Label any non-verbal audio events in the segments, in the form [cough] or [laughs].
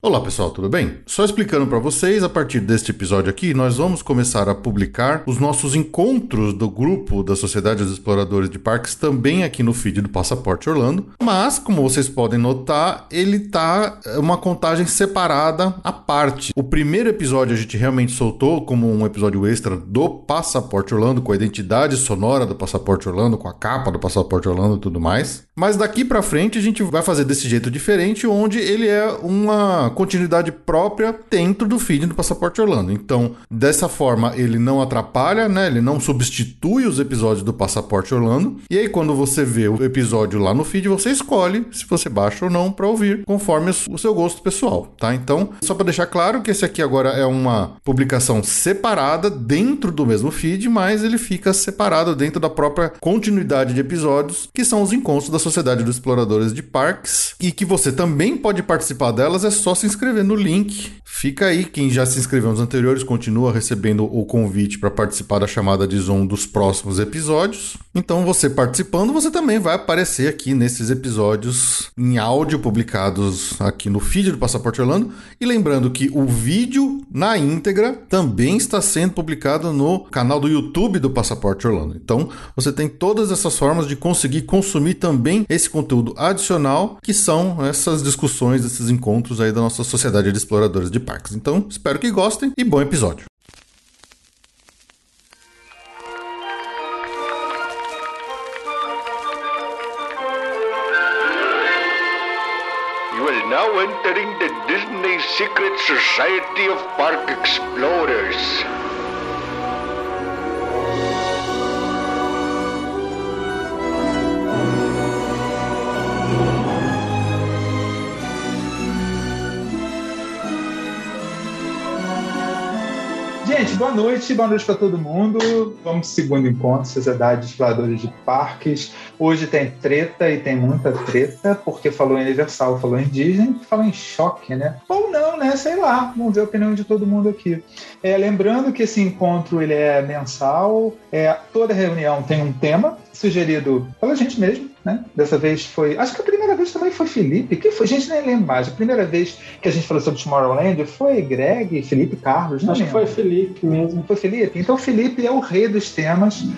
Olá pessoal, tudo bem? Só explicando para vocês, a partir deste episódio aqui, nós vamos começar a publicar os nossos encontros do grupo da Sociedade dos Exploradores de Parques também aqui no feed do Passaporte Orlando. Mas, como vocês podem notar, ele tá uma contagem separada à parte. O primeiro episódio a gente realmente soltou como um episódio extra do Passaporte Orlando, com a identidade sonora do Passaporte Orlando, com a capa do Passaporte Orlando e tudo mais. Mas daqui para frente a gente vai fazer desse jeito diferente, onde ele é uma continuidade própria dentro do feed do Passaporte Orlando. Então, dessa forma, ele não atrapalha, né? Ele não substitui os episódios do Passaporte Orlando. E aí, quando você vê o episódio lá no feed, você escolhe se você baixa ou não para ouvir, conforme o seu gosto pessoal, tá? Então, só para deixar claro que esse aqui agora é uma publicação separada dentro do mesmo feed, mas ele fica separado dentro da própria continuidade de episódios, que são os encontros da Sociedade dos Exploradores de Parques, e que você também pode participar delas, é só se inscrever no link. Fica aí, quem já se inscreveu nos anteriores continua recebendo o convite para participar da chamada de Zoom dos próximos episódios. Então, você participando, você também vai aparecer aqui nesses episódios em áudio publicados aqui no feed do Passaporte Orlando. E lembrando que o vídeo na íntegra também está sendo publicado no canal do YouTube do Passaporte Orlando. Então, você tem todas essas formas de conseguir consumir também esse conteúdo adicional, que são essas discussões, esses encontros aí da nossa sociedade de exploradores de parques. Então, espero que gostem e bom episódio. Entering the Disney Secret Society of Park Explorers. Gente, boa noite, boa noite para todo mundo. Vamos pro segundo encontro, Sociedade de Exploradores de Parques. Hoje tem treta e tem muita treta, porque falou em Universal, falou em Disney, falou em choque, né? Ou não, né? Sei lá. Vamos ver a opinião de todo mundo aqui. É, lembrando que esse encontro ele é mensal, é, toda reunião tem um tema sugerido pela gente mesmo, né? Dessa vez foi. Acho que a primeira vez também foi Felipe. Que foi? A gente nem lembra mais. A primeira vez que a gente falou sobre Tomorrowland foi Greg, Felipe, Carlos. Não Acho que lembro. foi Felipe mesmo. Foi Felipe? Então Felipe é o rei dos temas. [laughs]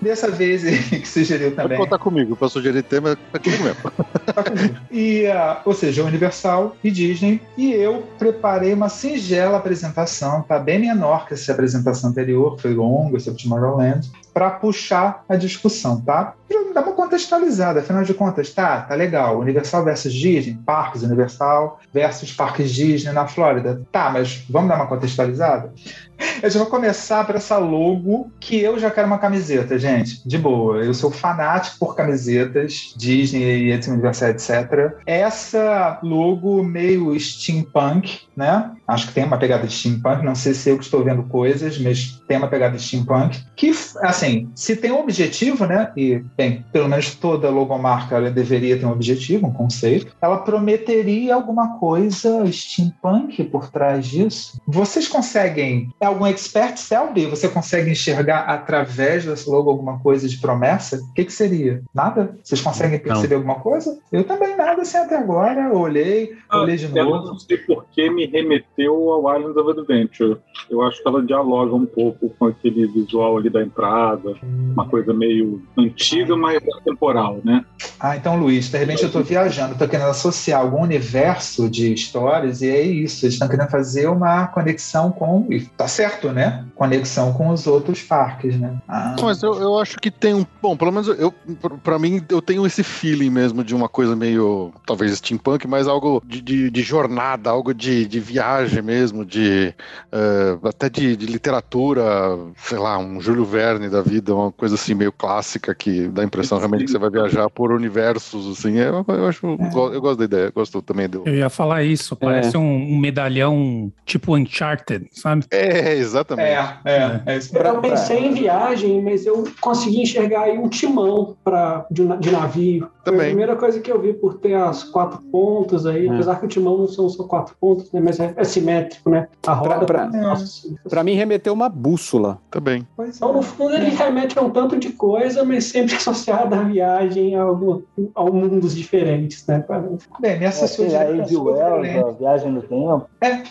Dessa vez ele [laughs] que sugeriu Pode também. contar comigo, para sugerir tema é comigo mesmo. Tá comigo. E, ah, ou seja, Universal e Disney. E eu preparei uma singela apresentação, tá bem menor que essa apresentação anterior, que foi longa sobre Tomorrowland, para puxar a discussão, tá? Dar uma contextualizada, afinal de contas, tá, tá legal. Universal versus Disney, parques Universal versus parques Disney na Flórida. Tá, mas vamos dar uma contextualizada? [laughs] Eu já vou começar por essa logo que eu já quero uma camiseta, gente. De boa. Eu sou fanático por camisetas, Disney, etc, etc. Essa logo meio steampunk, né? Acho que tem uma pegada de steampunk. Não sei se eu que estou vendo coisas, mas tem uma pegada de steampunk. Que, assim, se tem um objetivo, né? E, bem, pelo menos toda logomarca deveria ter um objetivo, um conceito. Ela prometeria alguma coisa steampunk por trás disso. Vocês conseguem algum expert Selby? Você consegue enxergar através desse logo alguma coisa de promessa? O que, que seria? Nada? Vocês conseguem perceber alguma coisa? Eu também nada assim até agora. Olhei, Ah, olhei de Eu novo. não sei por que me remeteu ao Islands of Adventure. Eu acho que ela dialoga um pouco com aquele visual ali da entrada, uma coisa meio antiga, mas temporal, né? Ah, então, Luiz, de repente eu tô viajando, tô querendo associar algum universo de histórias e é isso. Eles estão querendo fazer uma conexão com. E tá certo, né? Conexão com os outros parques, né? Ah, Mas eu, eu acho que tem um. Bom, pelo menos eu, para mim, eu tenho esse feeling mesmo de uma coisa meio. Talvez steampunk, mas algo de, de, de jornada, algo de, de viagem mesmo, de. eh, até de, de literatura, sei lá, um Júlio Verne da vida, uma coisa assim meio clássica que dá a impressão realmente que você vai viajar por universos, assim. Eu, eu acho. Eu gosto da ideia, gosto também do. Eu ia falar isso, parece um, um medalhão tipo Uncharted, sabe? É, exatamente. é, é, é isso. Eu pensei em viagem, mas eu consegui enxergar aí um timão pra, de, de navio. Foi a Também. primeira coisa que eu vi por ter as quatro pontas aí, É. apesar que o timão não são só quatro pontas, né? Mas é, é simétrico, né? A roda. pra- Nossa. Pra mim, remeteu uma bússola. Também. Pois é. Então, no fundo, ele remete a um tanto de coisa, mas sempre [laughs] associado à viagem a, algum- a mundos diferentes, né? Bem, me associou É, a direto a Wells, Viagem no Tempo. É,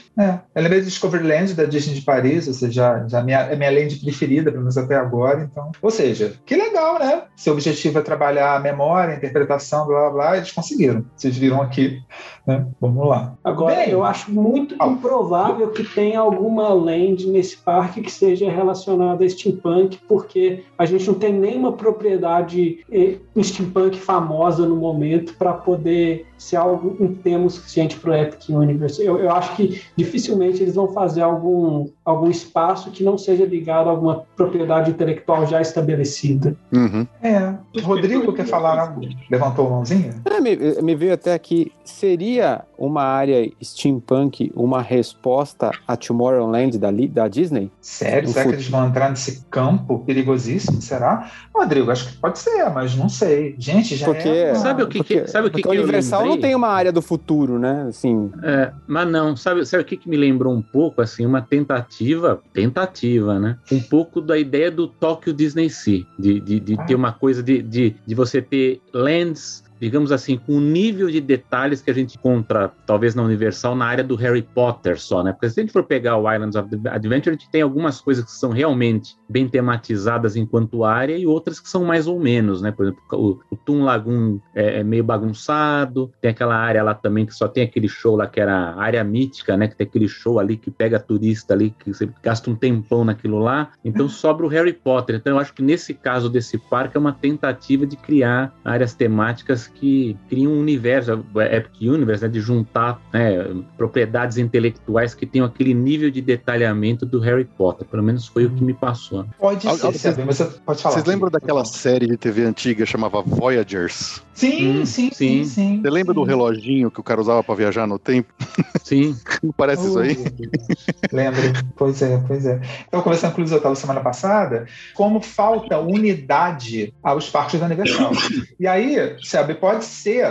eu lembrei de Discoveryland da Disney de Paris, ou seja, já, já minha, é minha land preferida, pelo menos até agora. Então, ou seja, que legal, né? Seu objetivo é trabalhar a memória, a interpretação, blá blá blá, eles conseguiram. Vocês viram aqui, né? Vamos lá. Agora, Bem, eu acho muito improvável que tenha alguma land nesse parque que seja relacionada a steampunk, porque a gente não tem nenhuma propriedade eh, steampunk famosa no momento para poder ser algo em termos suficiente para o Epic Universe. Eu, eu acho que dificilmente eles vão fazer algum, algum espaço que não seja ligado a alguma propriedade intelectual já estabelecida. Uhum. É. Rodrigo quer falar algo? Levantou a mãozinha? É, me, me veio até aqui, seria uma área steampunk uma resposta a Tomorrowland da, da Disney? Sério? Um Será que eles vão entrar nesse campo perigosíssimo? Será? Rodrigo, acho que pode ser, mas não sei. Gente, já Porque- é. uma- Sabe o que, Porque, que, sabe o que, porque que Universal não tem uma área do futuro, né? Assim, É, mas não, sabe, sabe o que, que me lembrou um pouco, assim, uma tentativa, tentativa, né? Um pouco da ideia do Tokyo Disney Sea, de, de, de ter uma coisa de, de, de você ter lands, digamos assim, com o nível de detalhes que a gente encontra, talvez na Universal, na área do Harry Potter só, né? Porque se a gente for pegar o Islands of Adventure, a gente tem algumas coisas que são realmente bem tematizadas enquanto área e outras que são mais ou menos, né? Por exemplo, o, o Toon Lagoon é, é meio bagunçado, tem aquela área lá também que só tem aquele show lá que era a área mítica, né? Que tem aquele show ali que pega turista ali, que você gasta um tempão naquilo lá. Então [laughs] sobra o Harry Potter. Então eu acho que nesse caso desse parque é uma tentativa de criar áreas temáticas que criam um universo, a Epic Universe, né? De juntar né, propriedades intelectuais que tenham aquele nível de detalhamento do Harry Potter. Pelo menos foi o que me passou. Pode ser, mas você pode falar. Vocês lembram daquela série de TV antiga chamava Voyagers? Sim, Hum, sim, sim, sim. sim. Você lembra do reloginho que o cara usava pra viajar no tempo? [laughs] Sim. Não parece isso aí? Deus. Lembro. Pois é, pois é. Então, conversando com o Luiz Otávio semana passada, como falta unidade aos parques da Universal. E aí, sabe, pode ser.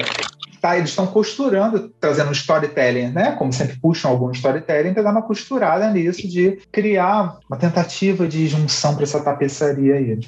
Tá, eles estão costurando, trazendo um storytelling, né? Como sempre puxam algum storytelling, para dar uma costurada nisso, de criar uma tentativa de junção para essa tapeçaria aí.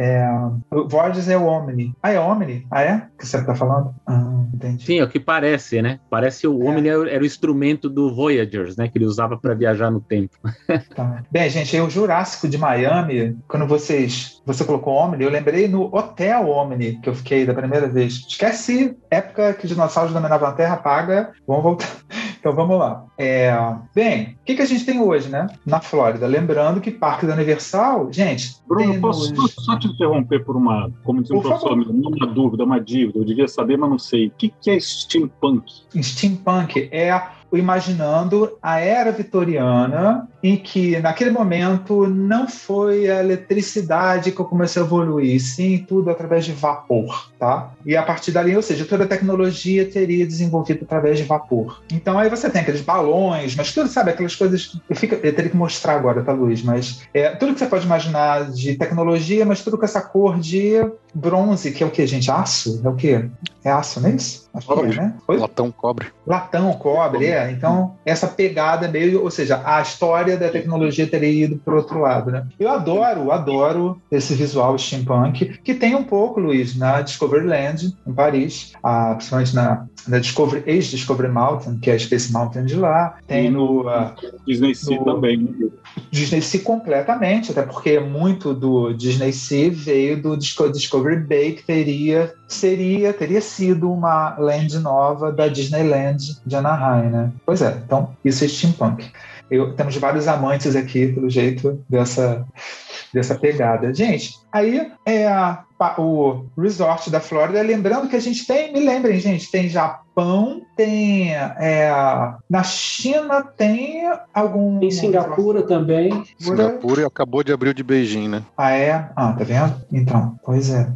É, o Voyages é o Omni. Ah, é Omni? Ah, é? Que você tá falando? Ah, entendi. Sim, é o que parece, né? Parece o É. Omni era, era o instrumento do Voyagers, né? Que ele usava para viajar no tempo. [laughs] Tá. Bem, gente, aí o Jurássico de Miami, quando vocês você colocou Omni, eu lembrei no Hotel Omni, que eu fiquei da primeira vez. Esquece época que os dinossauros dominavam a Terra, paga. Vamos voltar. [laughs] Então vamos lá. É, bem, o que, que a gente tem hoje, né? Na Flórida. Lembrando que Parque da Universal, gente. Bruno, posso só te interromper por uma, como diz um Por professor, meu, uma dúvida, uma dívida, eu devia saber, mas não sei. O que, que é steampunk? Steampunk é imaginando a era vitoriana, em que naquele momento não foi a eletricidade que começou a evoluir, sim tudo através de vapor, tá? E a partir dali, ou seja, toda a tecnologia teria desenvolvido através de vapor. Então aí você tem aqueles balões, mas tudo, sabe, aquelas coisas. Eu, fico, eu teria que mostrar agora, tá, Luiz? Mas é, tudo que você pode imaginar de tecnologia, mas tudo com essa cor de bronze, que é o que, gente? Aço? É o quê? É aço, não é isso? Acho que é, Cobre. né? Oi? Latão cobre. Latão, cobre, é. Então, essa pegada meio, ou seja, a história da tecnologia teria ido para outro lado, né? Eu adoro, adoro esse visual steampunk, que tem um pouco, Luiz, na Discoveryland, em Paris, ah, principalmente na, na Discovery, ex-Discovery Mountain, que é a Space Mountain de lá, tem no ah, Disney Sea também. Disney Sea completamente, até porque muito do Disney Sea veio do Disco- Discovery Bay, que teria, seria, teria sido uma land nova da Disneyland de Anaheim, né? Pois é, então isso é steampunk. Eu, temos vários amantes aqui, pelo jeito, dessa, dessa pegada. Gente, aí é a- o resort da Flórida, lembrando que a gente tem, me lembrem, gente, tem Japão, tem é, na China tem algum Em Singapura também. Singapura acabou de abrir o de Beijing, né? Ah, é? Ah, tá vendo? Então, pois é.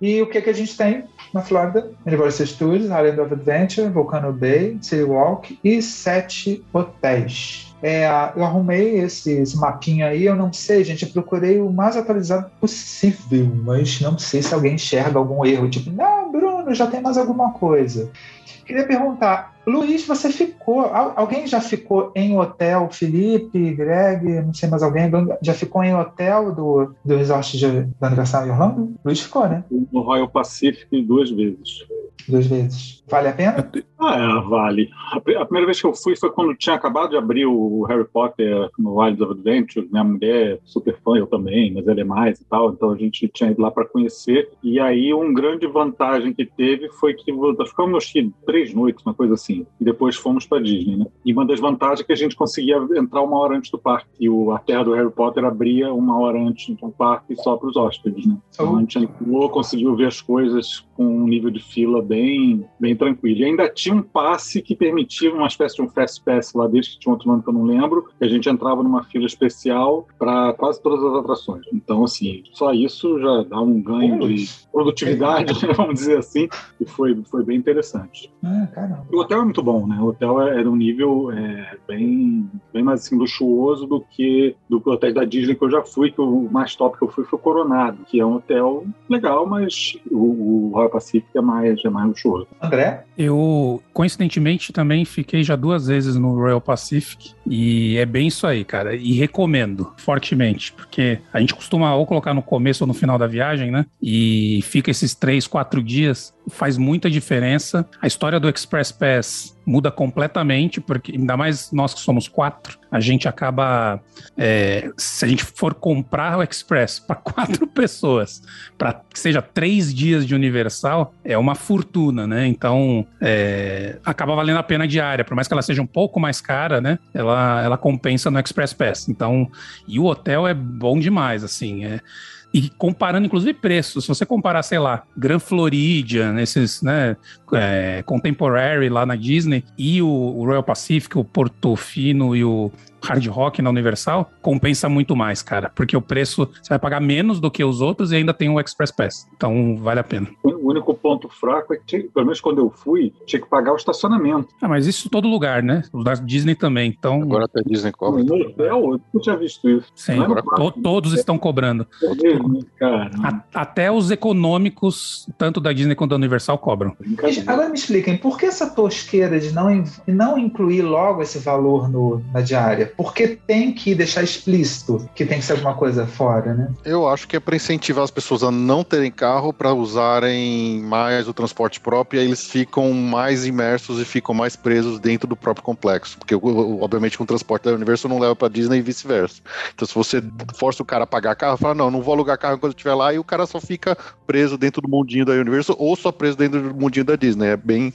E o que, que a gente tem na Flórida? Universal Studios, Island of Adventure, Volcano Bay, City Walk e sete hotéis. É, eu arrumei esse, esse mapinha aí, eu não sei, gente, eu procurei o mais atualizado possível, mas não sei se alguém enxerga algum erro, tipo, não, Bruno, já tem mais alguma coisa. Queria perguntar, Luiz, você ficou. Alguém já ficou em hotel? Felipe, Greg, não sei mais alguém, já ficou em hotel do, do resort de, do aniversário em Orlando? Luiz ficou, né? No Royal Pacific duas vezes. Duas vezes. Vale a pena? Ah, é, vale. A primeira vez que eu fui foi quando tinha acabado de abrir o Harry Potter no Wilds of Adventure. Minha mulher é super fã, eu também, mas ela é mais e tal. Então a gente tinha ido lá para conhecer. E aí, uma grande vantagem que teve foi que nós ficamos, acho que, três noites, uma coisa assim. E depois fomos para Disney, né? E uma das vantagens é que a gente conseguia entrar uma hora antes do parque. E o, a terra do Harry Potter abria uma hora antes do parque só para os hóspedes, né? Então a gente entrou, conseguiu ver as coisas com um nível de fila bem, bem tranquilo. E ainda tinha um passe que permitia uma espécie de um fast pass lá deles, que tinha outro nome que eu não lembro, que a gente entrava numa fila especial para quase todas as atrações. Então, assim, só isso já dá um ganho de produtividade, vamos dizer assim, e foi, foi bem interessante. Ah, o hotel é muito bom, né? O hotel é, de um nível é, bem, bem mais assim, luxuoso do que do que o hotel da Disney que eu já fui, que o mais top que eu fui foi o Coronado, que é um hotel legal, mas o, o Royal Pacific é mais, é mais luxuoso. André? Eu, coincidentemente, também fiquei já duas vezes no Royal Pacific e é bem isso aí, cara. E recomendo fortemente, porque a gente costuma ou colocar no começo ou no final da viagem, né? E fica esses três, quatro dias, faz muita diferença. A história do Express Pass muda completamente, porque ainda mais nós que somos quatro, a gente acaba. É, se a gente for comprar o Express para [laughs] quatro pessoas, para que seja três dias de Universal, é uma fortuna, né? Então é, acaba valendo a pena a diária, por mais que ela seja um pouco mais cara, né? Ela, ela compensa no Express Pass. Então, e o hotel é bom demais, assim. É, e comparando, inclusive, preços. Se você comparar, sei lá, Grand Floridian, esses, né, é, Contemporary lá na Disney, e o, o Royal Pacific, o Portofino e o hard rock na Universal, compensa muito mais, cara. Porque o preço, você vai pagar menos do que os outros e ainda tem o Express Pass. Então, vale a pena. O único ponto fraco é que, pelo menos quando eu fui, tinha que pagar o estacionamento. Ah, mas isso todo lugar, né? O da Disney também. Então... Agora até Disney cobra. No hotel, eu tinha visto isso. Sim, to todos estão cobrando. A até os econômicos, tanto da Disney quanto da Universal, cobram. Agora me expliquem, por que essa tosqueira de não, não incluir logo esse valor no, na diária? Porque tem que deixar explícito que tem que ser alguma coisa fora, né? Eu acho que é para incentivar as pessoas a não terem carro para usarem mais o transporte próprio e aí eles ficam mais imersos e ficam mais presos dentro do próprio complexo. Porque, obviamente, com o transporte da Universo não leva para Disney e vice-versa. Então, se você força o cara a pagar carro, fala, não, não vou alugar carro quando estiver lá, e o cara só fica preso dentro do mundinho da Universo ou só preso dentro do mundinho da Disney. É bem,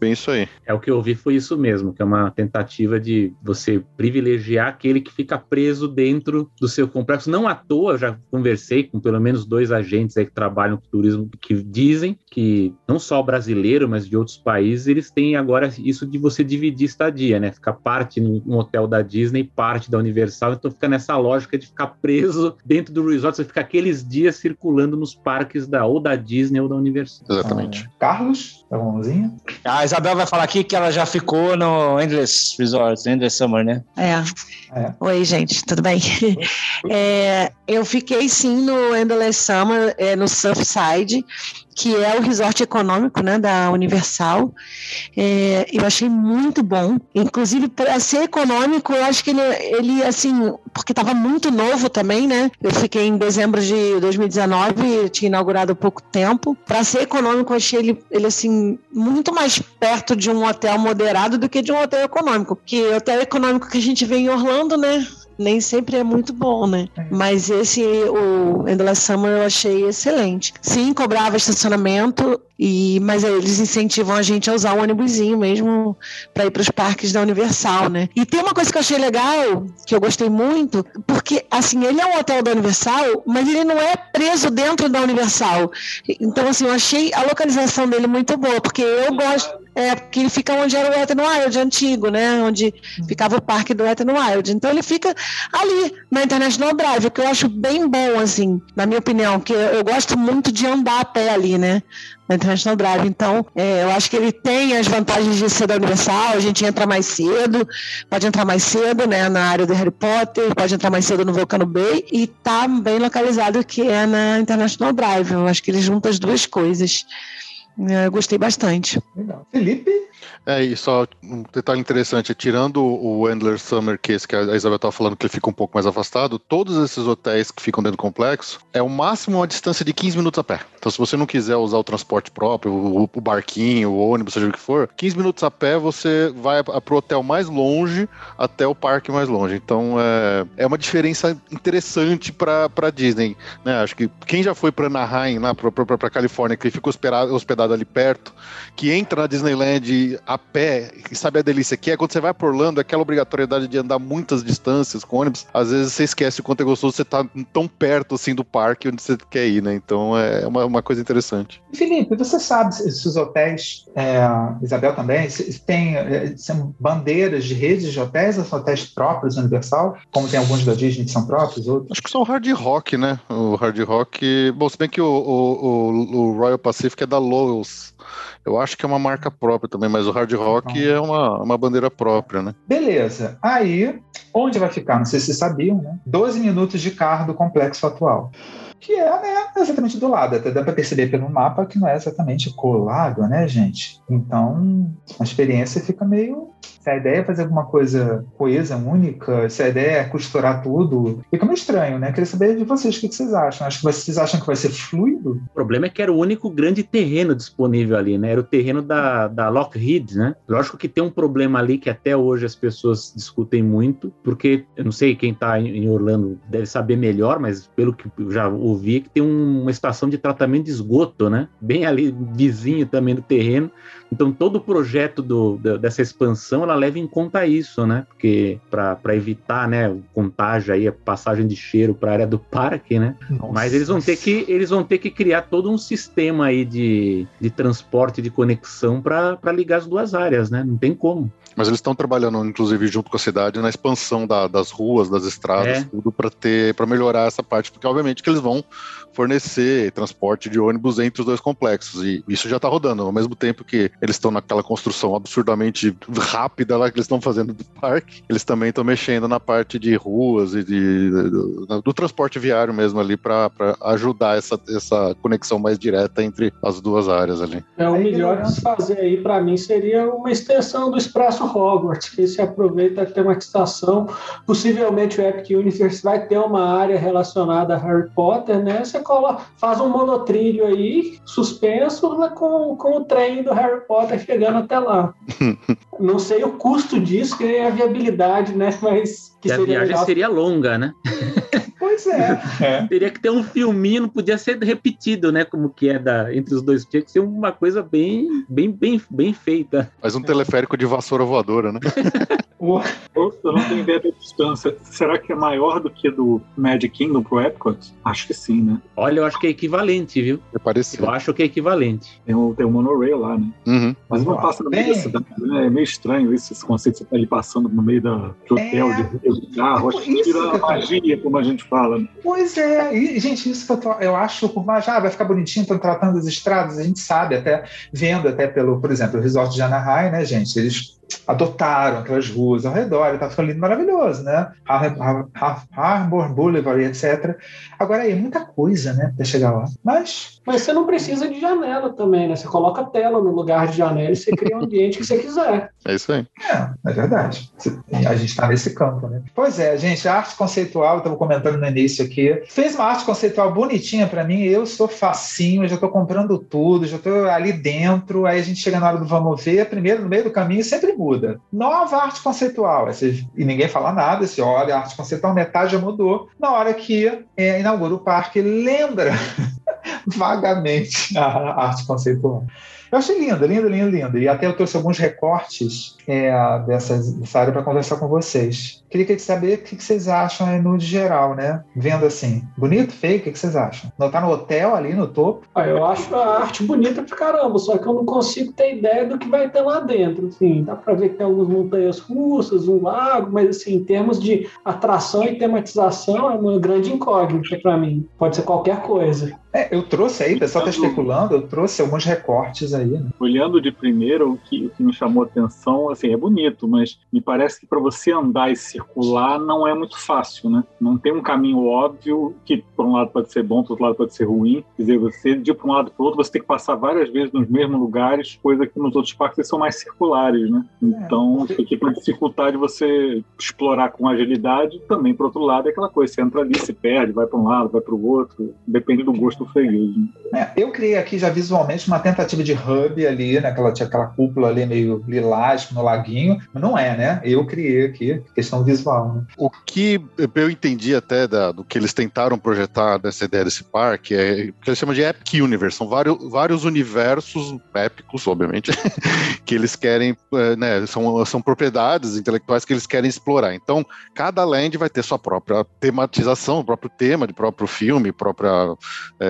bem isso aí. É o que eu ouvi foi isso mesmo, que é uma tentativa de você privilegiar aquele que fica preso dentro do seu complexo. Não à toa, já conversei com pelo menos dois agentes aí que trabalham com turismo que dizem que não só brasileiro, mas de outros países, eles têm agora isso de você dividir estadia, né? Ficar parte no hotel da Disney, parte da Universal, então fica nessa lógica de ficar preso dentro do resort, você fica aqueles dias circulando nos parques da ou da Disney ou da Universal. Exatamente. Ah, Carlos, tá mãozinha? A Isabel vai falar aqui que ela já ficou no Endless Resort, Endless Summer, né? É. é. Oi, gente, tudo bem? [laughs] É, eu fiquei sim no Endless Summer, é, no Surfside que é o resort econômico né, da Universal. É, eu achei muito bom. Inclusive, para ser econômico, eu acho que ele, ele assim, porque estava muito novo também, né? Eu fiquei em dezembro de 2019, tinha inaugurado há pouco tempo. Para ser econômico, eu achei ele, ele, assim, muito mais perto de um hotel moderado do que de um hotel econômico. Porque o hotel econômico que a gente vê em Orlando, né? Nem sempre é muito bom, né? É. Mas esse, o Endless Summer, eu achei excelente. Sim, cobrava estacionamento, e, mas eles incentivam a gente a usar o ônibusinho mesmo para ir para os parques da Universal, né? E tem uma coisa que eu achei legal, que eu gostei muito, porque assim, ele é um hotel da Universal, mas ele não é preso dentro da Universal. Então, assim, eu achei a localização dele muito boa, porque eu gosto. É, porque ele fica onde era o Ethan Wild antigo, né? Onde ficava o parque do Ethan Wild. Então ele fica ali, na International Drive, o que eu acho bem bom, assim, na minha opinião, porque eu gosto muito de andar a pé ali, né? na International Drive. Então, é, eu acho que ele tem as vantagens de ser da Universal, a gente entra mais cedo, pode entrar mais cedo, né, na área do Harry Potter, pode entrar mais cedo no Volcano Bay e tá bem localizado que é na International Drive. Eu acho que ele junta as duas coisas. É, Eu gostei bastante. Legal. Felipe? É, e só um detalhe interessante, tirando o Endler Summer Case, que a Isabel estava falando que ele fica um pouco mais afastado, todos esses hotéis que ficam dentro do complexo, é o máximo uma distância de 15 minutos a pé. Então, se você não quiser usar o transporte próprio, o, o barquinho, o ônibus, seja o que for, 15 minutos a pé você vai a- pro hotel mais longe até o parque mais longe. Então, é, é uma diferença interessante para pra Disney, né? Acho que quem já foi para Anaheim, lá pra Califórnia, que fica hospedado, ali perto, que entra na Disneyland a pé e sabe a delícia que é, quando você vai por Orlando, aquela obrigatoriedade de andar muitas distâncias com ônibus, às vezes você esquece o quanto é gostoso você tá tão perto assim do parque onde você quer ir, né? Então é uma, uma coisa interessante. Felipe, você sabe se os hotéis, é, Isabel também, se, tem é, são bandeiras de redes de hotéis ou são hotéis próprios Universal? Como tem alguns da Disney que são próprios, outros? Acho que só o Hard Rock, né? O Hard Rock. Bom, se bem que o, o, o- o Royal Pacific é da Lowe's. Eu acho que é uma marca própria também, mas o Hard Rock é uma, uma bandeira própria, né? Beleza. Aí, onde vai ficar? Não sei se vocês sabiam, né? 12 minutos de carro do complexo atual. Que é, né, exatamente do lado. Até dá para perceber pelo mapa que não é exatamente colado, né, gente? Então, a experiência fica meio. Se a ideia é fazer alguma coisa coesa, única, se a ideia é costurar tudo, fica meio estranho, né? Queria saber de vocês o que vocês acham. Acho que vocês acham que vai ser fluido? O problema é que era o único grande terreno disponível ali, né? Era o terreno da, da Lockheed, né? Lógico que tem um problema ali que até hoje as pessoas discutem muito, porque eu não sei quem tá em Orlando deve saber melhor, mas pelo que eu já ouvi, é que tem um- uma estação de tratamento de esgoto, né? Bem ali vizinho também do terreno. Então todo o projeto do- dessa expansão ela leva em conta isso, né? Porque para evitar, né, o contágio aí, a passagem de cheiro para a área do parque, né? Mas eles vão ter que eles vão ter que criar todo um sistema aí de, de transporte, de conexão para ligar as duas áreas, né? Não tem como. Mas eles estão trabalhando, inclusive, junto com a cidade, na expansão da- das ruas, das estradas, É. tudo para ter, para melhorar essa parte, porque obviamente que eles vão fornecer transporte de ônibus entre os dois complexos e isso já está rodando. Ao mesmo tempo que eles estão naquela construção absurdamente rápida lá que eles estão fazendo do parque, eles também estão mexendo na parte de ruas e de, do, do transporte viário mesmo ali para ajudar essa, essa conexão mais direta entre as duas áreas ali. É, o melhor de se fazer aí, para mim, seria uma extensão do Expresso Hogwarts, que se aproveita a tematização. Possivelmente o Epic Universe vai ter uma área relacionada a Harry Potter, né? Você cola, faz um monotrilho aí, suspenso, né, com, com o trem do Harry Potter chegando até lá. [laughs] Não sei o custo disso, que é a viabilidade, né? Mas que Que a viagem legal. seria longa, né? Pois é. [laughs] é. Teria que ter um filminho, não podia ser repetido, né? Como que é da, entre os dois. Tinha que ser uma coisa bem, bem, bem, bem feita. Mas um teleférico de vassoura voadora, né? [laughs] O- Eu não tenho ideia da distância. Será que é maior do que do Magic Kingdom pro Epcot? Acho que sim, né? Olha, eu acho que é equivalente, viu? É parecido. Eu acho que é equivalente. Tem o, tem o monorail lá, né? Uhum. Mas não passa no meio da cidade, né? É meio estranho isso, esse conceito de você tá ali passando no meio da, de hotel, É. de, de carro. Acho que Isso tira a magia, como a gente fala. né? Pois é, e, gente, isso que eu, tô- eu acho, por mais, ah, vai ficar bonitinho, estão tratando as estradas, a gente sabe, até vendo até pelo, por exemplo, o Resort de Anaheim, né, gente, eles adotaram aquelas ruas ao redor, tá ficando lindo, maravilhoso, né, Har- Har- Har- Harbor Boulevard, etc. Agora aí, é muita coisa, né, para chegar lá, mas, Mas você não precisa de janela também, né? Você coloca a tela no lugar de janela e você cria o ambiente que você quiser. É isso aí. é, é verdade, a gente está nesse campo, né. Pois é, gente, a arte conceitual, eu estava comentando no início aqui, fez uma arte conceitual bonitinha para mim, eu sou facinho, já estou comprando tudo, já estou ali dentro, aí a gente chega na hora do vamos ver, primeiro no meio do caminho sempre muda. Nova arte conceitual, e ninguém fala nada, você olha, a arte conceitual, metade já mudou. Na hora que é, inaugura o parque, lembra [laughs] vagamente a arte conceitual. Eu achei lindo, lindo, lindo, lindo. E até eu trouxe alguns recortes é, dessa área para conversar com vocês. Queria saber o que vocês acham aí no geral, né? Vendo assim, bonito, feio, o que vocês acham? Não tá no hotel ali no topo? Ah, eu acho a arte bonita pra caramba, só que eu não consigo ter ideia do que vai ter lá dentro. Assim, dá pra ver que tem algumas montanhas russas, um lago, mas assim, em termos de atração e tematização, é uma grande incógnita pra mim. Pode ser qualquer coisa. É, eu trouxe aí, o pessoal está especulando, eu trouxe alguns recortes aí, né? Olhando de primeiro, o que, o que me chamou a atenção, assim, é bonito, mas me parece que para você andar e circular não é muito fácil, né? Não tem um caminho óbvio que, por um lado, pode ser bom, por outro lado, pode ser ruim. Quer dizer, você, de um lado para o outro, você tem que passar várias vezes nos mesmos lugares, coisa que nos outros parques são mais circulares, né? Então, isso aqui para dificultar de você explorar com agilidade, também, por outro lado, é aquela coisa, você entra ali, se perde, vai para um lado, vai para o outro, depende do gosto Né? É, eu criei aqui já visualmente uma tentativa de hub ali, né? Aquela, tinha aquela cúpula ali meio lilás no laguinho, mas não é, né? Eu criei aqui, questão visual. Né? O que eu entendi até da, do que eles tentaram projetar dessa ideia desse parque é o que eles chamam de Epic Universe. São vários, vários universos épicos, obviamente, [laughs] que eles querem, é, né? São, são propriedades intelectuais que eles querem explorar. Então, cada land vai ter sua própria tematização, o próprio tema de próprio filme, própria é,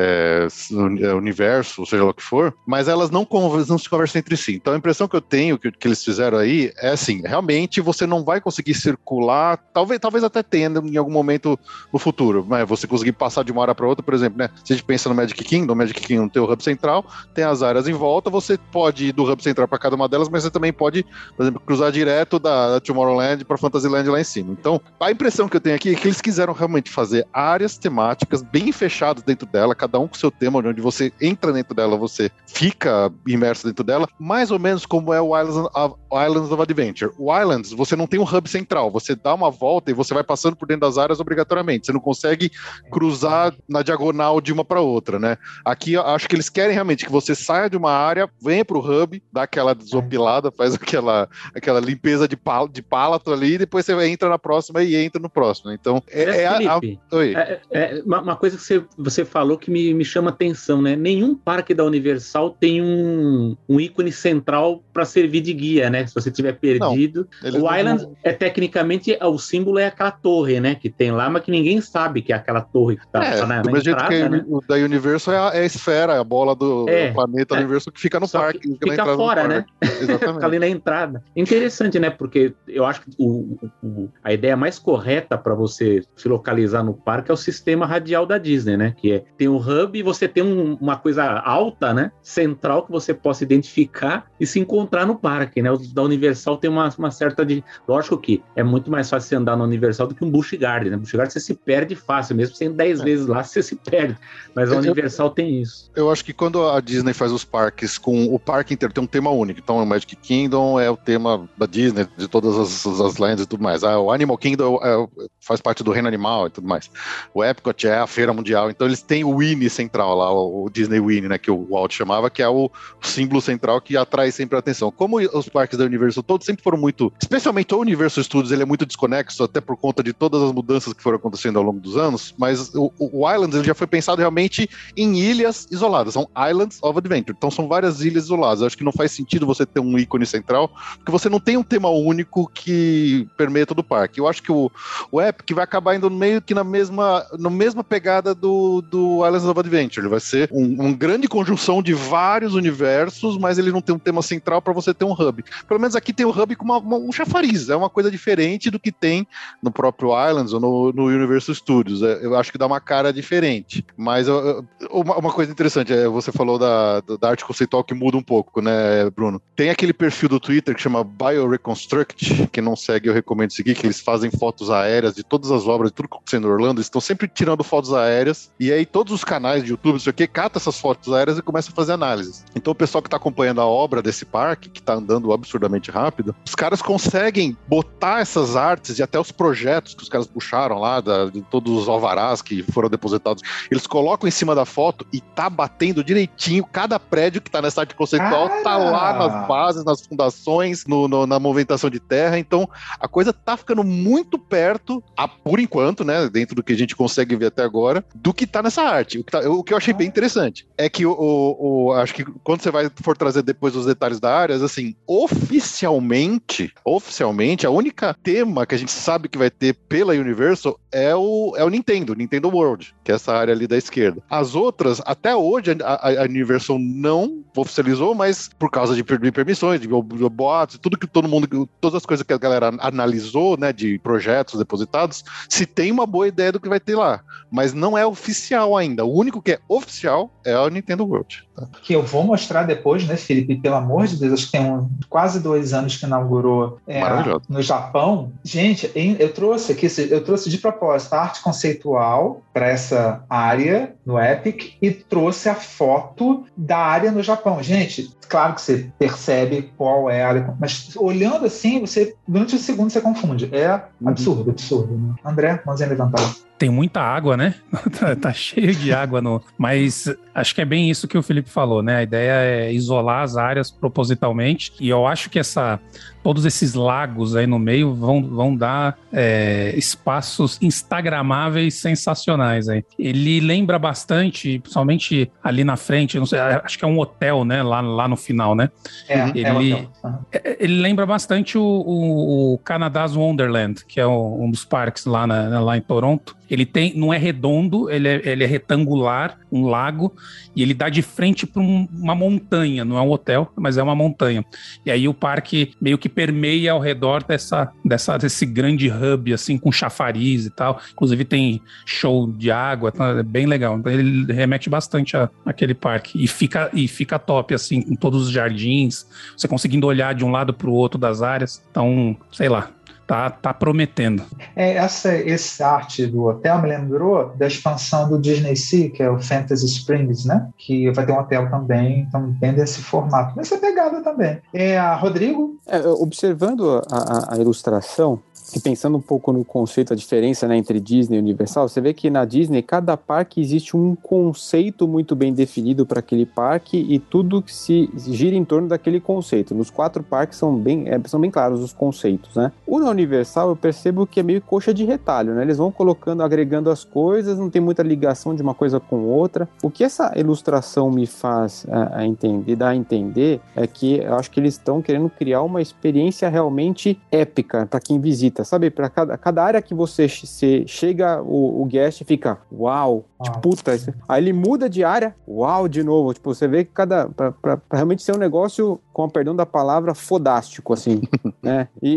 universo, seja lá o que for, mas elas não, não se conversam entre si. Então a impressão que eu tenho que, que eles fizeram aí é assim: realmente você não vai conseguir circular, talvez, talvez até tenha em algum momento no futuro, mas você conseguir passar de uma hora para outra, por exemplo, né? Se a gente pensa no Magic Kingdom, no Magic Kingdom tem o hub central, tem as áreas em volta, você pode ir do hub central para cada uma delas, mas você também pode, por exemplo, cruzar direto da, da Tomorrowland para Fantasyland lá em cima. Então, a impressão que eu tenho aqui é que eles quiseram realmente fazer áreas temáticas bem fechadas dentro dela, cada um com seu tema, onde você entra dentro dela, você fica imerso dentro dela, mais ou menos como é o Islands of, Islands of Adventure. O Islands, você não tem um hub central, você dá uma volta e você vai passando por dentro das áreas obrigatoriamente. Você não consegue cruzar na diagonal de uma para outra, né? Aqui eu acho que eles querem realmente que você saia de uma área, venha para o hub, dá aquela desopilada, faz aquela, aquela limpeza de, pal, de palato ali, e depois você entra na próxima e entra no próximo. Então, é, é, é Felipe, a, a... É, é, uma, coisa que você, você falou que me, me chama atenção, né? Nenhum parque da Universal tem um, um ícone central para servir de guia, né? Se você tiver perdido. Não, o Island não... é tecnicamente o símbolo é aquela torre, né? Que tem lá, mas que ninguém sabe que é aquela torre que tá, é, na, do mesmo entrada, jeito que né? o da Universal é a, é a, esfera, a bola do é, planeta é. Universal que fica no parque. Que fica fora, né? [laughs] Exatamente. fica ali na entrada. Interessante, né? Porque eu acho que o, o, a ideia mais correta para você se localizar no parque é o sistema radial da Disney, né? Que é tem o hub e você tem um, uma coisa alta, né? Central que você possa identificar e se encontrar no parque, né? O da Universal tem uma, uma certa de. Lógico que é muito mais fácil você andar na Universal do que um Busch Garden, né? Busch Garden você se perde fácil, mesmo sendo 10 é. vezes lá, você se perde. Mas a Universal eu, tem isso. Eu acho que quando a Disney faz os parques com o parque inteiro tem um tema único. Então, o Magic Kingdom é o tema da Disney, de todas as, as lands e tudo mais. Ah, o Animal Kingdom é, faz parte do reino animal e tudo mais. O Epcot é a feira mundial. Então, eles têm o Winnie central lá, o, Disney Winnie, né, que o Walt chamava, que é o símbolo central que atrai sempre a atenção. Como os parques da Universal todos sempre foram muito, especialmente o Universal Studios, ele é muito desconexo, até por conta de todas as mudanças que foram acontecendo ao longo dos anos, mas o, o Islands ele já foi pensado realmente em ilhas isoladas, são Islands of Adventure, então são várias ilhas isoladas. Eu acho que não faz sentido você ter um ícone central, porque você não tem um tema único que permeia todo o parque. Eu acho que o, o Epic vai acabar indo meio que na mesma, na mesma pegada do, do Islands of Adventure. Ele vai ser um, um grande conjunção de vários universos, mas ele não tem um tema central para você ter um hub. Pelo menos aqui tem o hub com uma, uma, um chafariz, é uma coisa diferente do que tem no próprio Islands ou no, no Universal Studios. É, eu acho que dá uma cara diferente. Mas eu, uma, uma, coisa interessante, é, você falou da, da arte conceitual que muda um pouco, né, Bruno? Tem aquele perfil do Twitter que chama BioReconstruct, que não segue, eu recomendo seguir, que eles fazem fotos aéreas de todas as obras, de tudo que está em Orlando, eles estão sempre tirando fotos aéreas, e aí todos os canais de YouTube, isso aqui, cata essas fotos aéreas e começa a fazer análises. Então o pessoal que está acompanhando a obra desse parque, que está andando absurdamente rápido, os caras conseguem botar essas artes e até os projetos que os caras puxaram lá, da, de todos os alvarás que foram depositados, eles colocam em cima da foto e tá batendo direitinho cada prédio que tá nessa arte conceitual, ah! tá lá nas bases, nas fundações, no, no, na movimentação de terra, então a coisa tá ficando muito perto, a, por enquanto, né, dentro do que a gente consegue ver até agora, do que tá nessa arte. O que, tá, o que eu achei bem interessante é que o, o, o, acho que quando você vai for trazer depois os detalhes da área, assim, oficialmente, oficialmente, a única tema que a gente sabe que vai ter pela Universal é o, é o Nintendo, Nintendo World, que é essa área ali da esquerda. As outras, até hoje, a, a Universal não oficializou, mas por causa de, de permissões, de, de boatos, tudo que todo mundo, todas as coisas que a galera analisou, né, de projetos depositados, se tem uma boa ideia do que vai ter lá. Mas não é oficial ainda. O único que é oficial é o Nintendo World. Que eu vou mostrar depois, né, Felipe? Pelo amor de Deus, acho que tem um, quase dois anos que inaugurou é, no Japão. Gente, eu trouxe aqui, eu trouxe de propósito a arte conceitual para essa área no Epic e trouxe a foto da área no Japão. Gente, claro que você percebe qual é a área, mas olhando assim, você durante um segundo você confunde. É absurdo, absurdo. Né? André, mãozinha levantada. Tem muita água, né? [laughs] tá, tá cheio de água no. Mas acho que é bem isso que o Felipe falou, né? A ideia é isolar as áreas propositalmente. E eu acho que essa. Todos esses lagos aí no meio vão, vão dar é, espaços instagramáveis sensacionais aí. Ele lembra bastante, principalmente ali na frente, não sei, acho que é um hotel, né? Lá, lá no final, né? É, Ele- é hotel. Aham. É, Ele lembra bastante o, o, o Canada's Wonderland, que é o- um dos parques lá, na- lá em Toronto. Ele tem, não é redondo, ele é, ele é retangular, um lago, e ele dá de frente para uma montanha, não é um hotel, mas é uma montanha. E aí o parque meio que permeia ao redor dessa, dessa, desse grande hub, assim, com chafariz e tal. Inclusive tem show de água, tá? é bem legal. Então ele remete bastante àquele parque. E fica, e fica top, assim, com todos os jardins, você conseguindo olhar de um lado para o outro das áreas. Então, sei lá, tá, tá prometendo. É, essa, essa arte do hotel me lembrou da expansão do Disney Sea, que é o Fantasy Springs, né? Que vai ter um hotel também, então bem desse formato. Nessa pegada também. É, a Rodrigo? É, observando a, a- a ilustração e pensando um pouco no conceito, a diferença né, entre Disney e Universal, você vê que na Disney, cada parque existe um conceito muito bem definido para aquele parque e tudo que se gira em torno daquele conceito. Nos quatro parques são bem, é, são bem claros os conceitos, né? O na Universal eu percebo que é meio coxa de retalho, né? Eles vão colocando, agregando as coisas, não tem muita ligação de uma coisa com outra. O que essa ilustração me faz a, a entender, dá a entender, é que eu acho que eles estão querendo criar uma experiência realmente épica para quem visita, sabe? Para cada, cada área que você, che- você chega, o, o guest fica, uau, tipo, puta. isso- Aí ele muda de área, uau, de novo. Tipo, você vê que cada. Pra, pra- pra realmente ser um negócio, com o perdão da palavra, fodástico, assim, [laughs] né? E,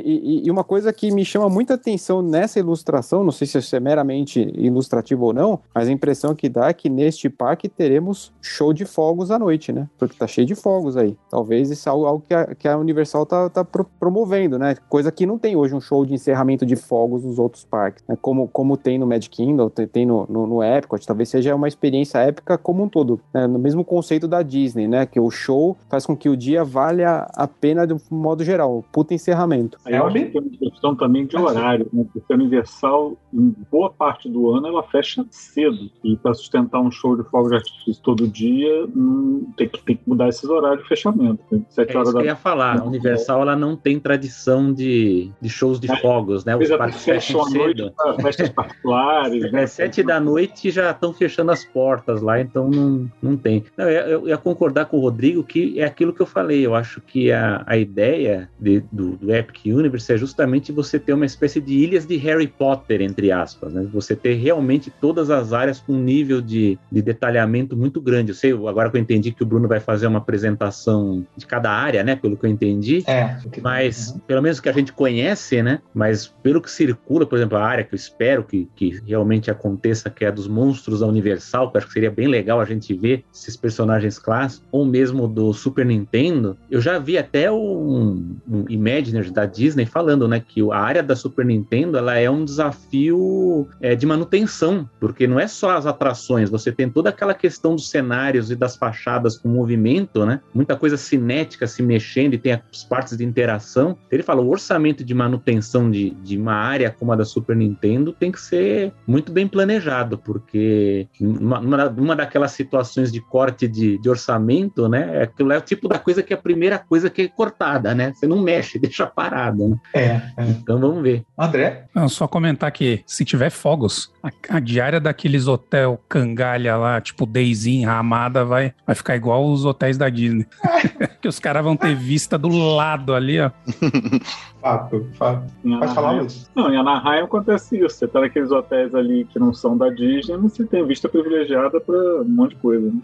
e- e uma coisa que me chama muita atenção nessa ilustração, não sei se isso é meramente ilustrativo ou não, mas a impressão que dá é que neste parque teremos show de fogos à noite, né? Porque tá cheio de fogos aí. Talvez isso é algo, algo que, a, que a Universal tá, tá pro- promovendo, né? Coisa que não tem hoje um show de encerramento de fogos nos outros parques, né? Como, como tem no Magic Kingdom, tem, tem no, no, no Epcot, talvez seja uma experiência épica como um todo, né? No mesmo conceito da Disney, né? Que o show faz com que o dia valha a pena de um modo geral, puta encerramento. Que tem uma questão também de horário, né? Porque a Universal, em boa parte do ano, ela fecha cedo. E para sustentar um show de fogos de artifício todo dia, hum, tem, que, tem que mudar esses horários de fechamento. né? Sete É horas isso que da eu ia falar. A Universal ela não tem tradição de, de shows de fogos, né? Os parques fecham fecham à noite cedo. para festas particulares. né? [laughs] É sete da noite já estão fechando as portas lá, então não, não tem. Não, eu, eu ia concordar com o Rodrigo que é aquilo que eu falei. Eu acho que a, a ideia de- do, do Epic Universe é justamente você ter uma espécie de ilhas de Harry Potter, entre aspas, né? Você ter realmente todas as áreas com um nível de, de detalhamento muito grande. Eu sei, agora que eu entendi que o Bruno vai fazer uma apresentação de cada área, né? Pelo que eu entendi. É. Mas, pelo menos que a gente conhece, né? Mas pelo que circula, por exemplo, a área que eu espero que, que realmente aconteça, que é a dos monstros da Universal, que eu acho que seria bem legal a gente ver esses personagens clássicos, ou mesmo do Super Nintendo. Eu já vi até um, um da Disney falando, né? Que a área da Super Nintendo ela é um desafio é, de manutenção, porque não é só as atrações, você tem toda aquela questão dos cenários e das fachadas com movimento, né? Muita coisa cinética se mexendo e tem as partes de interação. Ele fala, o orçamento de manutenção de, de uma área como a da Super Nintendo tem que ser muito bem planejado, porque uma, uma, daquelas situações de corte de, de orçamento, né? Aquilo é o tipo da coisa que é a primeira coisa que é cortada, né? Você não mexe, [laughs] deixa parado, né? É, é. Então vamos ver. André? Não, só comentar que se tiver fogos, a, a diária daqueles hotel cangalha lá, tipo Daisy, Ramada, vai, vai ficar igual os hotéis da Disney. [laughs] que os caras vão ter vista do lado ali, ó. [laughs] Fato, fato. Em Pode falar, Luiz. Não, em Anaheim acontece isso. Você tá naqueles hotéis ali que não são da Disney, mas você tem vista privilegiada para um monte de coisa. Né?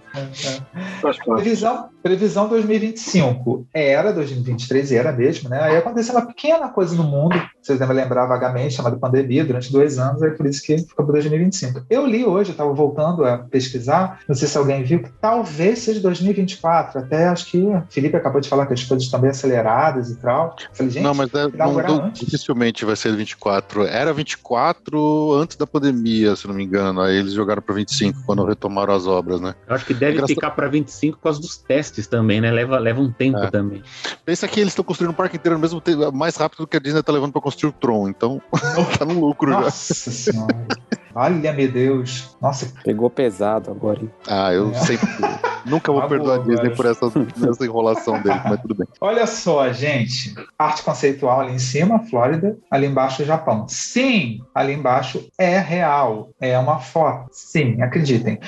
Faz parte. Previsão, previsão 2025. Era 2023, era mesmo, né? Aí aconteceu uma pequena coisa no mundo, vocês devem lembrar vagamente, chamada pandemia, durante dois anos, aí por isso que ficou para 2025. Eu li hoje, eu estava voltando a pesquisar, não sei se alguém viu, que talvez seja 2024. Até acho que o Felipe acabou de falar que as coisas estão bem aceleradas e tal. Eu falei, gente, não, mas é, não, não, dificilmente vai ser 24. Era 24 antes da pandemia, se não me engano. Aí eles jogaram para 25 quando retomaram as obras, né? Eu acho que deve ficar para 25 por causa dos testes também, né? Leva, leva um tempo é. também. Pensa que eles estão construindo um parque inteiro ao mesmo tempo, mais rápido do que a Disney está levando para construir o Tron. Então, [laughs] tá no lucro Nossa já. Senhora. Olha, meu Deus. Nossa. Pegou pesado agora, hein? Ah, eu é. sempre. Nunca vou [laughs] perdoar a Disney por essa, essa enrolação dele, mas tudo bem. Olha só, gente. Arte conceitual ali em cima, Flórida. Ali embaixo, Japão. Sim, ali embaixo é real. É uma foto. Sim, acreditem.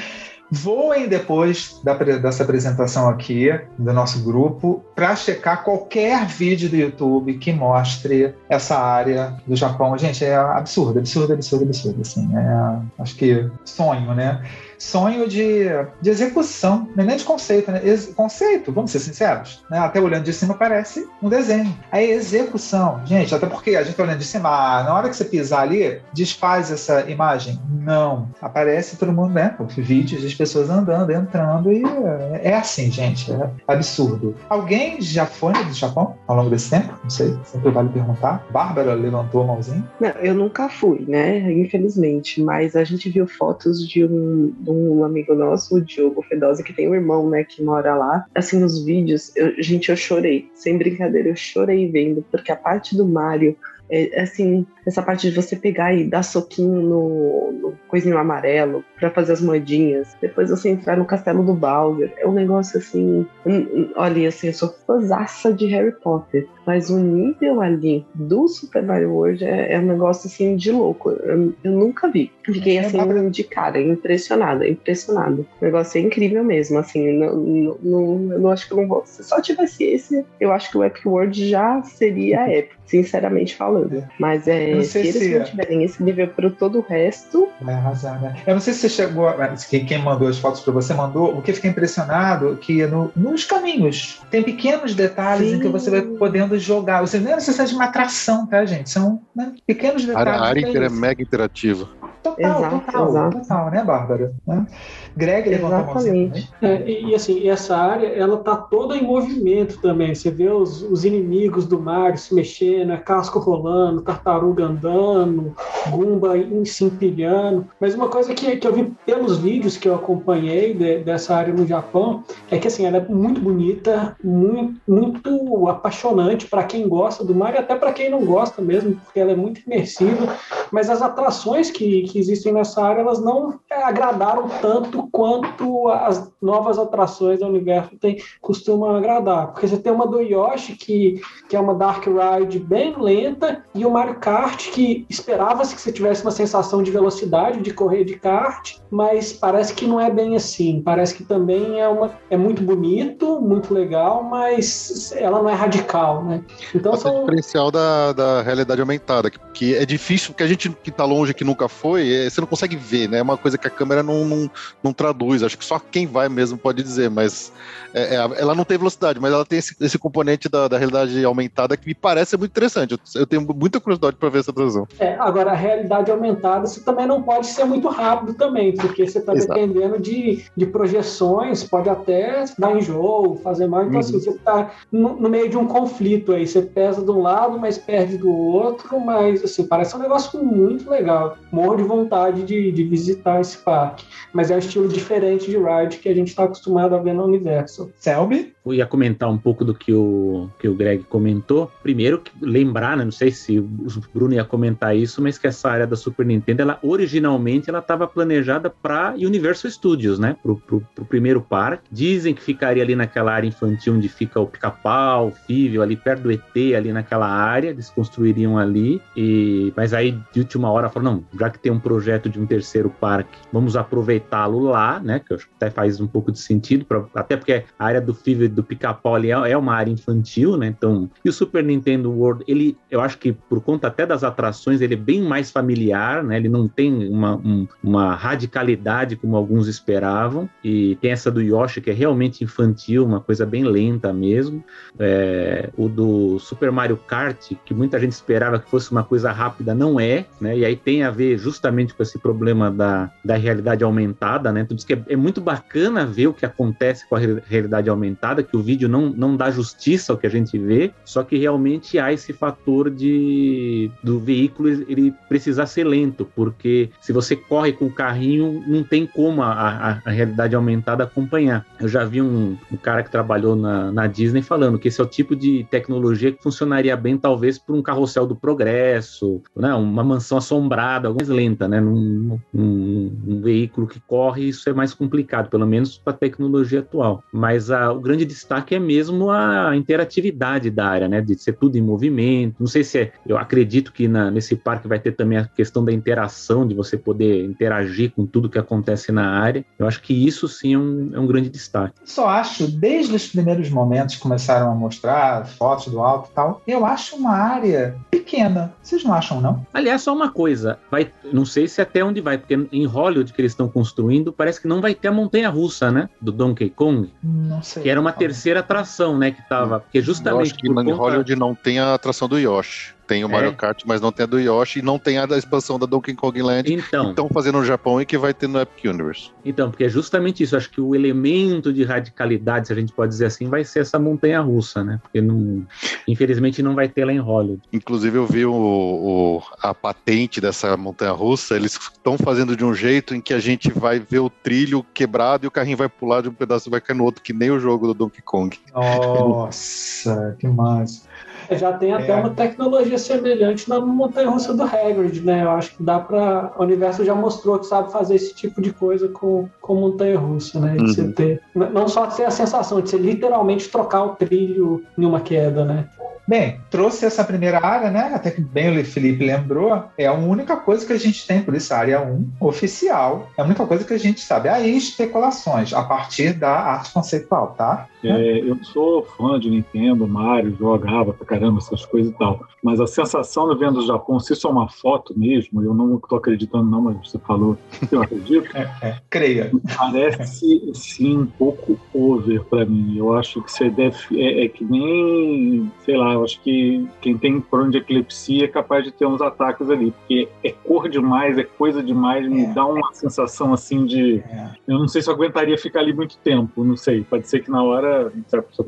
Voem depois da, dessa apresentação aqui do nosso grupo para checar qualquer vídeo do YouTube que mostre essa área do Japão. Gente, é absurdo, absurdo, absurdo, absurdo. Assim, é, acho que sonho, né? Sonho de, de execução, não é nem de conceito, né? Ex conceito, vamos ser sinceros, né? Até olhando de cima parece um desenho. Aí execução, gente, até porque a gente tá olhando de cima, ah, na hora que você pisar ali, desfaz essa imagem. Não. Aparece todo mundo, né? Vídeos das pessoas andando, entrando, e é, é assim, gente, é absurdo. Alguém já foi no Japão ao longo desse tempo? Não sei, sempre vale perguntar. Bárbara levantou a mãozinha. Não, eu nunca fui, né? Infelizmente, mas a gente viu fotos de um um amigo nosso, o Diogo Fedosa, que tem um irmão, né, que mora lá. Assim, nos vídeos, eu, gente, eu chorei. Sem brincadeira, eu chorei vendo, porque a parte do Mario é, assim, essa parte de você pegar e dar soquinho no, no coisinho amarelo para fazer as moedinhas, depois você entrar no castelo do Bowser, é um negócio assim. Hum, hum, olha, assim, eu sou fãzaça de Harry Potter, mas o nível ali do Super Mario World é, é um negócio assim de louco. Eu, eu nunca vi. Fiquei é, assim de cara, impressionada, impressionada. O negócio é incrível mesmo, assim, não, não, eu não acho que eu não vou. Se só tivesse esse, eu acho que o Epic World já seria épico sinceramente falando. Mas é, se eles se... mantiverem esse nível para todo o resto. Vai arrasar, né? Eu não sei se você chegou. A... Quem mandou as fotos para você mandou. O que fiquei impressionado que no, nos caminhos tem pequenos detalhes Sim. em que você vai podendo jogar. Você não é de uma atração, tá, gente? São né, pequenos detalhes. A área inteira é mega interativa. Total, exato, total, exato. total, né, Bárbara? Né? Greg levantou a mãozinha. É, e, e, assim, essa área, ela tá toda em movimento também. Você vê os, os inimigos do Mario se mexendo, é casco rolando, tartaruga andando, Gumba se empilhando. Mas uma coisa que, que eu vi pelos vídeos que eu acompanhei de, dessa área no Japão é que assim, ela é muito bonita, muito, muito apaixonante para quem gosta do Mario, até para quem não gosta mesmo, porque ela é muito imersiva. Mas as atrações que, que existem nessa área, elas não agradaram tanto quanto as novas atrações do universo tem, costumam agradar. Porque você tem uma do Yoshi, que, que é uma Dark Ride bem lenta, e o Mario Kart, que esperava-se que você tivesse uma sensação de velocidade, de correr de kart, mas parece que não é bem assim. Parece que também é, uma, é muito bonito, muito legal, mas ela não é radical, né? Então Esse são... é o diferencial da, da realidade aumentada, que, que é difícil, porque a gente que está longe, que nunca foi, é, você não consegue ver, né? É uma coisa que a câmera não, não, não traduz. Acho que só quem vai mesmo pode dizer, mas é, é, ela não tem velocidade, mas ela tem esse, esse componente da, da, realidade aumentada que me parece muito interessante. Eu, eu tenho muita curiosidade para ver essa tradução. É, agora, a realidade aumentada, você também não pode ser muito rápido também, porque você está dependendo de, de projeções, pode até dar enjoo, fazer mal. Então, assim, uhum. assim, você está no, no, meio de um conflito aí. Você pesa de um lado, mas perde do outro, mas, assim, parece um negócio muito legal. Morro de vontade de, de visitar esse parque. Mas é um estilo diferente de ride que a gente está acostumado a ver no universo. Selby? Eu ia comentar um pouco do que o, que o Greg comentou. Primeiro, lembrar, né, não sei se o Bruno ia comentar isso, mas que essa área da Super Nintendo, ela originalmente ela estava planejada para Universal Studios, né, pro, pro, pro, primeiro parque. Dizem que ficaria ali naquela área infantil onde fica o Pica-Pau, o Fível, ali perto do ET, ali naquela área, eles construiriam ali. E mas aí de última hora falaram, não, já que tem um projeto de um terceiro parque, vamos aproveitá-lo lá, né, que eu acho que até faz um pouco de sentido, pra, até porque a área do Fível do Pica-Pau é, é uma área infantil, né? Então, e o Super Nintendo World, ele, eu acho que por conta até das atrações, ele é bem mais familiar, né? Ele não tem uma, um, uma radicalidade como alguns esperavam. E tem essa do Yoshi, que é realmente infantil, uma coisa bem lenta mesmo. É, o do Super Mario Kart, que muita gente esperava que fosse uma coisa rápida, não é, né? E aí tem a ver justamente com esse problema da, da realidade aumentada, né? Então diz que é, é muito bacana ver o que acontece com a realidade aumentada, que o vídeo não, não dá justiça ao que a gente vê, só que realmente há esse fator de do veículo ele precisar ser lento, porque se você corre com o carrinho, não tem como a, a, a realidade aumentada acompanhar. Eu já vi um, um cara que trabalhou na, na Disney falando que esse é o tipo de tecnologia que funcionaria bem, talvez, para um carrossel do progresso, né? uma mansão assombrada, algo mais lenta, né? Num, num, num veículo que corre, isso é mais complicado, pelo menos para a tecnologia atual. Mas a, o grande destaque é mesmo a interatividade da área, né? De ser tudo em movimento. Não sei se é. Eu acredito que na, nesse parque vai ter também a questão da interação, de você poder interagir com tudo que acontece na área. Eu acho que isso sim é um, é um grande destaque. Só acho, desde os primeiros momentos que começaram a mostrar fotos do alto e tal, eu acho uma área pequena. Vocês não acham, não? Aliás, só uma coisa. Vai, não sei se até onde vai, porque em Hollywood que eles estão construindo, parece que não vai ter a montanha russa, né? Do Donkey Kong. Não sei. Que era uma terceira atração, né? Que tava. Porque justamente. Eu acho que conta... Hollywood não tem a atração do Yoshi. Tem o Mario é. Kart, mas não tem a do Yoshi e não tem a da expansão da Donkey Kong Land. Então. Estão fazendo no Japão e que vai ter no Epic Universe. Então, porque é justamente isso. Acho que o elemento de radicalidade, se a gente pode dizer assim, vai ser essa montanha russa, né? Porque não, infelizmente não vai ter lá em Hollywood. Inclusive, eu vi o, o a patente dessa montanha russa. Eles estão fazendo de um jeito em que a gente vai ver o trilho quebrado e o carrinho vai pular de um pedaço e vai cair no outro, que nem o jogo do Donkey Kong. Nossa, que massa. Já tem até é. uma tecnologia semelhante na montanha-russa do Hagrid, né? Eu acho que dá para O universo já mostrou que sabe fazer esse tipo de coisa com, com montanha-russa, né? Uhum. você ter, não só ter a sensação de você literalmente trocar o trilho em uma queda, né? Bem, trouxe essa primeira área, né? Até que bem o Felipe lembrou, é a única coisa que a gente tem, por isso, a área 1 oficial, é a única coisa que a gente sabe. Aí especulações a partir da arte conceitual, tá? É, eu sou fã de Nintendo, Mario, jogava pra caramba essas coisas e tal. Mas a sensação de vendo o Japão, se isso é uma foto mesmo, eu não estou acreditando, não, mas você falou, eu acredito. [laughs] é, é, creia. Parece sim um pouco over para mim. Eu acho que você deve. É, é, que nem, sei lá, eu acho que quem tem problema de epilepsia é capaz de ter uns ataques ali, porque é cor demais, é coisa demais, me é. dá uma sensação assim de. É. Eu não sei se eu aguentaria ficar ali muito tempo, não sei. Pode ser que na hora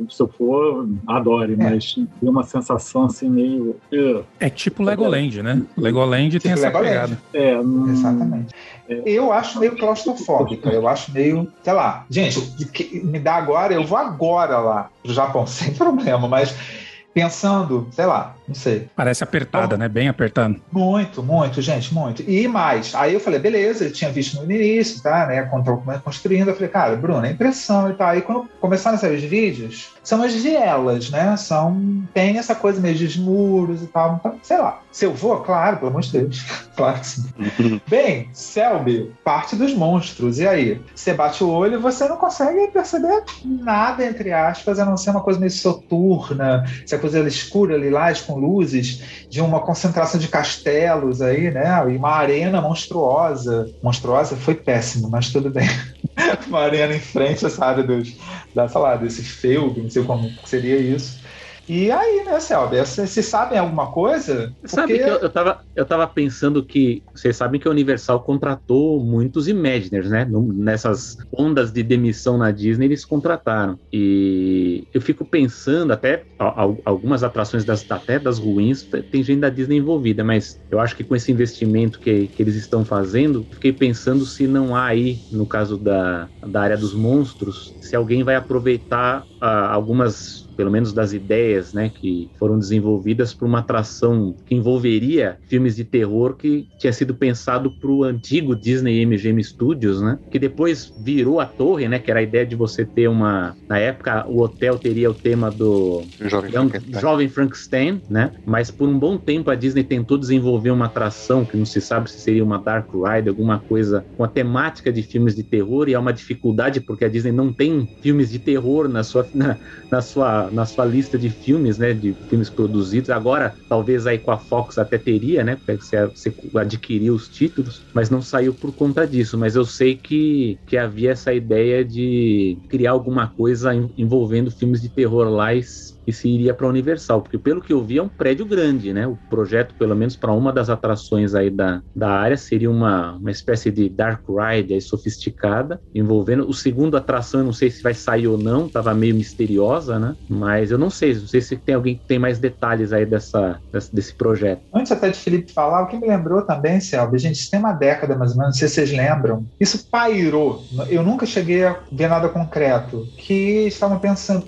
se eu for, adore, é. mas tem uma sensação assim meio. É tipo Legoland, né? Legoland tipo tem essa Legoland. pegada. É, hum... Exatamente. É. Eu acho meio claustrofóbica, eu acho meio, sei lá, gente, me dá agora, eu vou agora lá pro Japão, [laughs] sem problema, mas pensando, sei lá, não sei. Parece apertada, então, né? Bem apertando. Muito, muito, gente, muito. E mais, aí eu falei, beleza, eu tinha visto no início, tá, né? Quando tava construindo, eu falei, cara, Bruno, é impressão e tal. Aí quando começaram a sair os vídeos, são as vielas, né? São. Tem essa coisa meio de muros e tal. Então, sei lá. Se eu vou, claro, pelo amor de Deus. [laughs] claro que sim. [laughs] Bem, Selby, parte dos monstros. E aí? Você bate o olho e você não consegue perceber nada, entre aspas, a não ser uma coisa meio soturna, essa coisa escura, lilás, com luzes, de uma concentração de castelos aí, né? E uma arena monstruosa. Monstruosa foi péssimo, mas tudo bem. [laughs] uma arena em frente, sabe, dos, da, sei lá, desse feudo, não sei como seria isso. E aí, né, Selby, vocês sabem alguma coisa? Porque... Sabe que eu, eu, tava, eu tava pensando que vocês sabem que a Universal contratou muitos Imaginers, né? Nessas ondas de demissão na Disney, eles contrataram. E eu fico pensando, até algumas atrações das, até das ruins, tem gente da Disney envolvida, mas eu acho que com esse investimento que, que eles estão fazendo, fiquei pensando se não há aí, no caso da, da área dos monstros, se alguém vai aproveitar uh, algumas pelo menos das ideias, né, que foram desenvolvidas para uma atração que envolveria filmes de terror que tinha sido pensado para o antigo Disney MGM Studios, né, que depois virou a torre, né, que era a ideia de você ter uma, na época o hotel teria o tema do Jovem um Frankenstein. jovem Frankenstein, né? Mas por um bom tempo a Disney tentou desenvolver uma atração que não se sabe se seria uma Dark Ride, alguma coisa com a temática de filmes de terror e é uma dificuldade porque a Disney não tem filmes de terror na sua, na, na sua, na sua lista de filmes, né? De filmes produzidos. Agora, talvez aí com a Fox até teria, né? Porque você, você adquiriu os títulos, mas não saiu por conta disso. Mas eu sei que, que havia essa ideia de criar alguma coisa en- envolvendo filmes de terror lá e e se iria para a Universal, porque pelo que eu vi é um prédio grande, né? O projeto, pelo menos para uma das atrações aí da, da área, seria uma, uma espécie de dark ride aí sofisticada, envolvendo o segundo atração, eu não sei se vai sair ou não, tava meio misteriosa, né? Mas eu não sei, não sei se tem alguém que tem mais detalhes aí dessa, desse, projeto. Antes até de Felipe falar, o que me lembrou também, Selby, gente, isso tem uma década mais ou menos, não sei se vocês lembram, isso pairou. Eu nunca cheguei a ver nada concreto. Que estavam pensando,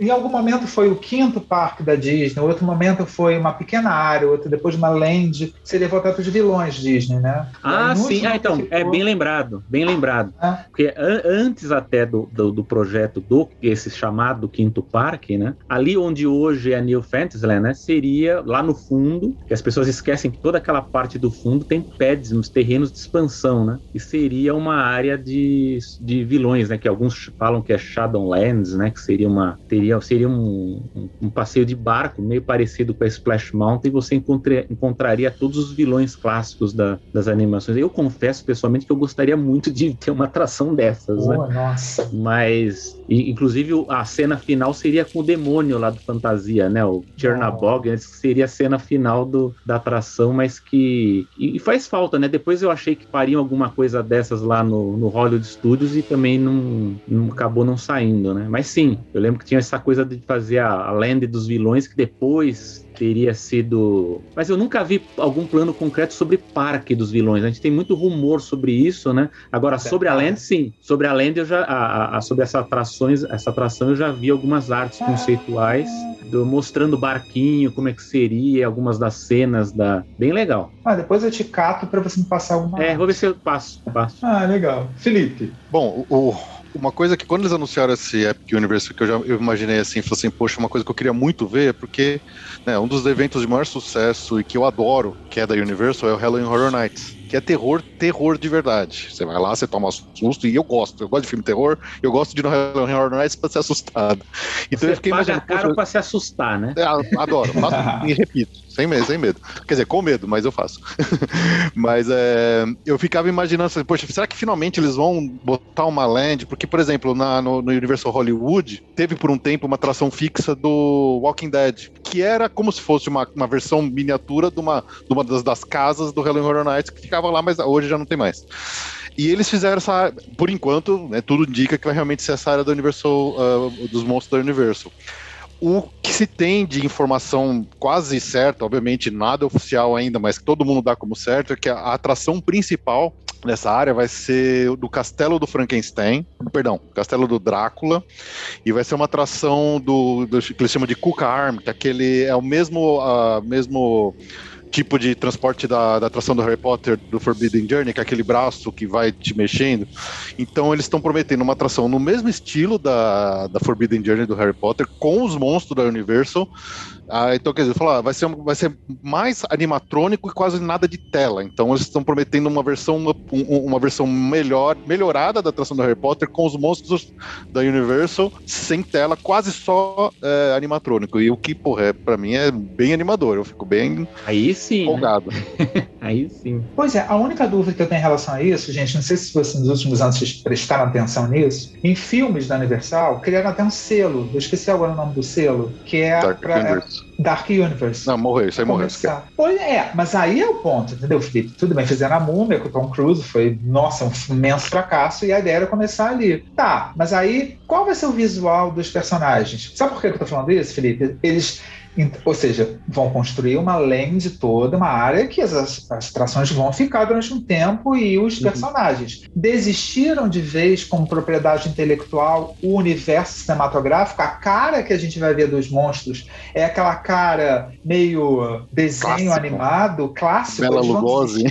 em algum momento foi o quinto parque da Disney, outro momento foi uma pequena área, outro depois uma land, seria voltar para os vilões Disney, né? Ah, sim. Ah, então, é ficou- bem lembrado, bem lembrado. Ah. Porque an- antes até do, do, do projeto do esse chamado Quinto Parque, né? Ali onde hoje é a New Fantasyland, né? Seria lá no fundo, que as pessoas esquecem que toda aquela parte do fundo tem pads, uns terrenos de expansão, né? E seria uma área de, de vilões, né? Que alguns falam que é Shadowlands, né? Que seria uma teria seria um, um, um passeio de barco meio parecido com a Splash Mountain, e você encontre- encontraria todos os vilões clássicos da- das animações. Eu confesso pessoalmente que eu gostaria muito de ter uma atração dessas, né? Nossa. Mas, e- inclusive, a cena final seria com o demônio lá do Fantasia, né? O Chernabog, esse que seria a cena final do, da atração, mas que. E, e faz falta, né? Depois eu achei que fariam alguma coisa dessas lá no, no Hollywood Studios e também não, não acabou não saindo, né? Mas sim, eu lembro que tinha essa coisa de fazer a, a Land dos vilões que depois teria sido. Mas eu nunca vi algum plano concreto sobre parque dos vilões. A gente tem muito rumor sobre isso, né? Agora, sobre a Land, sim. Sobre a Land, eu já. a- a- a- sobre essas atrações, essa atração, eu já vi algumas artes conceituais do- mostrando o barquinho, como é que seria, algumas das cenas da. Bem legal. Ah, depois eu te cato para você me passar alguma. É, vou ver se eu passo. passo. Ah, legal. Felipe. Bom, o- uma coisa que quando eles anunciaram esse Epic Universe, que eu já eu imaginei assim, falei assim, poxa, uma coisa que eu queria muito ver, é porque né, um dos eventos de maior sucesso e que eu adoro, que é da Universal, é o Halloween Horror Nights. Que é terror, terror de verdade. Você vai lá, você toma susto, e eu gosto. Eu gosto de filme terror, eu gosto de ir no Halloween Horror Nights pra ser assustado. Então Você eu fiquei paga imaginando. caro poxa, pra se assustar, né? é, adoro, faço [laughs] e repito, sem medo, sem medo. Quer dizer, com medo, mas eu faço. [laughs] mas é, eu ficava imaginando assim, poxa, será que finalmente eles vão botar uma land? Porque, por exemplo, na, no, no Universal Hollywood, teve por um tempo uma atração fixa do Walking Dead, que era como se fosse uma, uma versão miniatura de uma, de uma das, das casas do Halloween Horror Nights, que ficava lá, mas hoje já não tem mais. E eles fizeram essa, por enquanto, né, tudo indica que vai realmente ser essa área da Universal, ah, dos monstros da Universal. O que se tem de informação quase certa, obviamente nada oficial ainda, mas que todo mundo dá como certo, é que a, atração principal nessa área vai ser do Castelo do Frankenstein, perdão, Castelo do Drácula, e vai ser uma atração do, do que eles chamam de Cook Arm, que é aquele é o mesmo, ah, mesmo tipo de transporte da, da atração do Harry Potter do Forbidden Journey, que é aquele braço que vai te mexendo. Então eles estão prometendo uma atração no mesmo estilo da, da Forbidden Journey do Harry Potter, com os monstros da Universal. Ah, então, quer dizer, falar, vai, ser, vai ser mais animatrônico e quase nada de tela. Então, eles estão prometendo uma versão, uma, um- uma versão melhor, melhorada da atração do Harry Potter com os monstros da Universal, sem tela, quase só é, animatrônico. E o que, porra, é, pra mim é bem animador. Eu fico bem Aí sim. né? [laughs] Aí sim. Pois é, a única dúvida que eu tenho em relação a isso, gente, não sei se vocês nos últimos anos vocês prestaram atenção nisso, em filmes da Universal, criaram até um selo, eu esqueci agora o nome do selo, que é Dark pra- Universe. Dark Universe. Não, morreu, isso aí morreu. Pois é, mas aí é o ponto, entendeu, Felipe? Tudo bem, fizeram a múmia com o Tom Cruise, foi, nossa, um imenso fracasso, e a ideia era começar ali. Tá, mas aí, qual vai ser o visual dos personagens? Sabe por que eu tô falando isso, Felipe? Eles Ou seja, vão construir uma land toda, uma área que as, as atrações vão ficar durante um tempo e os uhum. personagens desistiram de vez como propriedade intelectual o universo cinematográfico, a cara que a gente vai ver dos monstros é aquela cara meio desenho clássico. animado, clássico. Bela Lugosi.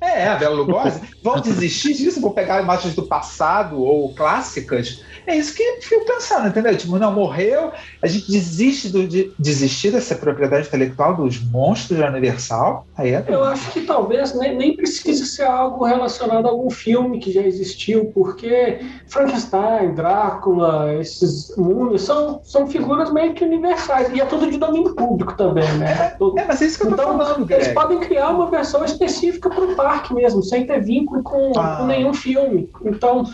É, a Bela Lugosi. [laughs] vão desistir disso, vão pegar imagens do passado ou clássicas é isso que eu fico pensando, entendeu? Tipo, não, morreu, a gente desiste do, de desistir dessa propriedade intelectual dos monstros da Universal. Aí é eu acho que talvez nem, nem precise ser algo relacionado a algum filme que já existiu, porque Frankenstein, Drácula, esses mundos são, são figuras meio que universais. E é tudo de domínio público também, né? É, é mas é isso que eu tô então, falando, Eles podem criar uma versão específica para o parque mesmo, sem ter vínculo com, ah. com nenhum filme. Então,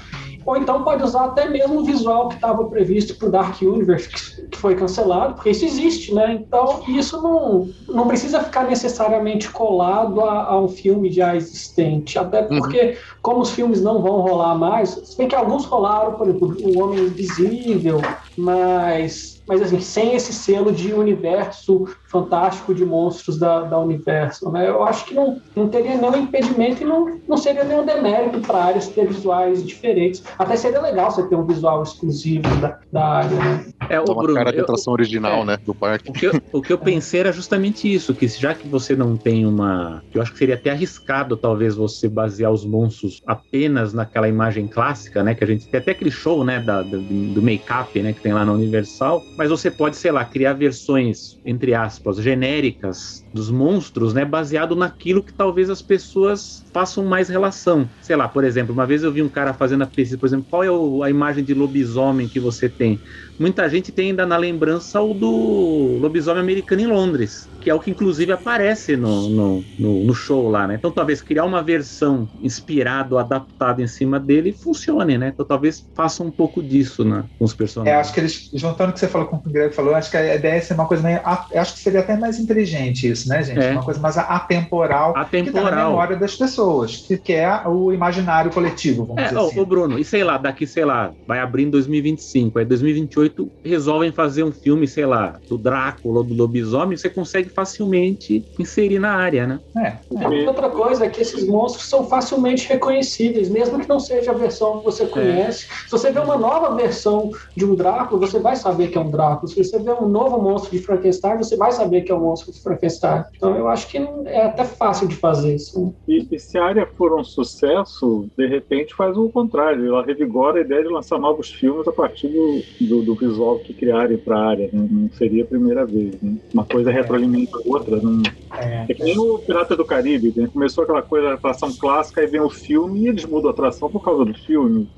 ou então pode usar até mesmo o visual que estava previsto para o Dark Universe, que foi cancelado, porque isso existe, né? Então, isso não, não precisa ficar necessariamente colado a, a um filme já existente, até uhum. porque, uhum. como os filmes não vão rolar mais, se bem que alguns rolaram, por exemplo, O Homem Invisível, mas mas assim, sem esse selo de universo fantástico de monstros da, da universo. Né? Eu acho que não, não teria nenhum impedimento e não, não seria nenhum demérito para áreas ter visuais diferentes. Até seria legal você ter um visual exclusivo da, da área. Né? É, o Uma Bruno, cara de atração eu, original, é, né, do parque. O que, eu, o que eu pensei era justamente isso, que já que você não tem uma... Eu acho que seria até arriscado, talvez, você basear os monstros apenas naquela imagem clássica, né, que a gente tem até aquele show, né, da, do, do make-up, né, que tem lá na Universal, mas você pode, sei lá, criar versões, entre aspas, genéricas dos monstros, né, baseado naquilo que talvez as pessoas façam mais relação. Sei lá, por exemplo, uma vez eu vi um cara fazendo a pesquisa, por exemplo, qual é o, a imagem de lobisomem que você tem? Muita gente tem ainda na lembrança o do lobisomem americano em Londres, que é o que inclusive aparece no, no, no, no show lá, né? Então talvez criar uma versão inspirada ou adaptada em cima dele funcione, né? Então talvez faça um pouco disso né, com os personagens. É, acho que eles, juntando o que você falou com o que o Greg falou, acho que a ideia é ser uma coisa meio. Acho que seria até mais inteligente isso, né, gente? É. Uma coisa mais atemporal, atemporal. que tá na memória das pessoas, que, que é o imaginário coletivo, vamos é, dizer assim. Ô, Bruno, e sei lá, daqui, sei lá, vai abrir em 2025, aí 2028 resolvem fazer um filme, sei lá, do Drácula ou do lobisomem, você consegue facilmente inserir na área, né? É. é. Outra coisa é que esses monstros são facilmente reconhecíveis, mesmo que não seja a versão que você conhece. É. Se você vê uma nova versão de um Drácula, você vai saber que é um Drácula. Se você vê um novo monstro de Frankenstein, você vai saber que é um monstro de Frankenstein. Então eu acho que é até fácil de fazer isso. E, e se a área for um sucesso, de repente faz o contrário. Ela revigora a ideia de lançar novos filmes a partir do, do, do visual que criarem para a área. Né? Não seria a primeira vez. Né? Uma coisa outra. Não... É, é que nem o Pirata do Caribe. Né? Começou aquela coisa da atração clássica, aí vem o filme e eles mudam a atração por causa do filme.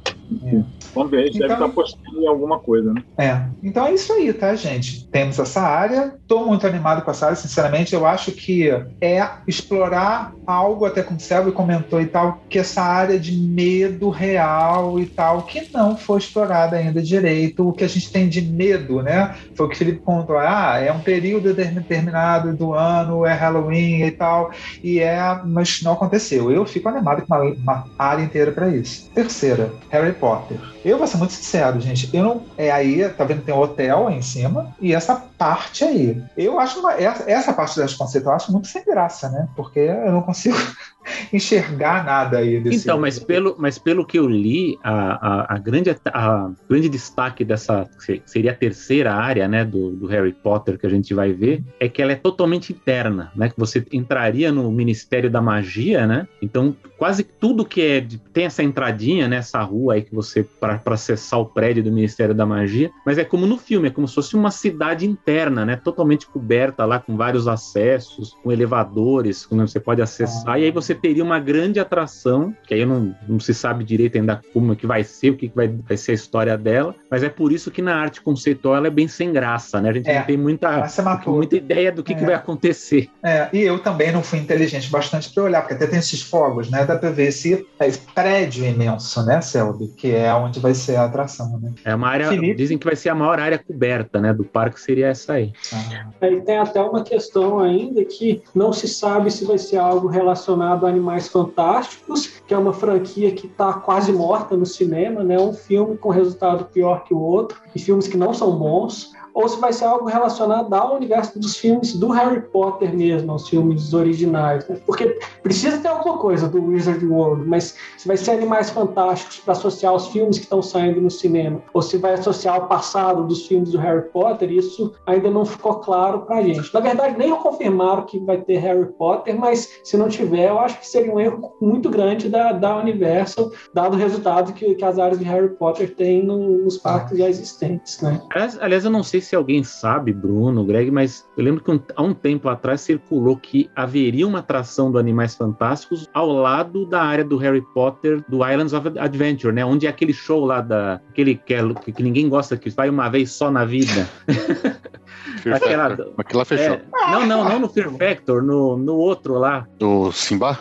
É. Vamos ver, a gente então, deve estar apostando em alguma coisa, né? É. Então é isso aí, tá, gente? Temos essa área. Estou muito animado com essa área, sinceramente. Eu acho que é explorar algo, até como o Selby comentou e tal, que essa área de medo real e tal, que não foi explorada ainda direito. O que a gente tem de medo, né? Foi o que o Felipe contou. Ah, é um período determinado do ano, é Halloween e tal. E é, mas não aconteceu. Eu fico animado com uma, uma área inteira para isso. Terceira, Harry Potter. Eu vou ser muito sincero, gente. Eu não. É aí, tá vendo? Tem um hotel aí em cima. E essa parte aí. Eu acho uma, essa, essa parte das conceitos eu acho muito sem graça, né? Porque eu não consigo [laughs] enxergar nada aí desse. Então, mas pelo, mas pelo que eu li, a, a, a grande, a, grande destaque dessa seria a terceira área, né, do, do, Harry Potter que a gente vai ver, é que ela é totalmente interna, né? Que você entraria no Ministério da Magia, né? Então, quase tudo que é de, tem essa entradinha, né, essa rua aí que você para acessar o prédio do Ministério da Magia, mas é como no filme, é como se fosse uma cidade interna, né? Totalmente coberta lá com vários acessos, com elevadores, que você pode acessar, ah. e aí você teria uma grande atração, que aí não, não se sabe direito ainda como é que vai ser, o que, que vai, vai ser a história dela, mas é por isso que na arte conceitual ela é bem sem graça, né? A gente é, não tem muita, muita ideia do que, é. que vai acontecer. É, e eu também não fui inteligente bastante para olhar, porque até tem esses fogos, né? Dá para ver esse, esse prédio imenso, né, Selby? Que é onde vai ser a atração, né? É uma área, Felipe... dizem que vai ser a maior área coberta, né, do parque seria essa aí. Ah. Aí tem até uma questão ainda que não se sabe se vai ser algo relacionado chamado Animais Fantásticos, que é uma franquia que está quase morta no cinema, né? Um filme com resultado pior que o outro, e filmes que não são bons ou se vai ser algo relacionado ao universo dos filmes do Harry Potter mesmo, aos filmes originais. Né? Porque precisa ter alguma coisa do Wizard World, mas se vai ser Animais Fantásticos para associar aos filmes que estão saindo no cinema, ou se vai associar ao passado dos filmes do Harry Potter, isso ainda não ficou claro para a gente. Na verdade, nem confirmaram que vai ter Harry Potter, mas se não tiver, eu acho que seria um erro muito grande da, da Universal, dado o resultado que, que as áreas de Harry Potter têm no, nos parques já existentes. Né? Aliás, aliás, eu não sei se alguém sabe, Bruno, Greg, mas eu lembro que um, há um tempo atrás circulou que haveria uma atração do Animais Fantásticos ao lado da área do Harry Potter do Islands of Adventure, né? Onde é aquele show lá da aquele que, é, que, que ninguém gosta que vai uma vez só na vida. [laughs] Fear Aquela, Factor. Aquela fechou. É, não, não, não no Fear Factor, no, no outro lá. Do Simba?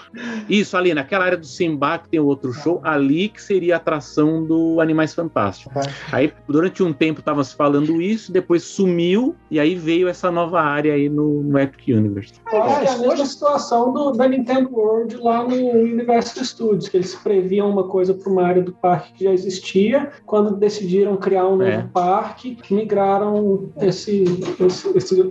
Isso, ali, naquela área do Simba que tem o outro show, ali que seria a atração do Animais Fantásticos. Uhum. Aí, durante um tempo, tava se falando isso, depois sumiu, e aí veio essa nova área aí no, no Epic Universe. É, é a mesma situação do, da Nintendo World lá no Universo Studios, que eles previam uma coisa para uma área do parque que já existia, quando decidiram criar um novo é. parque, migraram esse,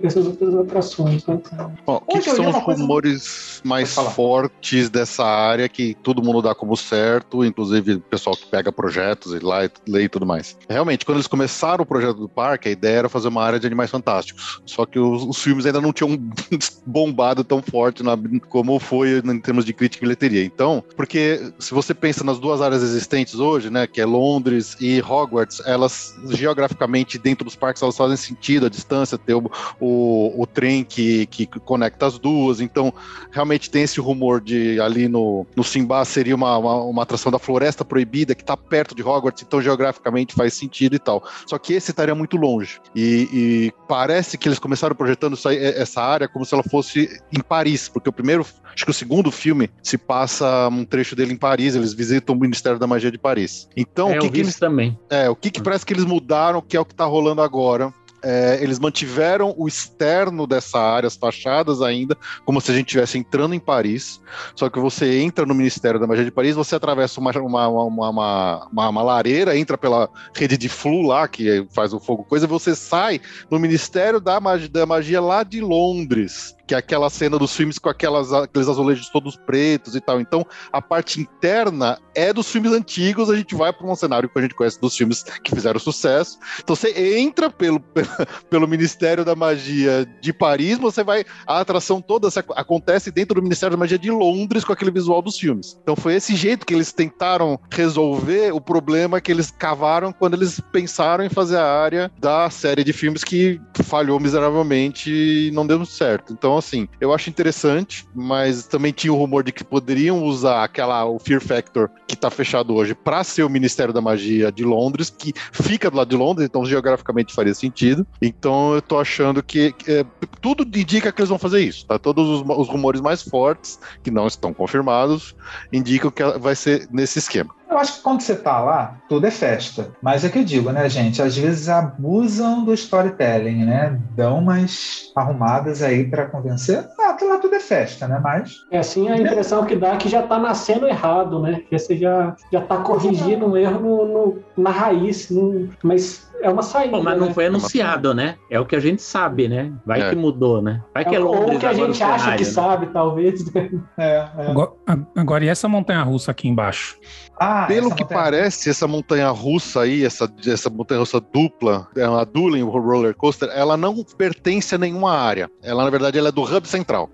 essas outras atrações. Né? o que, que são os rumores mais fortes dessa área que todo mundo dá como certo, inclusive o pessoal que pega projetos e lá e lê e tudo mais? Realmente, quando eles começaram o projeto do parque, a ideia era fazer uma área de animais fantásticos. Só que os, os filmes ainda não tinham [laughs] bombado tão forte na, como foi em termos de crítica e bilheteria. Então, porque se você pensa nas duas áreas existentes hoje, né, que é Londres e Hogwarts, elas geograficamente dentro dos parques elas fazem sentido, a distância, ter o, o, o trem que, que conecta as duas. Então, realmente tem esse rumor de ali no, no Simba seria uma, uma, uma atração da Floresta Proibida, que está perto de Hogwarts, então geograficamente faz sentido e tal. Só que esse estaria muito longe. E, e parece que eles começaram projetando essa, essa área como se ela fosse em Paris, porque o primeiro, acho que o segundo filme se passa um trecho dele em Paris, eles visitam o Ministério da Magia de Paris. Então, é, o que, que eles também. É, o que, que parece que eles mudaram, que é o que está rolando agora, é, eles mantiveram o externo dessa área, as fachadas ainda, como se a gente estivesse entrando em Paris. Só que você entra no Ministério da Magia de Paris, você atravessa uma, uma, uma, uma, uma lareira, entra pela rede de flu lá, que faz o fogo coisa, você sai no Ministério da Magia, da Magia lá de Londres que é aquela cena dos filmes com aquelas, aqueles azulejos todos pretos e tal. Então, a parte interna é dos filmes antigos, a gente vai para um cenário que a gente conhece dos filmes que fizeram sucesso. Então, você entra pelo, [laughs] pelo Ministério da Magia de Paris, você vai. A atração toda acontece dentro do Ministério da Magia de Londres com aquele visual dos filmes. Então, foi esse jeito que eles tentaram resolver o problema que eles cavaram quando eles pensaram em fazer a área da série de filmes que falhou miseravelmente e não deu certo. Então, assim, eu acho interessante, mas também tinha o rumor de que poderiam usar aquela, o Fear Factor, que tá fechado hoje, para ser o Ministério da Magia de Londres, que fica do lado de Londres, então geograficamente faria sentido. Então eu tô achando que é, tudo indica que eles vão fazer isso, tá? Todos os, os rumores mais fortes, que não estão confirmados, indicam que vai ser nesse esquema. Eu acho que quando você tá lá, tudo é festa. Mas é que eu digo, né, gente? Às vezes abusam do storytelling, né? Dão umas arrumadas aí para convencer. Ah, lá tudo é festa, né? Mas. É assim a impressão que dá que já tá nascendo errado, né? Que você já, já tá corrigindo um erro no, no na raiz. No, mas é uma saída. Bom, mas não né? foi anunciado, né? É o que a gente sabe, né? Vai é. que mudou, né? Vai que é, é Londres Ou que a gente acha cenário, que né? sabe, talvez. [laughs] É, é. Agora, agora, e essa montanha russa aqui embaixo? Ah, Pelo que montanha... parece, essa montanha russa aí, essa, essa montanha russa dupla, é uma Dueling Roller Coaster, ela não pertence a nenhuma área. Ela, na verdade, ela é do Hub Central.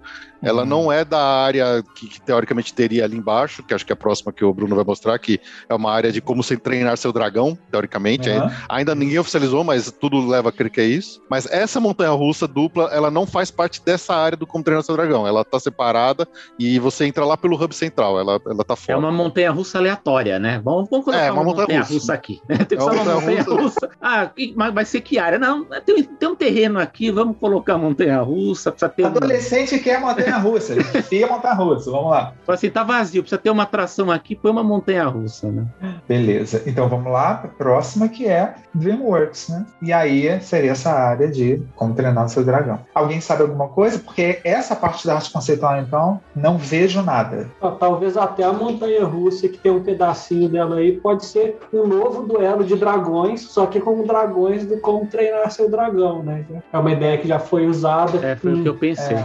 Ela uhum. não é da área que, que, teoricamente teria ali embaixo, que acho que é a próxima que o Bruno vai mostrar, que é uma área de como você treinar seu dragão, teoricamente. Uhum. ainda ninguém oficializou, mas tudo leva a crer que é isso. Mas essa montanha russa dupla, ela não faz parte dessa área do como treinar seu dragão. Ela tá separada e você entra lá pelo hub central. Ela, ela tá fora. É uma montanha russa aleatória, né? Vamos, vamos colocar é, uma, uma montanha, russa. russa. aqui. Né? [laughs] Tem é uma montanha, russa. russa. Ah, mas vai ser que área? Não, tem, tem um terreno aqui, vamos colocar a montanha russa. Adolescente uma... quer montanha montanha-russa. A gente enfia a montanha-russa. Vamos lá. Fala assim, tá vazio, precisa ter uma atração aqui, põe uma montanha-russa, né? Beleza. Então vamos lá para a próxima, que é DreamWorks, né? E aí seria essa área de como treinar o seu dragão. Alguém sabe alguma coisa? Porque essa parte da arte conceitual, então, não vejo nada. Ah, Talvez até a montanha russa, que tem um pedacinho dela aí, pode ser um novo duelo de dragões, só que com dragões do como treinar seu dragão, né? É uma ideia que já foi usada. É, foi o que eu Hum, pensei.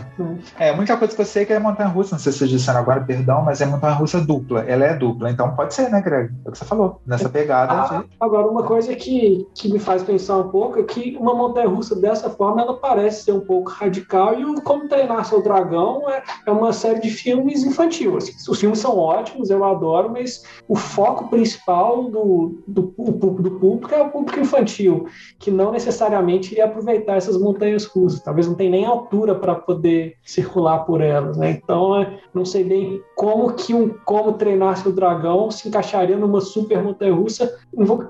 É, a única coisa que eu sei é que é montanha-russa, não sei se vocês disseram agora, perdão, mas é montanha-russa dupla. Ela é dupla, então pode ser, né, Greg? É o que você falou, nessa pegada Ah, de... agora, uma coisa que, que me faz pensar um pouco é que uma montanha russa dessa forma ela parece ser um pouco radical e o Como Treinar Seu Dragão é, é uma série de filmes infantil. assim. os filmes são ótimos, eu adoro, mas o foco principal do, do, do, do público é o público infantil, que não necessariamente iria aproveitar essas montanhas russas. Talvez não tenha nem altura para poder circular por elas. Né? Então, é, não sei bem como que um Como Treinar Seu Dragão se encaixaria numa super montanha russa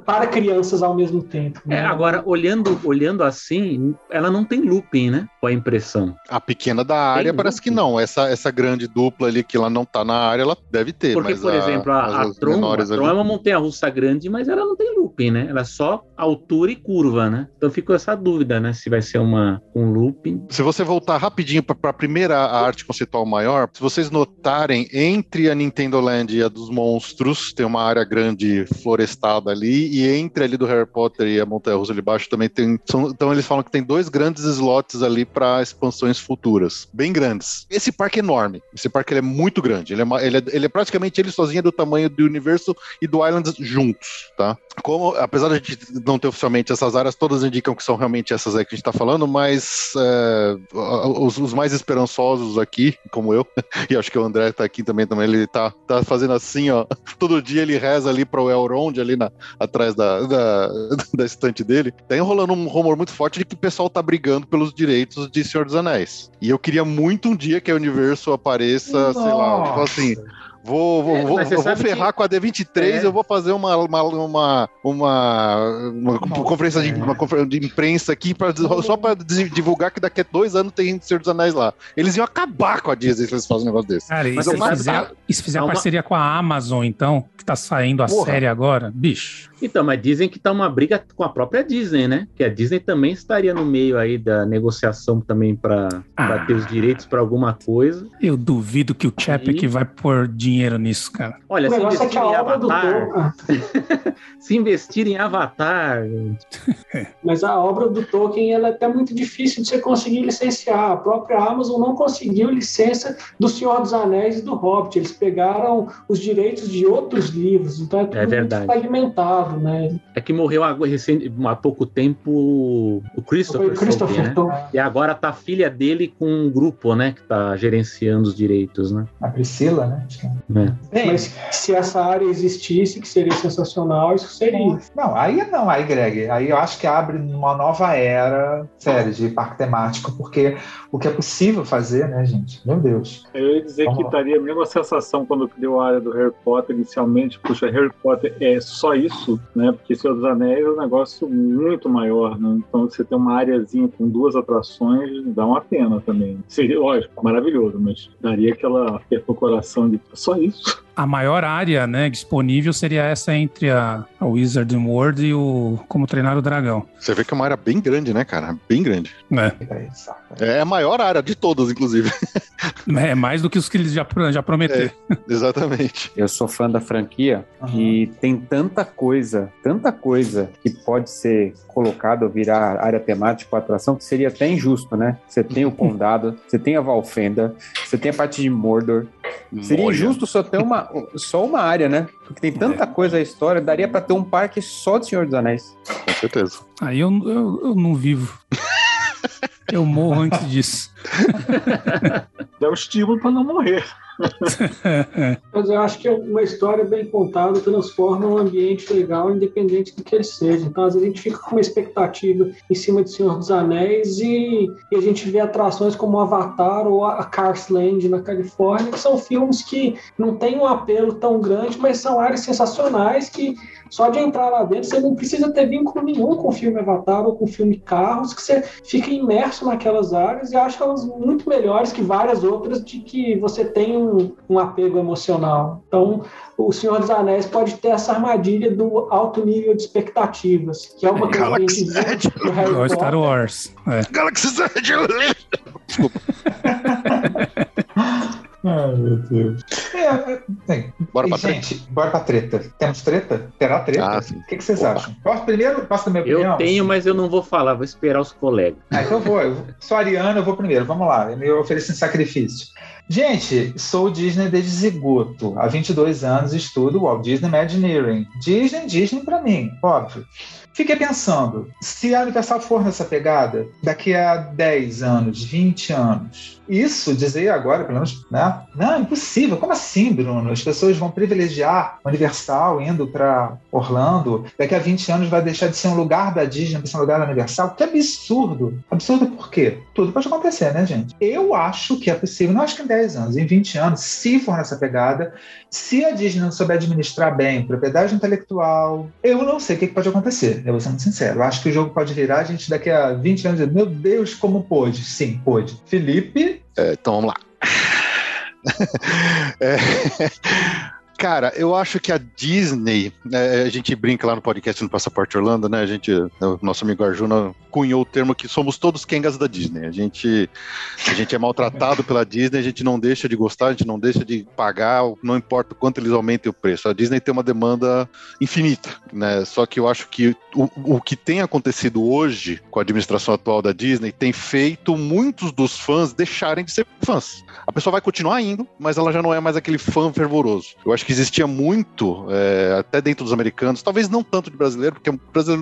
para crianças ao mesmo tempo. né? É, agora, olhando, olhando assim, ela não tem looping, né? Com a impressão. A pequena da área Tem parece que não. Essa, essa grande dupla ali que ela não tá na área, ela deve ter. Porque, mas por a- exemplo, a, a Tron, a Tron ali- é uma montanha russa grande, mas ela não tem looping, né? Ela é só altura e curva, né? Então ficou essa dúvida, né? Se vai ser uma, um looping. Se você voltar rapidinho para a primeira arte conceitual maior, se vocês notarem, entre a Nintendo Land e a dos monstros, tem uma área grande florestada ali, e entre ali do Harry Potter e a Montanha Russa ali embaixo também tem. são- então eles falam que tem dois grandes slots ali para expansões futuras, bem grandes. Esse parque é enorme. Esse parque é muito grande. Ele é, ma- ele é- ele é praticamente ele sozinho é do tamanho do universo e do Islands juntos, tá? Como, apesar de a gente não ter oficialmente essas áreas, todas indicam que são realmente essas aí que a gente tá falando, mas é, os, os mais esperançosos aqui, como eu, [laughs] e acho que o André tá aqui também, também ele tá, tá fazendo assim, ó. [laughs] Todo dia ele reza ali pro Elrond, ali na, atrás da, da, [laughs] da estante dele. Tá enrolando um rumor muito forte de que o pessoal tá brigando pelos direitos de Senhor dos Anéis. E eu queria muito um dia que a Universo apareça, sei lá, tipo assim. Vou, vou, É, vou, vou ferrar que- com a D23, É. eu vou fazer uma, uma, uma, uma, uma conferência, de, uma conferência de imprensa aqui pra, só para divulgar que daqui a dois anos tem Senhor dos Anéis lá. Eles iam acabar com a Disney se eles fazem um negócio desse. Cara, e Mas se eu faço- fizer, e se fizer uma- parceria com a Amazon, então, que tá saindo a Porra. série agora, bicho. Então, mas dizem que tá uma briga com a própria Disney, né? Que a Disney também estaria no meio aí da negociação também para Ah. ter os direitos para alguma coisa. Eu duvido que o Chapek E- vai pôr dinheiro nisso, cara. Olha, se é investir a em obra do Avatar, Tolkien. [laughs] se investir em Avatar, [laughs] Mas a obra do Tolkien ela é até muito difícil de você conseguir licenciar. A própria Amazon não conseguiu licença do Senhor dos Anéis e do Hobbit. Eles pegaram os direitos de outros livros. Então é tudo muito verdade. fragmentado, né? é que morreu há, recente- há pouco tempo o Foi Christopher, o Christopher Tolkien, né? E agora tá a filha dele com um grupo, né? Que tá gerenciando os direitos, né? A Priscila, né? É. Bem, Mas se essa área existisse, que seria sensacional, isso seria. Não, aí não, aí, Greg. Aí eu acho que abre uma nova era, sério, de parque temático, porque o que é possível fazer, né, gente? Meu Deus. Eu ia dizer Vamos que lá. daria a mesma sensação quando criou a área do Harry Potter inicialmente. Puxa, Harry Potter é só isso, né? Porque Senhor dos Anéis é um negócio muito maior, né? Então você tem uma areazinha com duas atrações, dá uma pena também. Seria, lógico, maravilhoso, mas daria aquela coração de só isso. A maior área né, disponível seria essa entre a, a Wizard World e o Como Treinar o Dragão. Você vê que é uma área bem grande, né, cara? Bem grande. Né? Saco. É a maior área de todas, inclusive. É mais do que os que eles já, já prometeram. Exatamente. Eu sou fã da franquia e tem tanta coisa, tanta coisa que pode ser colocada ou virar área temática ou atração que seria até injusto, né? Você tem o [laughs] Condado, você tem a Valfenda, você tem a parte de Mordor. Seria injusto só ter uma, só uma área, né? Porque tem tanta coisa a história, daria pra ter um parque só de Senhor dos Anéis. Com certeza. Aí eu, eu, eu não vivo. Eu morro antes disso. [laughs] Dá um estímulo para não morrer. [laughs] Mas eu acho que uma história bem contada transforma um ambiente legal, independente do que ele seja. Então, às vezes, a gente fica com uma expectativa em cima de Senhor dos Anéis e, e a gente vê atrações como Avatar ou a Cars Land na Califórnia, que são filmes que não têm um apelo tão grande, mas são áreas sensacionais que só de entrar lá dentro, você não precisa ter vínculo nenhum com o filme Avatar ou com o filme Carros, que você fica imerso naquelas áreas e acha elas muito melhores que várias outras de que você tem um, um apego emocional. Então, o Senhor dos Anéis pode ter essa armadilha do alto nível de expectativas, que é uma coisa que a gente. Star Wars. É. Galaxy Z! Desculpa. [laughs] Ai, meu Deus. É, é, Bora e, pra gente, bora pra treta. Temos treta? Terá treta? Ah, o que, que vocês Opa. acham? Posso primeiro? Posso dar minha Eu opinião? tenho, mas eu não vou falar, vou esperar os colegas. Ah, então eu vou. Eu sou ariano, eu vou primeiro. Vamos lá. Eu me ofereço em sacrifício. Gente, sou Disney desde zigoto. Há 22 anos estudo Walt Disney Imagineering. Disney, Disney pra mim, óbvio. Fiquei pensando, se a Universal for nessa pegada, daqui a 10 anos, 20 anos, isso dizer agora, pelo menos, né? Não, impossível. Como assim, Bruno? As pessoas vão privilegiar Universal indo para Orlando. Daqui a 20 anos vai deixar de ser um lugar da Disney para ser um lugar da Universal. Que absurdo. Absurdo por quê? Tudo pode acontecer, né, gente? Eu acho que é possível, não acho que em 10 anos, em 20 anos, se for nessa pegada, se a Disney não souber administrar bem propriedade intelectual, eu não sei o que pode acontecer. Eu vou ser muito sincero. Eu acho que o jogo pode virar a gente daqui a 20 anos meu Deus, como pôde? Sim, pôde. Felipe, É, então vamos lá. É, [laughs] Cara, eu acho que a Disney, né, a gente brinca lá no podcast no Passaporte Orlando, né? A gente, o nosso amigo Arjuna cunhou o termo que somos todos Kengas da Disney. A gente, a gente é maltratado pela Disney, a gente não deixa de gostar, a gente não deixa de pagar, não importa o quanto eles aumentem o preço. A Disney tem uma demanda infinita, né? Só que eu acho que o, o que tem acontecido hoje com a administração atual da Disney tem feito muitos dos fãs deixarem de ser fãs. A pessoa vai continuar indo, mas ela já não é mais aquele fã fervoroso. Eu acho que existia muito, é, até dentro dos americanos, talvez não tanto de brasileiro, porque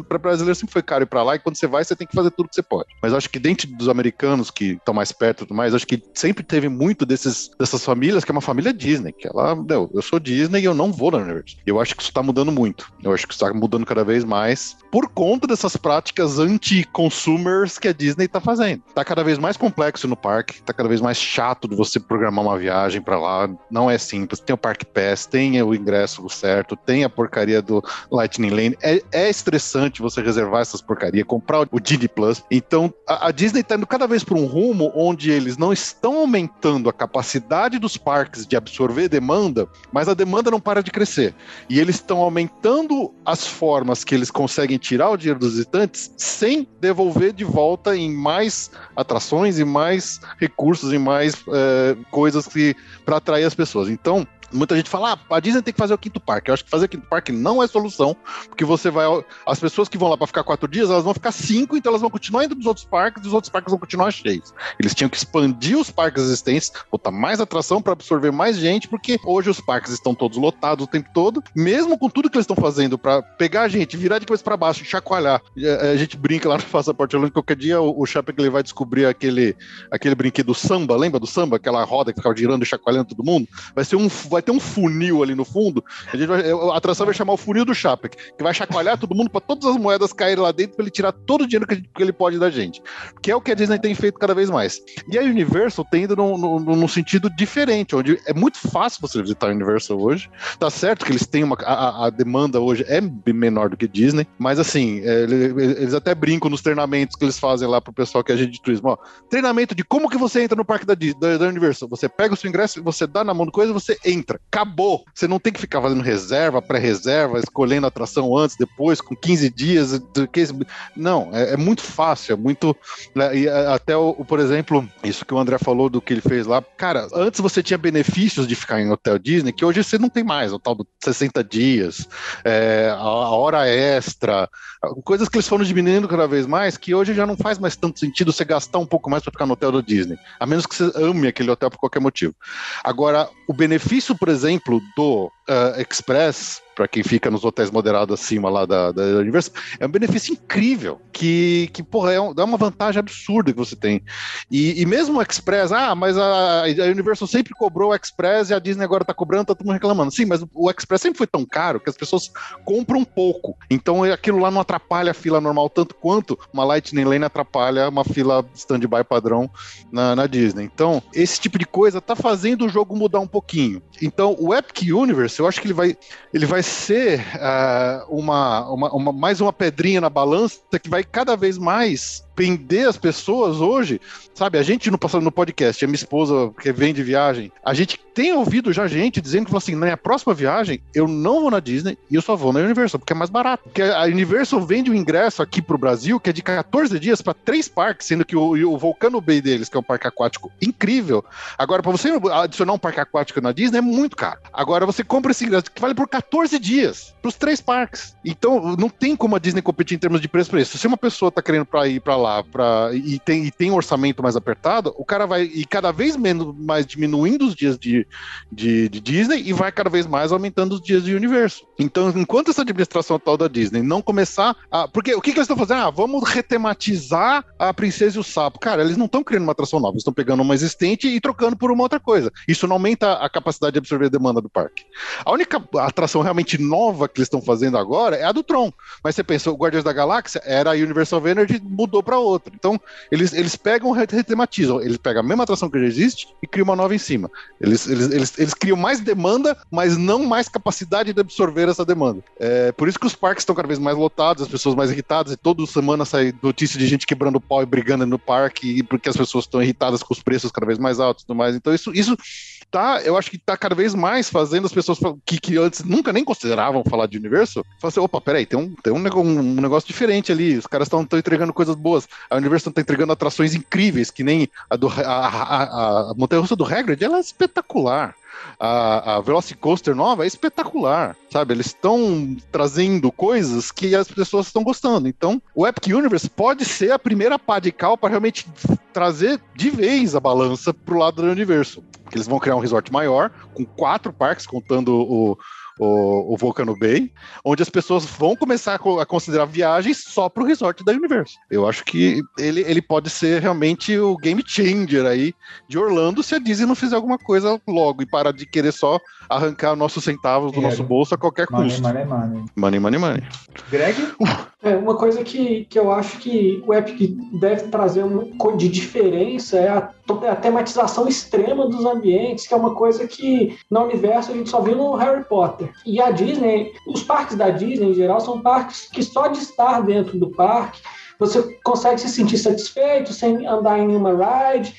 para brasileiro sempre foi caro ir para lá e quando você vai, você tem que fazer tudo que você pode. Mas acho que dentro dos americanos que estão mais perto e tudo mais, acho que sempre teve muito desses, dessas famílias, que é uma família Disney, que ela, meu, eu sou Disney e eu não vou na Universal. Eu acho que isso está mudando muito. Eu acho que isso está mudando cada vez mais por conta dessas práticas anti-consumers que a Disney está fazendo. Tá cada vez mais complexo no parque, tá cada vez mais chato de você programar uma viagem para lá. Não é simples. Tem o Park Pass, tem o ingresso certo, tem a porcaria do Lightning Lane. É, é estressante você reservar essas porcarias, comprar o Disney Plus. Então, a, a Disney está indo cada vez por um rumo onde eles não estão aumentando a capacidade dos parques de absorver demanda, mas a demanda não para de crescer. E eles estão aumentando as formas que eles conseguem tirar o dinheiro dos visitantes sem devolver de volta em mais atrações e mais recursos e mais é, coisas que para atrair as pessoas. Então, Muita gente fala, ah, a Disney tem que fazer o quinto parque. Eu acho que fazer o quinto parque não é solução, porque você vai. As pessoas que vão lá para ficar quatro dias, elas vão ficar cinco, então elas vão continuar indo dos outros parques, e os outros parques vão continuar cheios. Eles tinham que expandir os parques existentes, botar mais atração para absorver mais gente, porque hoje os parques estão todos lotados o tempo todo, mesmo com tudo que eles estão fazendo para pegar a gente, virar de cabeça para baixo, chacoalhar. A gente brinca lá no Passaporte Orlando, qualquer dia o, o ele vai descobrir aquele, aquele brinquedo samba, lembra do samba? Aquela roda que ficava girando e chacoalhando todo mundo? Vai ser um. Vai ter um funil ali no fundo. A, gente vai, a atração vai chamar o funil do Chapek, que vai chacoalhar todo mundo para todas as moedas caírem lá dentro para ele tirar todo o dinheiro que, gente, que, ele pode da gente. Que é o que a Disney tem feito cada vez mais. E a Universal tem ido num, num, num sentido diferente, onde é muito fácil você visitar a Universal hoje. Tá certo que eles têm uma. A, a demanda hoje é menor do que Disney, mas assim, é, eles até brincam nos treinamentos que eles fazem lá pro pessoal que é agente de turismo. Ó, treinamento de como que você entra no parque da, da, da Universal. Você pega o seu ingresso, você dá na mão do coisa, você entra. Acabou acabou. Você não tem que ficar fazendo reserva, pré-reserva, escolhendo atração antes, depois, com 15 dias. Não, é, é muito fácil, é muito. Né, e até, o, por exemplo, isso que o André falou do que ele fez lá. Cara, antes você tinha benefícios de ficar em hotel Disney, que hoje você não tem mais, o tal do 60 dias, é, a hora extra, coisas que eles foram diminuindo cada vez mais, que hoje já não faz mais tanto sentido você gastar um pouco mais para ficar no hotel do Disney, a menos que você ame aquele hotel por qualquer motivo. Agora, o benefício, por exemplo, do uh, Express, para quem fica nos hotéis moderados acima lá da, da Universal, é um benefício incrível, que, que porra, é, um, é uma vantagem absurda que você tem. E, e mesmo o Express, ah, mas a, a, Universal sempre cobrou o Express e a Disney agora tá cobrando, tá todo mundo reclamando. Sim, mas o Express sempre foi tão caro que as pessoas compram pouco. Então aquilo lá não atrapalha a fila normal tanto quanto uma Lightning Lane atrapalha uma fila stand-by padrão na, na Disney. Então, esse tipo de coisa tá fazendo o jogo mudar um pouquinho. Então, o Epic Universe eu acho que ele vai, ele vai ser uh, uma, uma, uma, mais uma pedrinha na balança que vai cada vez mais prender as pessoas hoje, sabe? A gente no passado no podcast, a minha esposa que vem de viagem, a gente tem ouvido já gente dizendo que assim, na minha próxima viagem eu não vou na Disney e eu só vou na Universal, porque é mais barato. Porque a Universal vende um ingresso aqui pro Brasil que é de 14 dias para três parques, sendo que o, o Volcano Bay deles, que é um parque aquático incrível. Agora, para você adicionar um parque aquático na Disney é muito caro. Agora você compra esse ingresso que vale por 14 dias pros três parques. Então, não tem como a Disney competir em termos de preço para isso. Se uma pessoa tá querendo para ir para lá pra, e, tem, e tem um orçamento mais apertado, o cara vai e cada vez menos mais diminuindo os dias de, de, de Disney e vai cada vez mais aumentando os dias de universo. Então, enquanto essa administração atual da Disney não começar a. Porque o que, que eles estão fazendo? Ah, vamos retematizar a Princesa e o Sapo. Cara, eles não estão criando uma atração nova, eles estão pegando uma existente e trocando por uma outra coisa. Isso não aumenta a capacidade absorver a demanda do parque. A única atração realmente nova que eles estão fazendo agora é a do Tron. Mas você pensa, o Guardiões da Galáxia era a Universal Energy, mudou para outra. Então, eles, eles pegam e retematizam. Eles pegam a mesma atração que já existe e criam uma nova em cima. Eles, eles, eles, eles criam mais demanda, mas não mais capacidade de absorver essa demanda. É por isso que os parques estão cada vez mais lotados, as pessoas mais irritadas, e toda semana sai notícia de gente quebrando pau e brigando no parque, porque as pessoas estão irritadas com os preços cada vez mais altos e tudo mais. Então, isso, isso tá, eu acho que tá cada vez mais fazendo as pessoas que, que antes nunca nem consideravam falar de universo, falar assim, opa, peraí, tem um, tem um, um negócio diferente ali, os caras estão entregando coisas boas, a Universal tá entregando atrações incríveis, que nem a, do, a, a, a montanha-russa do Hagrid, ela é espetacular. A, a Velocicoaster nova é espetacular, sabe? Eles estão trazendo coisas que as pessoas estão gostando. Então, o Epic Universe pode ser a primeira pá de cal para realmente trazer de vez a balança pro lado do universo. Eles vão criar um resort maior, com quatro parques, contando o, o, o Volcano Bay, onde as pessoas vão começar a, a considerar viagens só para o resort da Universo. Eu acho que ele, ele pode ser realmente o game changer aí de Orlando se a Disney não fizer alguma coisa logo e parar de querer só arrancar nossos centavos do é, nosso bolso a qualquer money, custo. Money, money. Money, money, money. Greg? [laughs] É, uma coisa que, que eu acho que o Epic deve trazer um, de diferença é a, a tematização extrema dos ambientes, que é uma coisa que no universo a gente só viu no Harry Potter. E a Disney, os parques da Disney em geral são parques que só de estar dentro do parque você consegue se sentir satisfeito sem andar em nenhuma ride,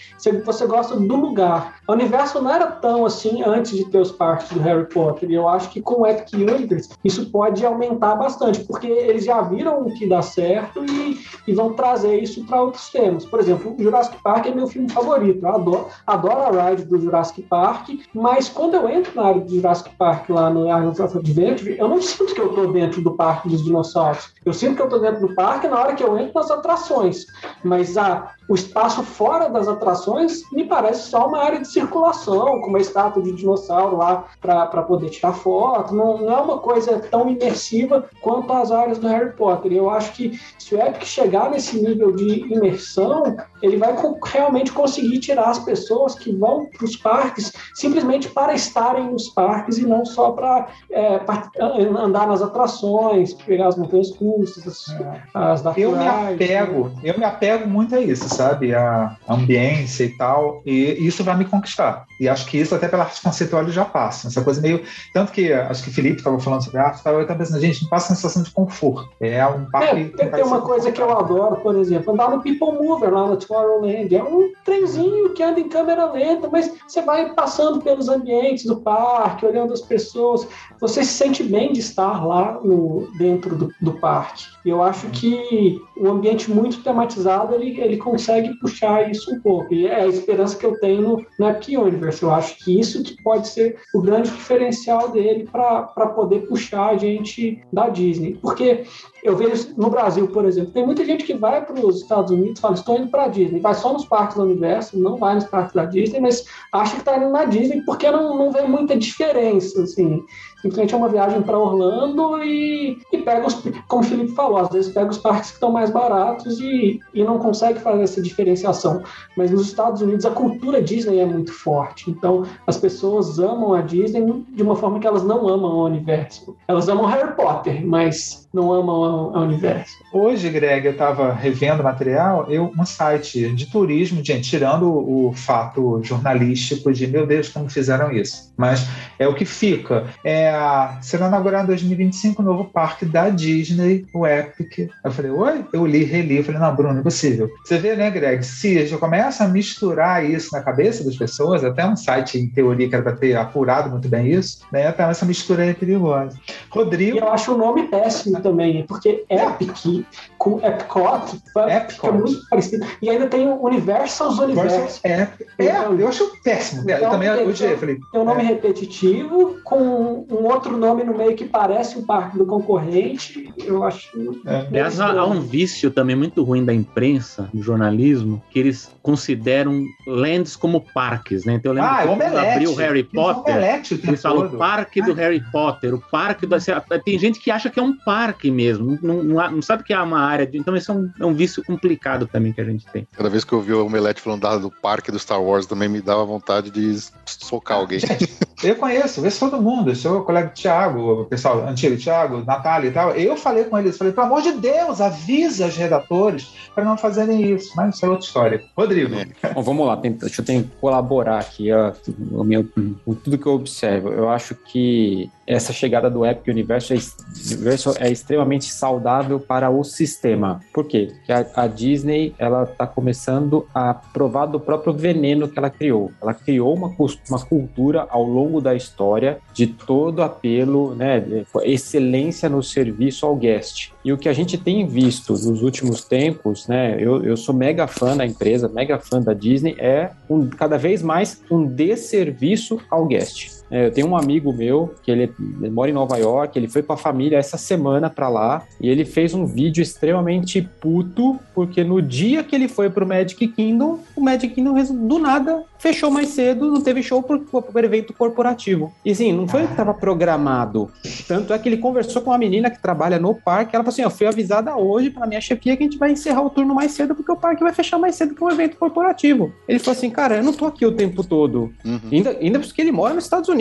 você gosta do lugar. O universo não era tão assim antes de ter os parques do Harry Potter, e eu acho que com o Epic Universe isso pode aumentar bastante, porque eles já viram o que dá certo e, e vão trazer isso para outros temas. Por exemplo, o Jurassic Park é meu filme favorito, eu adoro, adoro a ride do Jurassic Park, mas quando eu entro na área do Jurassic Park lá no Islands of Adventure, eu não [laughs] sinto que eu estou dentro do parque dos dinossauros. Eu sinto que eu estou dentro do parque na hora que eu entro nas atrações, mas a, o espaço fora das atrações me parece só uma área de circulação, com uma estátua de dinossauro lá para poder tirar foto. Não, não, é uma coisa tão imersiva quanto as áreas do Harry Potter. Eu acho que se o Epic chegar nesse nível de imersão, ele vai realmente conseguir tirar as pessoas que vão para os parques simplesmente para estarem nos parques e não só para é, andar nas atrações, pegar as montanhas russas, as, é. as da Eu me apego, eu me apego muito a isso, sabe? A ambiência e tal, e isso vai me conquistar. E acho que isso até pela arte conceitual já passa. Essa coisa meio. Tanto que acho que o Felipe estava falando sobre arte, eu estava pensando, gente, não passa a sensação de conforto. É um parque. É, tem uma coisa que eu adoro, por exemplo, andar no People Mover lá no Tomorrowland. É um trenzinho que anda em câmera lenta, mas você vai passando pelos ambientes do parque, olhando as pessoas. Você se sente bem de estar lá no, dentro do, do parque. E eu acho que o ambiente muito tematizado ele, ele consegue puxar isso um pouco. E é a esperança que eu tenho no, no Epic Universe. Eu acho que isso que pode ser o grande diferencial dele para poder puxar a gente da Disney. Porque eu vejo no Brasil, por exemplo, tem muita gente que vai para os Estados Unidos e fala: estou indo para a Disney, vai só nos parques do universo, não vai nos parques da Disney, mas acha que está indo na Disney porque não, não vê muita diferença. Assim. Simplesmente é uma viagem para Orlando e, e pega os, como o Felipe falou, às vezes pega os parques que estão mais baratos e, e não consegue fazer essa diferenciação. Mas nos Estados Unidos a cultura Disney é muito forte. Então as pessoas amam a Disney de uma forma que elas não amam o universo. Elas amam Harry Potter, mas não amam o universo. Hoje, Greg, eu estava revendo material, eu um site de turismo, gente, tirando o fato jornalístico de meu Deus, como fizeram isso. Mas é o que fica. É, será inaugurado em 2025 o novo parque da Disney, o Epic. Eu falei, oi? Eu li, reli, eu falei, não, Bruno, impossível. Você vê, né, Greg? Se já começa a misturar isso na cabeça das pessoas, até um site em teoria que era para ter apurado muito bem isso, né? Então essa mistura aí é perigosa. Rodrigo. E eu acho o nome péssimo também, porque Epic com Epcot, Epcot. fica muito parecido. E ainda tem o Universal Universos. É, é, então, eu acho péssimo. Então, eu também odiei. Falei, tem um nome é. repetitivo, com um outro nome no meio que parece o parque do concorrente. Eu acho. É. Aliás, há um vício também muito ruim da imprensa, do jornalismo, que eles consideram lands como parques, né? Então eu lembro ah, que quando abriu o Harry Potter, eles falam o parque do Harry Potter, o parque do. Tem gente que acha que é um parque mesmo, não, não, não sabe que é uma área de. Então, isso é um, é um vício complicado também que a gente tem. Cada vez que eu vi o Omelete falando do parque do Star Wars, também me dava vontade de socar alguém. Gente, eu conheço, conheço todo mundo. Seu colega Thiago, o pessoal antigo, Thiago, Natália e tal. Eu falei com eles, falei, pelo amor de Deus, avisa os redatores para não fazerem isso. Mas isso é outra história. Rodrigo. Bom, vamos lá, deixa eu tentar colaborar aqui ó, o meu, com tudo que eu observo. Eu acho que essa chegada do Epic Universo é, é extremamente saudável para o sistema. Por quê? Porque a, a Disney ela está começando a provar do próprio veneno que ela criou. Ela criou uma, uma cultura ao longo da história de todo apelo, né, excelência no serviço ao guest. E o que a gente tem visto nos últimos tempos, né, eu, eu sou mega fã da empresa, mega fã da Disney, é um, cada vez mais um desserviço ao guest. É, eu tenho um amigo meu que ele, ele, mora em Nova York, ele foi com a família essa semana para lá e ele fez um vídeo extremamente puto porque no dia que ele foi pro Magic Kingdom, o Magic Kingdom do nada fechou mais cedo, não teve show por, por evento corporativo. E sim, não foi o que estava programado. Tanto é que ele conversou com uma menina que trabalha no parque, ela falou assim: Eu fui avisada hoje pela minha chefia que a gente vai encerrar o turno mais cedo porque o parque vai fechar mais cedo que um evento corporativo. Ele falou assim: Cara, eu não tô aqui o tempo todo. Uhum. Ainda, ainda porque ele mora nos Estados Unidos.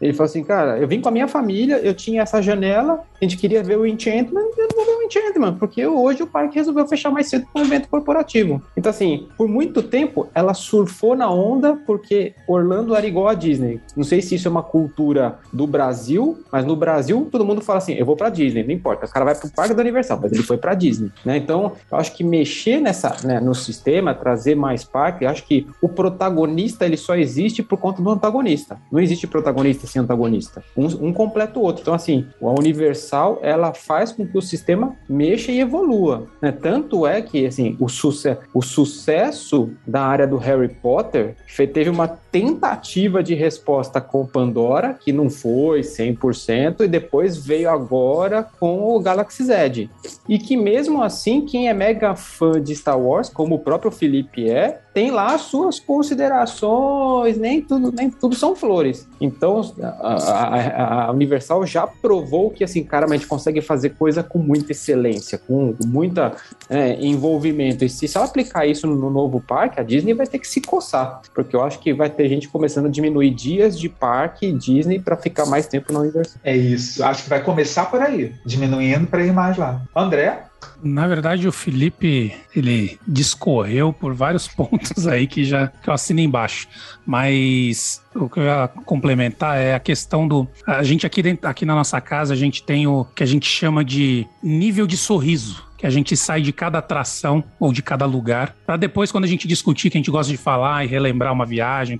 Ele falou assim: Cara, eu vim com a minha família, eu tinha essa janela, a gente queria ver o Enchantment, eu não vou ver o Enchantment, porque hoje o parque resolveu fechar mais cedo com um evento corporativo. Então, assim, por muito tempo ela surfou na onda porque Orlando era igual a Disney. Não sei se isso é uma cultura do Brasil, mas no Brasil todo mundo fala assim: eu vou para Disney, não importa. O cara vai pro parque da Universal, mas ele foi para Disney, né? Então, eu acho que mexer nessa, né, no sistema, trazer mais parque, eu acho que o protagonista ele só existe por conta do antagonista. Não existe protagonista sem antagonista. Um, um completa o outro. Então, assim, a Universal ela faz com que o sistema mexa e evolua. Né? Tanto é que assim, o, suce o sucesso da área do Harry Potter teve uma tentativa de resposta com Pandora, que não foi 100%, e depois veio agora com o Galaxy Z. E que mesmo assim, quem é mega fã de Star Wars, como o próprio Felipe é, tem lá as suas considerações, nem tudo, nem tudo são flores. Então, a, a, a Universal já provou que, assim, cara, a gente consegue fazer coisa com muita excelência, com, com muita é, envolvimento. E se, se ela aplicar isso no novo parque, a Disney vai ter que se coçar, porque eu acho que vai ter gente começando a diminuir dias de parque Disney para ficar mais tempo na Universal. É isso, acho que vai começar por aí, diminuindo para ir mais lá. André? Na verdade, o Felipe, ele discorreu por vários [laughs] pontos aí que já que eu assino embaixo. Mas o que eu ia complementar é a questão do. A gente aqui, dentro, aqui na nossa casa, a gente tem o que a gente chama de nível de sorriso que a gente sai de cada atração ou de cada lugar, para depois, quando a gente discutir, que a gente gosta de falar e relembrar uma viagem,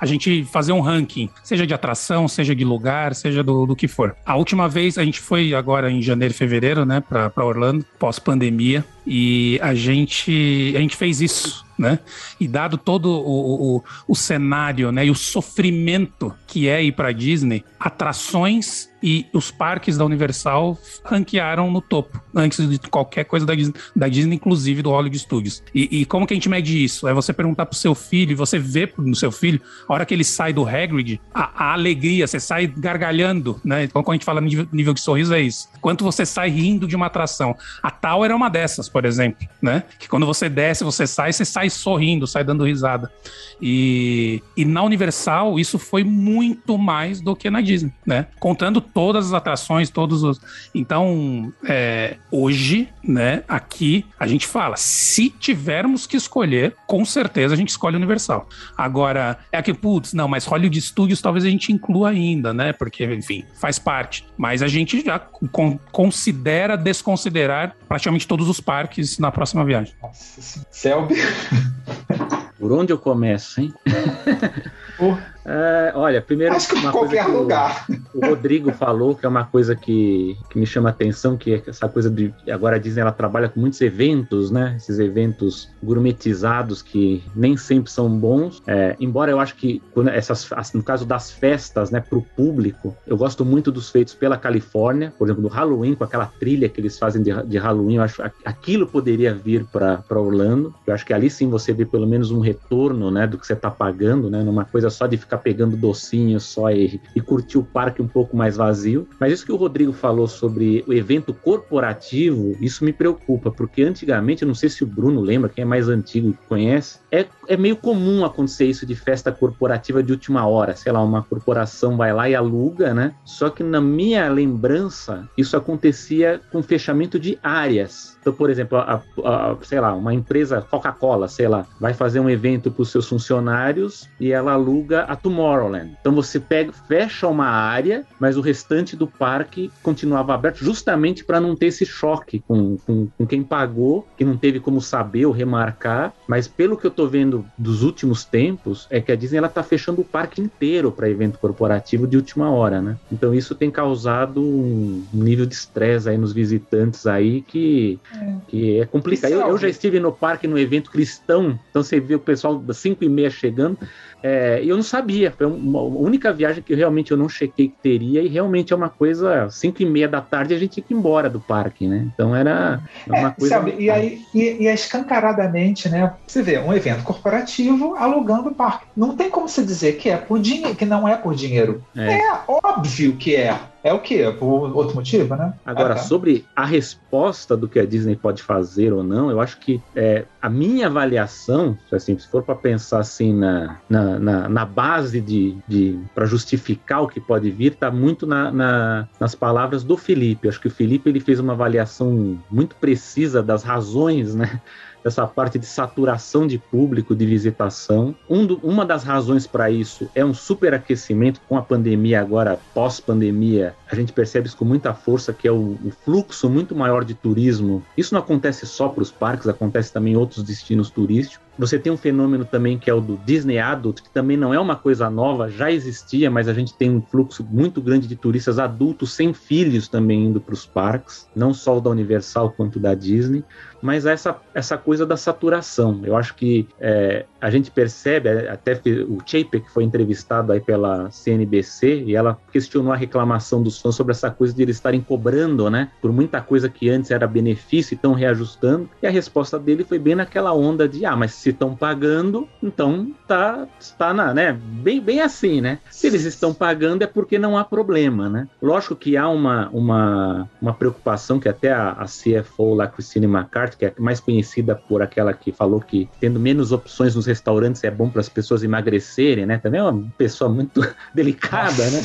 a gente fazer um ranking, seja de atração, seja de lugar, seja do, do que for. A última vez, a gente foi agora em janeiro fevereiro, né, para Orlando, pós-pandemia, e a gente, a gente fez isso né? E dado todo o, o, o cenário, né, e o sofrimento que é ir para Disney, atrações e os parques da Universal ranquearam no topo, antes de qualquer coisa da Disney, da Disney inclusive do Hollywood Studios. E, e, como que a gente mede isso? É você perguntar pro seu filho, você vê no seu filho, a hora que ele sai do Hagrid, a, a alegria, você sai gargalhando, né? Então, quando a gente fala nível, nível de sorriso, é isso. Quanto você sai rindo de uma atração. A Tower é uma dessas, por exemplo, né? Que quando você desce, você sai, você sai sorrindo, sai dando risada. E, e na Universal, isso foi muito mais do que na Disney, né? Contando todas as atrações, todos os. Então, é, hoje, né, aqui, a gente fala: se tivermos que escolher, com certeza a gente escolhe Universal. Agora, é aqui, putz, não, mas Hollywood Studios talvez a gente inclua ainda, né? Porque, enfim, faz parte. Mas a gente já con considera desconsiderar praticamente todos os parques na próxima viagem. Nossa, Selby. Por onde eu começo, hein? É, olha, primeiro Acho que uma qualquer coisa que lugar. O, [laughs] o, Rodrigo falou que é uma coisa que, que me chama a atenção, que é essa coisa de agora a Disney ela trabalha com muitos eventos, né? Esses eventos gourmetizados que nem sempre são bons. É, embora eu acho que quando essas, no caso das festas, né, para o público, eu gosto muito dos feitos pela Califórnia, por exemplo, do Halloween com aquela trilha que eles fazem de, de Halloween. Eu acho aquilo poderia vir para Orlando. Eu acho que ali sim você vê pelo menos um retorno, né, do que você está pagando, né? Numa coisa só de ficar pegando docinho só e, e curtir o parque um pouco mais vazio. Mas isso que o Rodrigo falou sobre o evento corporativo, isso me preocupa, porque antigamente, não sei se o Bruno lembra, quem é mais antigo que conhece, é, é meio comum acontecer isso de festa corporativa de última hora. Sei lá, uma corporação vai lá e aluga, né? Só que na minha lembrança, isso acontecia com fechamento de áreas. Então, por exemplo, a, a, sei lá, uma empresa Coca-Cola, sei lá, vai fazer um evento para os seus funcionários e ela aluga a Tomorrowland. Então você pega, fecha uma área, mas o restante do parque continuava aberto justamente para não ter esse choque com, com, com, quem pagou, que não teve como saber ou remarcar. Mas pelo que eu tô vendo dos últimos tempos, é que a Disney ela tá fechando o parque inteiro para evento corporativo de última hora, né? Então isso tem causado um nível de estresse aí nos visitantes aí que é, que é complicado. Eu, eu, já estive no parque no evento cristão, então você vê o pessoal das 5 e meia chegando. É, eu não sabia, foi uma, única viagem que realmente eu não chequei que teria, e realmente é uma coisa, 5 e meia da tarde a gente tinha que ir embora do parque, né? Então era uma é, coisa. Sabe, e aí, e, e é escancaradamente, né? Você vê um evento corporativo alugando o parque. Não tem como se dizer que é por dinheiro, que não é por dinheiro. É, é óbvio que é. É o quê? Por outro motivo, né? Agora, ah, tá. sobre a resposta do que a Disney pode fazer ou não, eu acho que é, a minha avaliação, assim, se for para pensar assim na, na, na, na base de, de para justificar o que pode vir, está muito na, na, nas palavras do Felipe. Acho que o Felipe ele fez uma avaliação muito precisa das razões, né? essa parte de saturação de público, de visitação. Um do, uma das razões para isso é um superaquecimento com a pandemia agora, pós-pandemia. A gente percebe isso com muita força, que é o, o fluxo muito maior de turismo. Isso não acontece só para os parques, acontece também em outros destinos turísticos. Você tem um fenômeno também que é o do Disney Adult, que também não é uma coisa nova, já existia, mas a gente tem um fluxo muito grande de turistas adultos sem filhos também indo para os parques, não só o da Universal quanto da Disney mas essa, essa coisa da saturação. Eu acho que é, a gente percebe, é, até o Chapek foi entrevistado aí pela CNBC e ela questionou a reclamação dos fãs sobre essa coisa de eles estarem cobrando, né, por muita coisa que antes era benefício e estão reajustando. E a resposta dele foi bem naquela onda de, ah, mas se estão pagando, então tá, tá na, né, bem, bem assim, né? Se eles estão pagando é porque não há problema, né? Lógico que há uma, uma, uma preocupação que até a, a CFO lá, Christine McCarthy, que é mais conhecida por aquela que falou que tendo menos opções nos restaurantes é bom para as pessoas emagrecerem, né? Também é uma pessoa muito [laughs] delicada, né?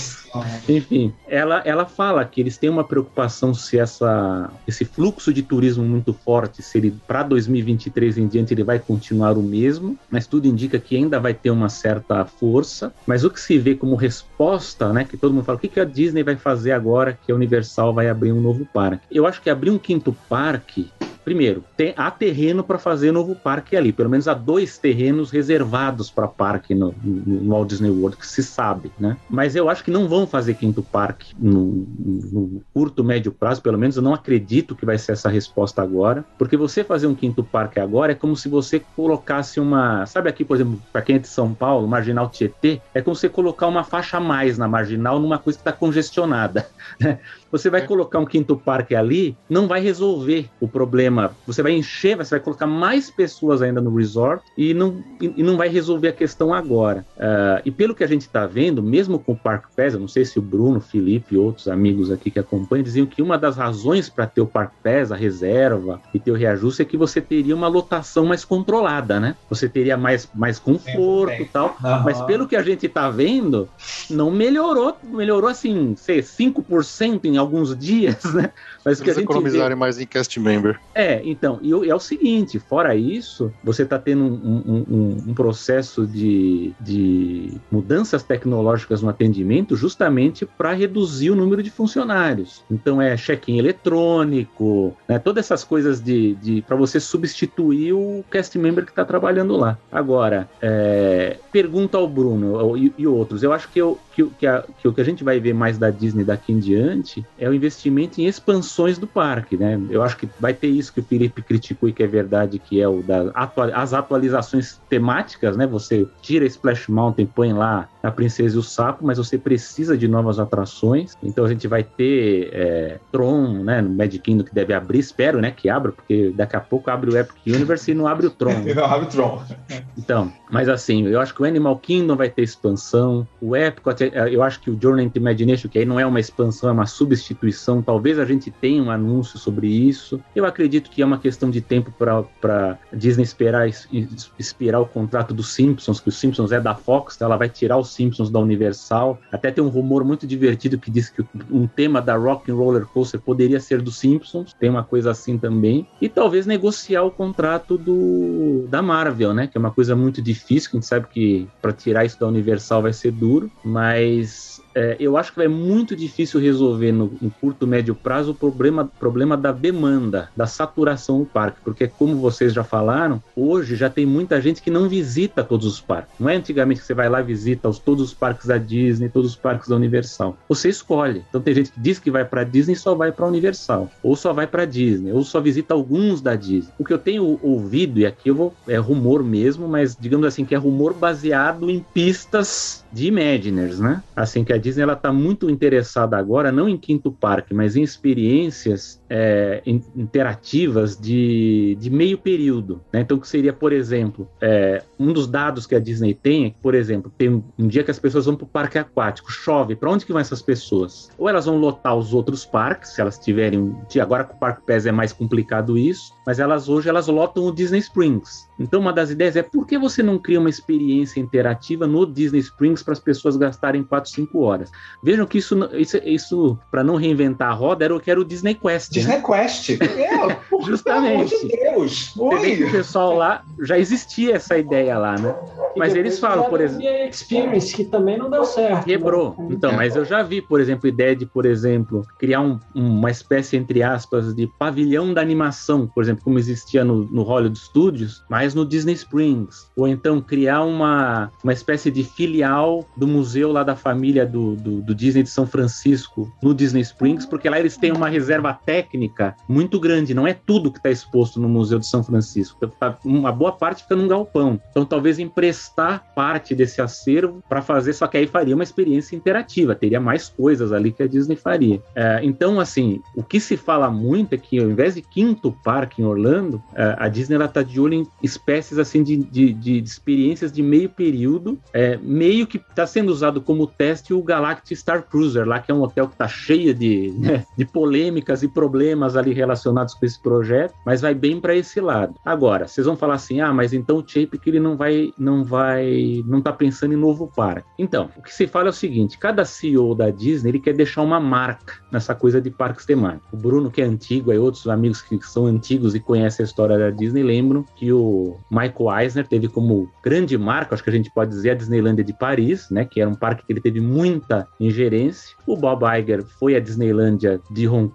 Enfim, ela, ela fala que eles têm uma preocupação se essa, esse fluxo de turismo muito forte, se ele para 2023 em diante ele vai continuar o mesmo, mas tudo indica que ainda vai ter uma certa força. Mas o que se vê como resposta, né? Que todo mundo fala, o que, que a Disney vai fazer agora que a Universal vai abrir um novo parque? Eu acho que abrir um quinto parque primeiro, tem, há terreno para fazer novo parque ali. Pelo menos há dois terrenos reservados para parque no, no, no Walt Disney World, que se sabe, né? Mas eu acho que não vão fazer quinto parque no, no curto, médio prazo, pelo menos eu não acredito que vai ser essa resposta agora, porque você fazer um quinto parque agora é como se você colocasse uma, sabe aqui, por exemplo, para quem é de São Paulo, Marginal Tietê, é como você colocar uma faixa a mais na marginal numa coisa que está congestionada. [laughs] Né? Você vai colocar um quinto parque ali, não vai resolver o problema. Você vai encher, você vai colocar mais pessoas ainda no resort e não, e não vai resolver a questão agora. Uh, e pelo que a gente está vendo, mesmo com o Parque Pass, eu não sei se o Bruno, Felipe e outros amigos aqui que acompanham diziam que uma das razões para ter o Parque Pass, a reserva e ter o reajuste é que você teria uma lotação mais controlada, né? Você teria mais, mais conforto e tal. Uhum. Mas pelo que a gente está vendo, não melhorou, melhorou assim, sei, 5% em alguns dias, né? Mas Eles que a gente economizarem vê... mais em cast member. É, então, e, e é o seguinte, fora isso, você está tendo um, um, um, processo de, de mudanças tecnológicas no atendimento justamente para reduzir o número de funcionários. Então é check-in eletrônico, né, todas essas coisas de, de para você substituir o cast member que está trabalhando lá. Agora, é, pergunta ao Bruno e, e, outros, eu acho que, eu, que, que, a, que o que a gente vai ver mais da Disney daqui em diante é o investimento em expansão funções do parque, né? Eu acho que vai ter isso que o Felipe criticou e que é verdade, que é o das atual, as atualizações temáticas, né? Você tira Splash Mountain, põe lá a Princesa e o Sapo, mas você precisa de novas atrações. Então a gente vai ter é, Tron, né? No Magic Kingdom que deve abrir, espero, né? Que abra, porque daqui a pouco abre o Epic Universe e não abre o Tron. [laughs] não abre o Tron. Então, mas assim, eu acho que o Animal Kingdom vai ter expansão. O Epcot, é, eu acho que o Journey into Imagination, que aí não é uma expansão, é uma substituição. Talvez a gente tem um anúncio sobre isso. Eu acredito que é uma questão de tempo para Disney esperar expirar o contrato dos Simpsons, que os Simpsons é da Fox, então ela vai tirar os Simpsons da Universal. Até tem um rumor muito divertido que diz que um tema da Rock and Roller Coaster poderia ser dos Simpsons, tem uma coisa assim também. E talvez negociar o contrato do da Marvel, né? Que é uma coisa muito difícil, a gente sabe que para tirar isso da Universal vai ser duro, mas é, eu acho que é muito difícil resolver no, em curto, médio prazo o problema, problema da demanda, da saturação do parque, porque como vocês já falaram, hoje já tem muita gente que não visita todos os parques. Não é antigamente que você vai lá e visita os, todos os parques da Disney, todos os parques da Universal. Você escolhe. Então tem gente que diz que vai para Disney e só vai para Universal, ou só vai para Disney, ou só visita alguns da Disney. O que eu tenho ouvido e aqui eu vou é rumor mesmo, mas digamos assim que é rumor baseado em pistas de Imaginers, né? Assim que a Disney ela está muito interessada agora não em quinto parque, mas em experiências é, interativas de, de meio período. Né? Então, que seria, por exemplo, é, um dos dados que a Disney tem é que, por exemplo, tem um, dia que as pessoas vão para o parque aquático, chove, para onde que vão essas pessoas? Ou elas vão lotar os outros parques, se elas tiverem. Agora com o Parque Pass é mais complicado isso, mas elas hoje elas lotam o Disney Springs. Então, uma das ideias é por que você não cria uma experiência interativa no Disney Springs para as pessoas gastarem 4, 5 horas? Vejam que isso, isso, isso para não reinventar a roda, era o que era o Disney Quest. Disney né? Quest. [laughs] É, Justamente. Pelo amor de Deus. Oi. o pessoal lá já existia essa ideia lá, né? Mas eles falam, por exemplo. Experience, que também não deu certo. Quebrou. Né? Então, mas eu já vi, por exemplo, ideia de, por exemplo, criar um, uma espécie, entre aspas, de pavilhão da animação, por exemplo, como existia no, no Hollywood Studios, mas no Disney Springs. Ou então criar uma, uma espécie de filial do museu lá da família do, do, do Disney de São Francisco no Disney Springs, porque lá eles têm uma reserva técnica muito grande, não é tudo que está exposto no Museu de São Francisco. Tá, uma boa parte fica num galpão. Então, talvez emprestar parte desse acervo para fazer, só que aí faria uma experiência interativa, teria mais coisas ali que a Disney faria. É, então, assim, o que se fala muito é que ao invés de quinto parque em Orlando, é, a Disney está de olho em espécies assim de, de, de experiências de meio período, é, meio que está sendo usado como teste o Galactic Star Cruiser, lá que é um hotel que está cheio de, né, de polêmicas e problemas ali relacionados com esse projeto, mas vai bem para esse lado. Agora, vocês vão falar assim: "Ah, mas então o Chapek ele não vai não vai não tá pensando em novo parque". Então, o que se fala é o seguinte, cada CEO da Disney, ele quer deixar uma marca nessa coisa de parques temáticos. O Bruno que é antigo, aí outros amigos que são antigos e conhecem a história da Disney lembram que o Michael Eisner teve como grande marca, acho que a gente pode dizer a Disneylândia de Paris, né, que era um parque que ele teve muita ingerência. O Bob Iger foi a Disneylândia de, Hong,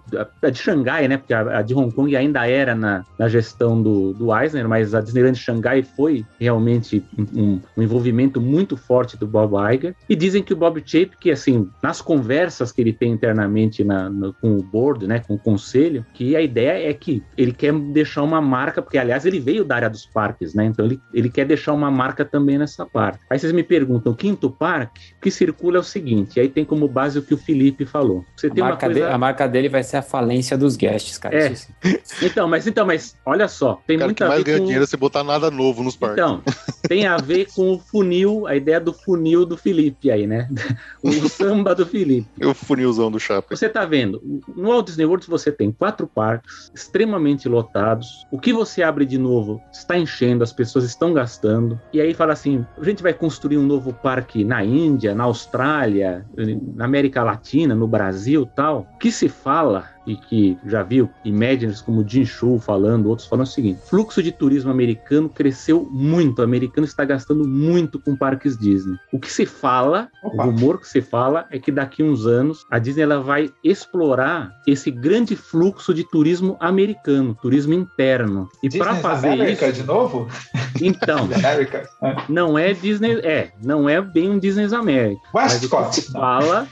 de Xangai, né, porque a, a de Hong Kong ainda era na, na gestão do, do Eisner, mas a Disneyland Xangai foi realmente um, um envolvimento muito forte do Bob Iger. E dizem que o Bob Chapek, que assim, nas conversas que ele tem internamente na, no, com o board, né, com o conselho, que a ideia é que ele quer deixar uma marca, porque aliás ele veio da área dos parques, né? Então ele, ele quer deixar uma marca também nessa parte. Aí vocês me perguntam, quinto parque, o que circula é o seguinte, aí tem como base o que o Felipe falou. Você a, tem uma coisa... de- a marca dele vai ser a falência dos guests, cara. É. Isso. [laughs] Então, mas então, mas olha só, tem cara muito que mais ganha com... dinheiro é você botar nada novo nos parques. Então, tem a ver com o funil, a ideia do funil do Felipe aí, né? [laughs] O samba do Felipe. o funilzão do Chapa. Você tá vendo, no Walt Disney World você tem quatro parques extremamente lotados. O que você abre de novo está enchendo, as pessoas estão gastando. E aí fala assim: a gente vai construir um novo parque na Índia, na Austrália, na América Latina, no Brasil tal. O que se fala e que já viu Imaginers como Jim Shou falando, outros falando o seguinte: fluxo de turismo americano cresceu muito, o americano está gastando muito com parques Disney. O que se fala, Opa. o rumor que se fala é que daqui uns anos a Disney ela vai explorar esse grande fluxo de turismo americano, turismo interno. E para fazer America isso, de novo? então, [laughs] América. É. não é Disney, é, não é bem um que Westcott. se fala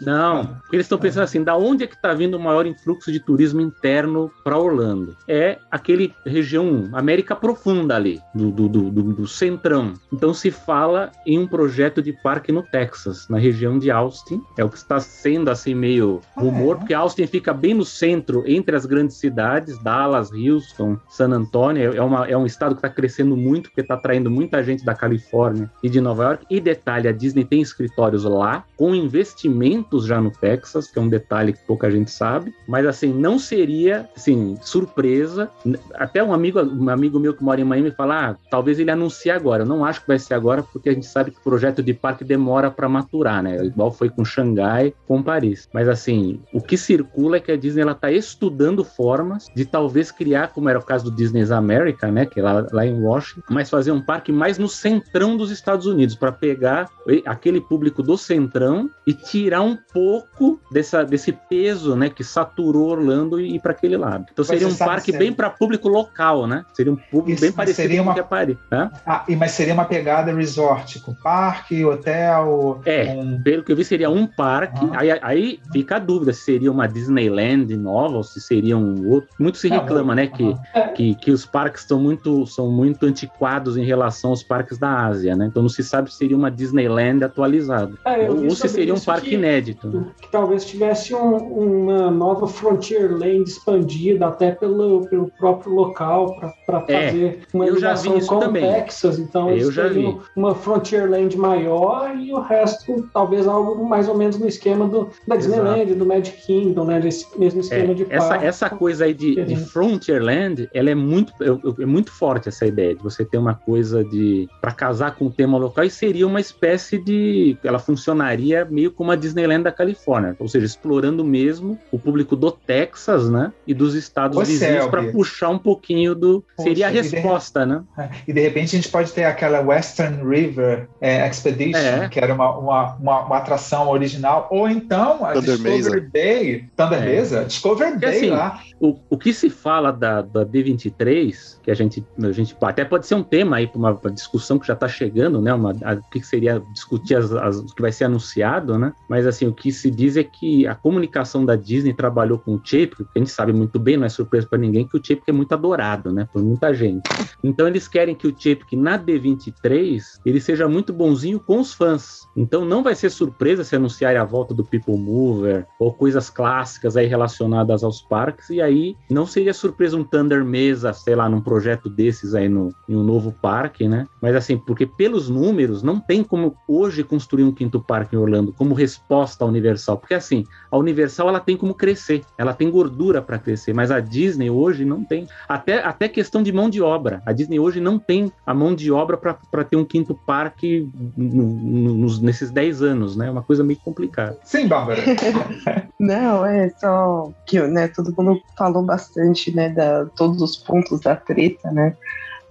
não, porque eles estão pensando assim, da onde é que está vindo o maior influxo de turismo interno para Orlando? É aquele região América Profunda ali, do, do, do, do- centrão. Então se fala em um projeto de parque no Texas, na região de Austin. É o que está sendo assim meio rumor, é? porque Austin fica bem no centro, entre as grandes cidades, Dallas, Houston, San Antonio. É, uma, é um estado que está crescendo muito, porque está atraindo muita gente da Califórnia e de Nova York. E detalhe, a Disney tem escritórios lá, com investimentos já no Texas, que é um detalhe que pouca gente sabe. Mas assim, não seria assim, surpresa. Até um amigo, um amigo meu que mora em Miami fala: ah, talvez ele anuncie agora. Eu não acho que vai ser agora, porque a gente sabe que o projeto de parque demora para maturar, né? Igual foi com Xangai, com Paris. Mas assim, o que circula é que a Disney ela tá estudando formas de talvez criar, como era o caso do Disney's America, né? Que é lá, lá em Washington, mas fazer um parque mais no centrão dos Estados Unidos, para pegar aquele público do centrão e tirar um pouco dessa, desse peso, né? Que saturou Orlando e ir para aquele lado. Então seria um parque bem para público local, né? Seria um público Isso, bem parecido seria com o uma- que é Paris. Né? Ah, e- mas seria uma pegada resort, com parque, hotel. É, um- pelo que eu vi, seria um parque. Ah. Aí, aí fica a dúvida se seria uma Disneyland nova ou se seria um outro. Muito se Ah, reclama, né? Que, que, que os parques são muito, são muito antiquados em relação aos parques da Ásia, né? Então não se sabe se seria uma Disneyland atualizada. É, ou se seria um parque que- inédito. né? que talvez tivesse um- uma nova Frontierland expandida até pelo, pelo próprio local para É, fazer uma já vi ligação com também. o Texas. Então Eu eles já vi. uma Frontierland maior e o resto talvez algo mais ou menos no esquema do, da Disneyland, do Magic Kingdom, né? Desse mesmo esquema É, de essa, parque. essa coisa aí de, de. Frontierland, ela é muito, é, é muito forte essa ideia de você ter uma coisa de para casar com o tema local e seria uma espécie de, ela funcionaria meio como a Disneyland da Califórnia, ou seja, explorando mesmo o público do Texas, né, e dos estados Ô, vizinhos Selby. para puxar um pouquinho do, Poxa, seria a e de- resposta, né? É, E de repente a gente pode ter aquela Western River é, Expedition, É. que era uma, uma, uma, uma atração original, ou então a Thunder Discovery Bay, Thunder É. Mesa, Discovery Porque, Bay assim, lá. O, o que se fala da, da D23, que a gente, a gente até pode ser um tema aí para uma discussão que já está chegando, né? Uma, a- o que seria discutir as, as- o que vai ser anunciado, né? Mas assim, o que se diz é que a comunicação da Disney trabalhou com o Chapek, que a gente sabe muito bem, não é surpresa para ninguém, que o Chapek é muito adorado, né? Por muita gente. Então eles querem que o Chapek na D23 ele seja muito bonzinho com os fãs. Então não vai ser surpresa se anunciarem a volta do People Mover ou coisas clássicas aí relacionadas aos parques e aí não seria surpresa um Thunder Mesa, sei lá, num projeto desses aí no, em um novo parque, né? Mas assim, porque pelos números não tem como hoje construir um quinto parque em Orlando como resposta à Universal, porque assim, a Universal ela tem como crescer, ela tem gordura para crescer, mas a Disney hoje não tem. Até, até questão de mão de obra. A Disney hoje não tem a mão de obra para ter um quinto parque no- no- nos- nesses 10 anos, né? É uma coisa meio complicada. Sim, Bárbara. [laughs] Não, é só que né, todo mundo falou bastante, né, da todos os pontos da treta, né?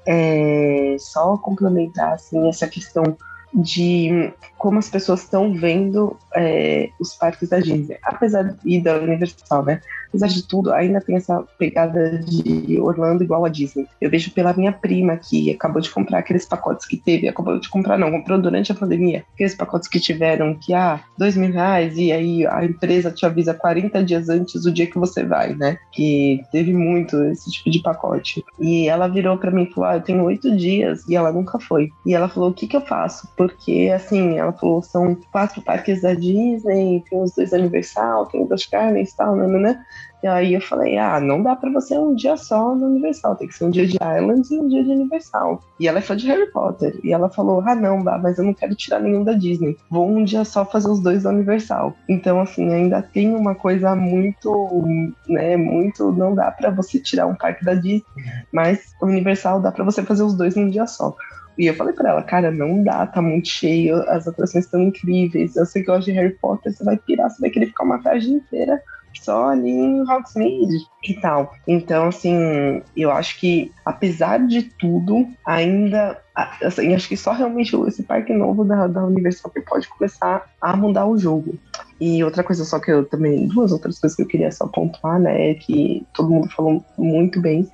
É, só complementar assim essa questão de como as pessoas estão vendo é, os parques da Disney, apesar e da Universal, né? Apesar de tudo, ainda tem essa pegada de Orlando igual a Disney. Eu vejo pela minha prima que acabou de comprar aqueles pacotes que teve, acabou de comprar, não, comprou durante a pandemia, aqueles pacotes que tiveram que, ah, dois mil reais, e aí a empresa te avisa 40 dias antes do dia que você vai, né? Que teve muito esse tipo de pacote. E ela virou para mim e falou: ah, eu tenho oito dias, e ela nunca foi. E ela falou: o que que eu faço? Porque, assim, ela falou: são quatro parques da Disney, tem os dois Universal, tem o Busch Gardens e tal, né? E aí eu falei, ah, não dá pra você um dia só no Universal, tem que ser um dia de Islands e um dia de Universal. E ela é fã de Harry Potter. E ela falou, ah, não, bah, mas eu não quero tirar nenhum da Disney. Vou um dia só fazer os dois da Universal. Então, assim, ainda tem uma coisa muito, né, muito, não dá pra você tirar um parque da Disney, mas o Universal dá pra você fazer os dois num dia só. E eu falei pra ela, cara, não dá, tá muito cheio, as atrações estão incríveis. Eu sei que gosta de Harry Potter, você vai pirar, você vai querer ficar uma tarde inteira só ali em Hogsmeade e tal. Então, assim, eu acho que, apesar de tudo, ainda. Assim, acho que só realmente esse parque novo da, da Universal que pode começar a mudar o jogo. E outra coisa só que eu também, duas outras coisas que eu queria só pontuar, né, é que todo mundo falou muito bem,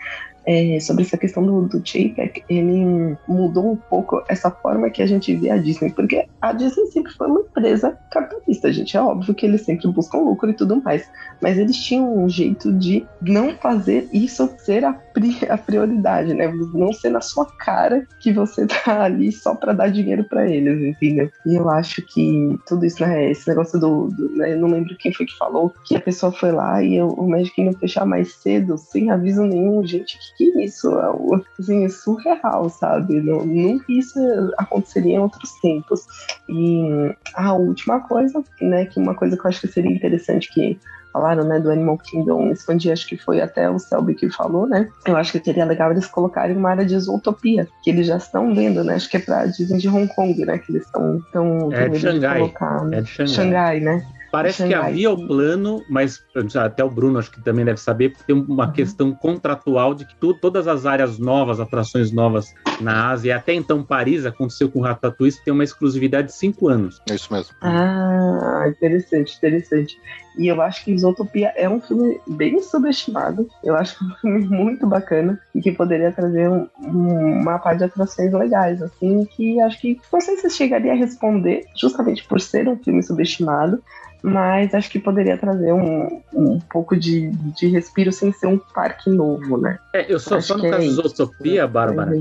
é, sobre essa questão do, do JPEG, ele mudou um pouco essa forma que a gente vê a Disney, porque a Disney sempre foi uma empresa capitalista, gente. É óbvio que eles sempre buscam lucro e tudo mais, mas eles tinham um jeito de não fazer isso ser a, pri a prioridade, né? Não ser na sua cara que você tá ali só para dar dinheiro para eles, entendeu? E eu acho que tudo isso, né? Esse negócio do. do né, não lembro quem foi que falou que a pessoa foi lá e eu, o Magic não fechar mais cedo, sem aviso nenhum, gente, que isso? É assim, é surreal, sabe? Não, nunca isso aconteceria em outros tempos. E a última coisa, né, que uma coisa que eu acho que seria interessante que falaram, né, do Animal Kingdom expandir, acho que foi até o Selby que falou, né? Eu acho que seria legal eles colocarem uma área de isotopia, que eles já estão vendo, né? Acho que é pra Disney de Hong Kong, né? Que eles estão tão, é de Xangai. Colocar, né? É de Xangai. Xangai, né? Parece que havia o plano, mas até o Bruno acho que também deve saber, porque tem uma uhum. questão contratual de que tu, todas as áreas novas, atrações novas na Ásia, e até então Paris, aconteceu com Ratatouille, tem uma exclusividade de cinco anos. É isso mesmo. Ah, interessante, interessante. E eu acho que Isotopia é um filme bem subestimado. Eu acho que é um filme muito bacana e que poderia trazer um, um, uma parte de atrações legais, assim, que acho que não sei se chegaria a responder, justamente por ser um filme subestimado, mas acho que poderia trazer um, um pouco de, de respiro sem ser um parque novo, né? É, eu só, só no caso é de Zootopia, Bárbara,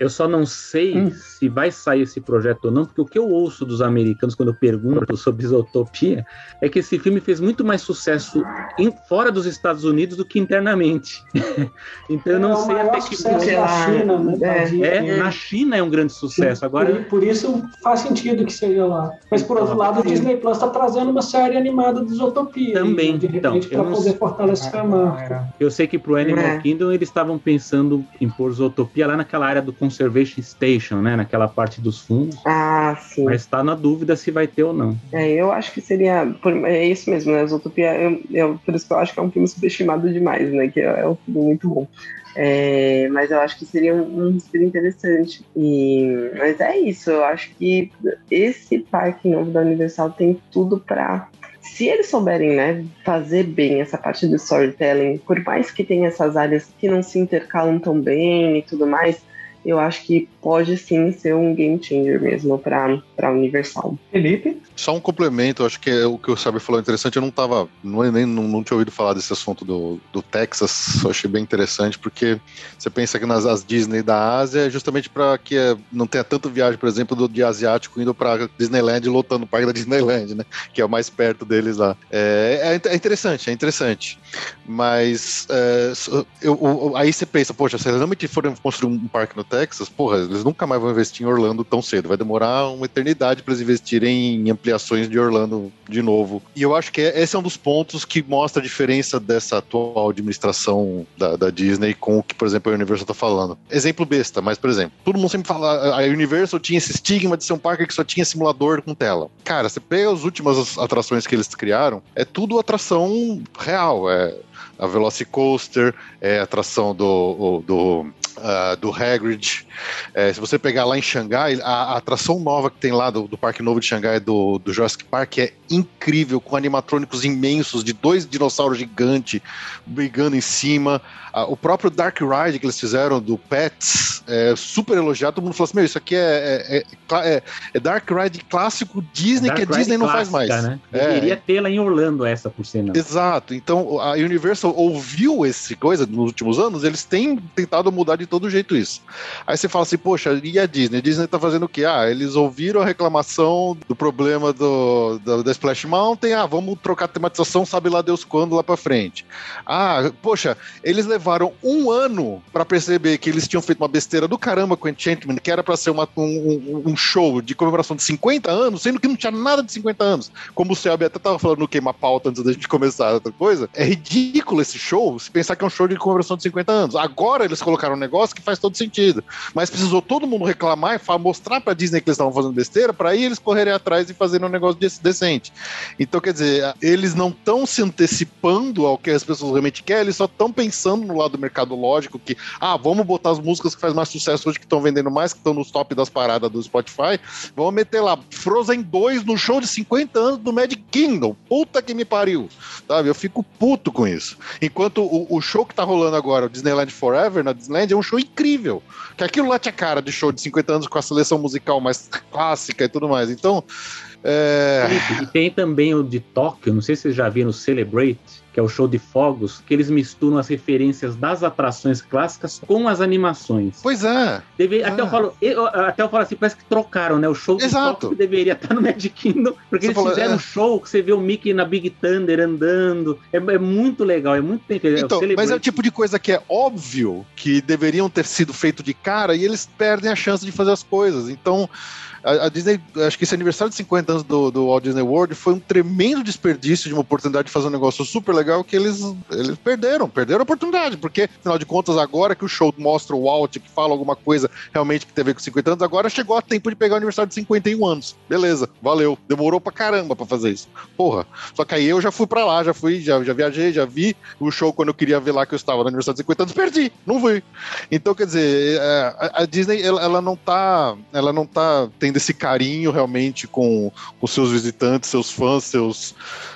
eu só não sei hum. se vai sair esse projeto ou não, porque o que eu ouço dos americanos quando eu pergunto sobre Zootopia é que esse filme fez muito mais sucesso em, fora dos Estados Unidos do que internamente. [laughs] então eu não é sei até que ponto. Na China, né? É, é, na China é um grande sucesso. Agora... Por, por, isso faz sentido que seja lá. Mas por outro lado, o Disney Plus está trazendo uma série série animada de Zootopia. Também, de então. Para poder fortalecer a marca. Eu sei que pro Animal é. Kingdom eles estavam pensando em pôr Zootopia lá naquela área do Conservation Station, né? Naquela parte dos fundos. Ah, sim. Mas está na dúvida se vai ter ou não. É, eu acho que seria. É isso mesmo, né? Zootopia, eu, eu, por isso que eu acho que é um filme subestimado demais, né? Que é, é um filme muito bom. É, mas eu acho que seria um, um interessante. E, mas é isso, eu acho que esse parque novo da Universal tem tudo para se eles souberem, né, fazer bem essa parte do storytelling, por mais que tenha essas áreas que não se intercalam tão bem e tudo mais, eu acho que pode sim ser um game changer mesmo para Universal. Felipe? Só um complemento, acho que é o que o Saber falou interessante. Eu não tava, não, nem, não, não tinha ouvido falar desse assunto do, do Texas, eu achei bem interessante, porque você pensa que nas as Disney da Ásia é justamente para que é, não tenha tanto viagem, por exemplo, do, de asiático indo para Disneyland e lotando o parque da Disneyland, né? Que é o mais perto deles lá. É, é, é interessante, é interessante. Mas é, eu, eu, aí você pensa, poxa, se eles realmente forem construir um parque no Texas, porra, eles nunca mais vão investir em Orlando tão cedo. Vai demorar uma eternidade para eles investirem em ampliações de Orlando de novo. E eu acho que é, esse é um dos pontos que mostra a diferença dessa atual administração da, da Disney com o que, por exemplo, a Universal tá falando. Exemplo besta, mas, por exemplo, todo mundo sempre fala, a Universal tinha esse estigma de ser um parque que só tinha simulador com tela. Cara, você pega as últimas atrações que eles criaram, é tudo atração real, é a Velocicoaster, é a atração do, do uh, do Hagrid. É, se você pegar lá em Xangai, a, a, atração nova que tem lá do, do Parque Novo de Xangai, do, do Jurassic Park, é incrível, com animatrônicos imensos de dois dinossauros gigantes brigando em cima. Uh, o próprio Dark Ride que eles fizeram do Pets, é super elogiado. Todo mundo falou assim: Meu, isso aqui é, é, é, é Dark Ride clássico Disney, Dark que a Disney não faz mais. Né? Deveria tê-la em Orlando, essa por sinal. Exato. Então a Universal ouviu esse coisa nos últimos anos, eles têm tentado mudar de todo jeito isso. Aí você fala assim, poxa, e a Disney? A Disney tá fazendo o quê? Ah, eles ouviram a reclamação do problema do, do, da Splash Mountain, ah, vamos trocar a tematização, sabe lá Deus quando, lá pra frente. Ah, poxa, eles levaram um ano para perceber que eles tinham feito uma besteira do caramba com Enchantment, que era para ser uma, um, um, show de comemoração de 50 anos, sendo que não tinha nada de 50 anos. Como o Selby até tava falando no Queima Pauta antes da gente começar outra coisa, é ridículo esse show se pensar que é um show de comemoração de 50 anos. Agora eles colocaram um negócio que faz todo sentido. Mas precisou todo mundo reclamar e mostrar pra Disney que eles estavam fazendo besteira para aí eles correrem atrás e fazerem um negócio decente. Então, quer dizer, eles não estão se antecipando ao que as pessoas realmente querem, eles só estão pensando no lado do mercado lógico que, ah, vamos botar as músicas que fazem mais sucesso hoje, que estão vendendo mais, que estão nos top das paradas do Spotify, vamos meter lá Frozen 2 no show de 50 anos do Magic Kingdom. Puta que me pariu. Sabe? Eu fico puto com isso. Enquanto o, o show que tá rolando agora, o Disneyland Forever, na Disneyland, é um show incrível. Que aquilo lá tinha cara de show de 50 anos com a seleção musical mais clássica e tudo mais. Então. É... E tem também o de Tóquio, não sei se vocês já viram o Celebrate, que é o show de fogos, que eles misturam as referências das atrações clássicas com as animações. Pois é. Deve, até, eu falo, eu, até eu falo assim, parece que trocaram, né? O show de Exato. que deveria estar no Magic Kingdom, porque você eles fizeram é. um show que você vê o Mickey na Big Thunder andando. É, é muito legal, é muito bem feito. Então, mas é o tipo de coisa que é óbvio que deveriam ter sido feito de cara e eles perdem a chance de fazer as coisas. Então, a, Disney, acho que esse aniversário de 50 anos do, do Walt Disney World foi um tremendo desperdício de uma oportunidade de fazer um negócio super legal que eles, eles perderam, perderam a oportunidade, porque, afinal de contas, agora que o show mostra o Walt, que fala alguma coisa realmente que tem a ver com 50 anos, agora chegou a tempo de pegar o aniversário de 51 anos. Beleza, valeu. Demorou pra caramba pra fazer isso. Porra. Só que aí eu já fui pra lá, já fui, já, já viajei, já vi o show quando eu queria ver lá que eu estava no aniversário de 50 anos, perdi, não fui. Então, quer dizer, é, a, a Disney, ela, ela, não tá, ela não tá tendo esse carinho realmente com os seus visitantes, seus fãs, seus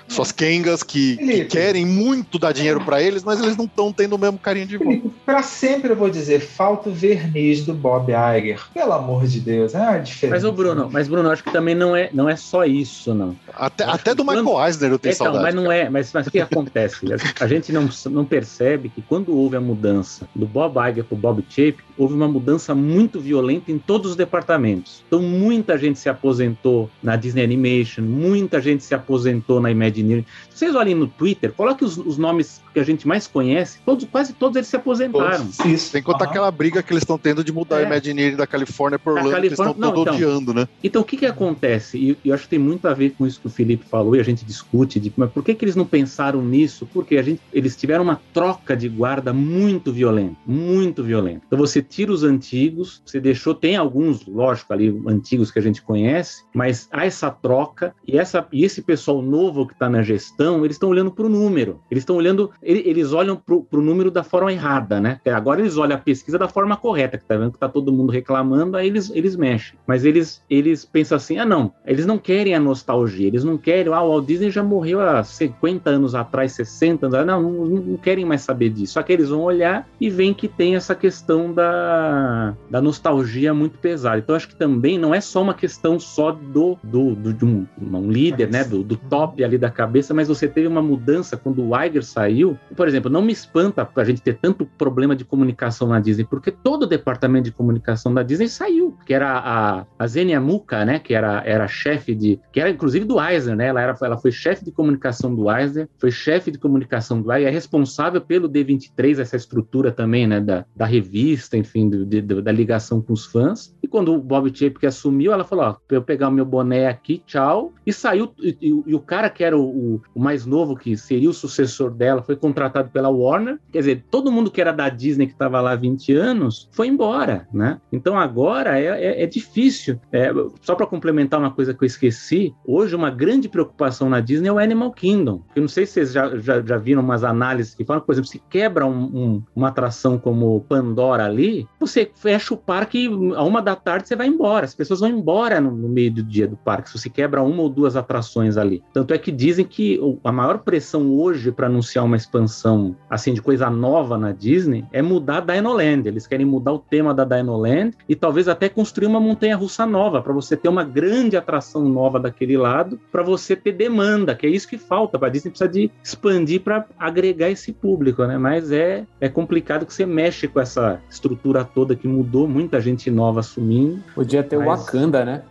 suas Kengas que, que querem muito dar dinheiro para eles, mas eles não estão tendo o mesmo carinho de volta. Para sempre eu vou dizer, falta o verniz do Bob Iger. Pelo amor de Deus, é a diferença. Mas o Bruno, mas Bruno, acho que também não é, não é só isso, não. Até, até do Michael quando... Eisner eu tenho então, saudade. Mas não é, mas, mas o que acontece? A gente não, não percebe que quando houve a mudança do Bob Iger para o Bob Chapek, houve uma mudança muito violenta em todos os departamentos. Então muita gente se aposentou na Disney Animation, muita gente se aposentou na Imagine Imagineering. Se vocês olhem no Twitter, coloque os, os, nomes que a gente mais conhece, todos, quase todos eles se aposentaram. Isso, sem contar uhum. aquela briga que eles estão tendo de mudar é. a Imagineering da Califórnia por Orlando, Califórnia... que eles estão todo então, odiando, né? Então, o que que acontece? E eu acho que tem muito a ver com isso que o Felipe falou e a gente discute, de, mas por que que eles não pensaram nisso? Porque a gente, eles tiveram uma troca de guarda muito violenta, muito violenta. Então, você tira os antigos, você deixou, tem alguns, lógico, ali, antigos que a gente conhece, mas há essa troca e, essa, e esse pessoal novo que está na gestão, eles estão olhando para o número. Eles estão olhando, eles olham para o número da forma errada, né? Agora eles olham a pesquisa da forma correta, que tá vendo que tá todo mundo reclamando, aí eles, eles mexem. Mas eles, eles pensam assim: ah, não, eles não querem a nostalgia, eles não querem, ah, o Walt Disney já morreu há 50 anos atrás, 60 anos, não, não, não querem mais saber disso. Só que eles vão olhar e veem que tem essa questão da, da nostalgia muito pesada. Então acho que também não é só uma questão só do, do, do de um, um líder, né, do, do top ali da cabeça mas você teve uma mudança quando o Iger saiu. Por exemplo, não me espanta a gente ter tanto problema de comunicação na Disney, porque todo o departamento de comunicação da Disney saiu, que era a, a Zenia Muka, né, que era, era chefe de, que era inclusive do Eisner, né, ela, era, ela foi chefe de comunicação do Eisner, foi chefe de comunicação do Eisner, é responsável pelo D23, essa estrutura também, né, da, da revista, enfim, do, de, da ligação com os fãs. E quando o Bob Chapek assumiu, ela falou, ó, pra eu pegar o meu boné aqui, tchau, e saiu, e, e, e o cara que era o o, o mais novo, que seria o sucessor dela, foi contratado pela Warner. Quer dizer, todo mundo que era da Disney, que estava lá há 20 anos, foi embora, né? Então agora é, é, é difícil. É, só para complementar uma coisa que eu esqueci, hoje uma grande preocupação na Disney é o Animal Kingdom. Eu não sei se vocês já, já, já viram umas análises que falam, por exemplo, se quebra um, um, uma atração como Pandora ali, você fecha o parque a uma da tarde você vai embora. As pessoas vão embora no, no meio do dia do parque, se você quebra uma ou duas atrações ali. Tanto é que dizem que a maior pressão hoje para anunciar uma expansão assim de coisa nova na Disney é mudar a Dinoland. Eles querem mudar o tema da Dinoland e talvez até construir uma montanha russa nova para você ter uma grande atração nova daquele lado, para você ter demanda, que é isso que falta. A Disney precisa de expandir para agregar esse público, né? Mas é é complicado que você mexe com essa estrutura toda que mudou, muita gente nova assumindo. Podia ter mas... o Wakanda, né?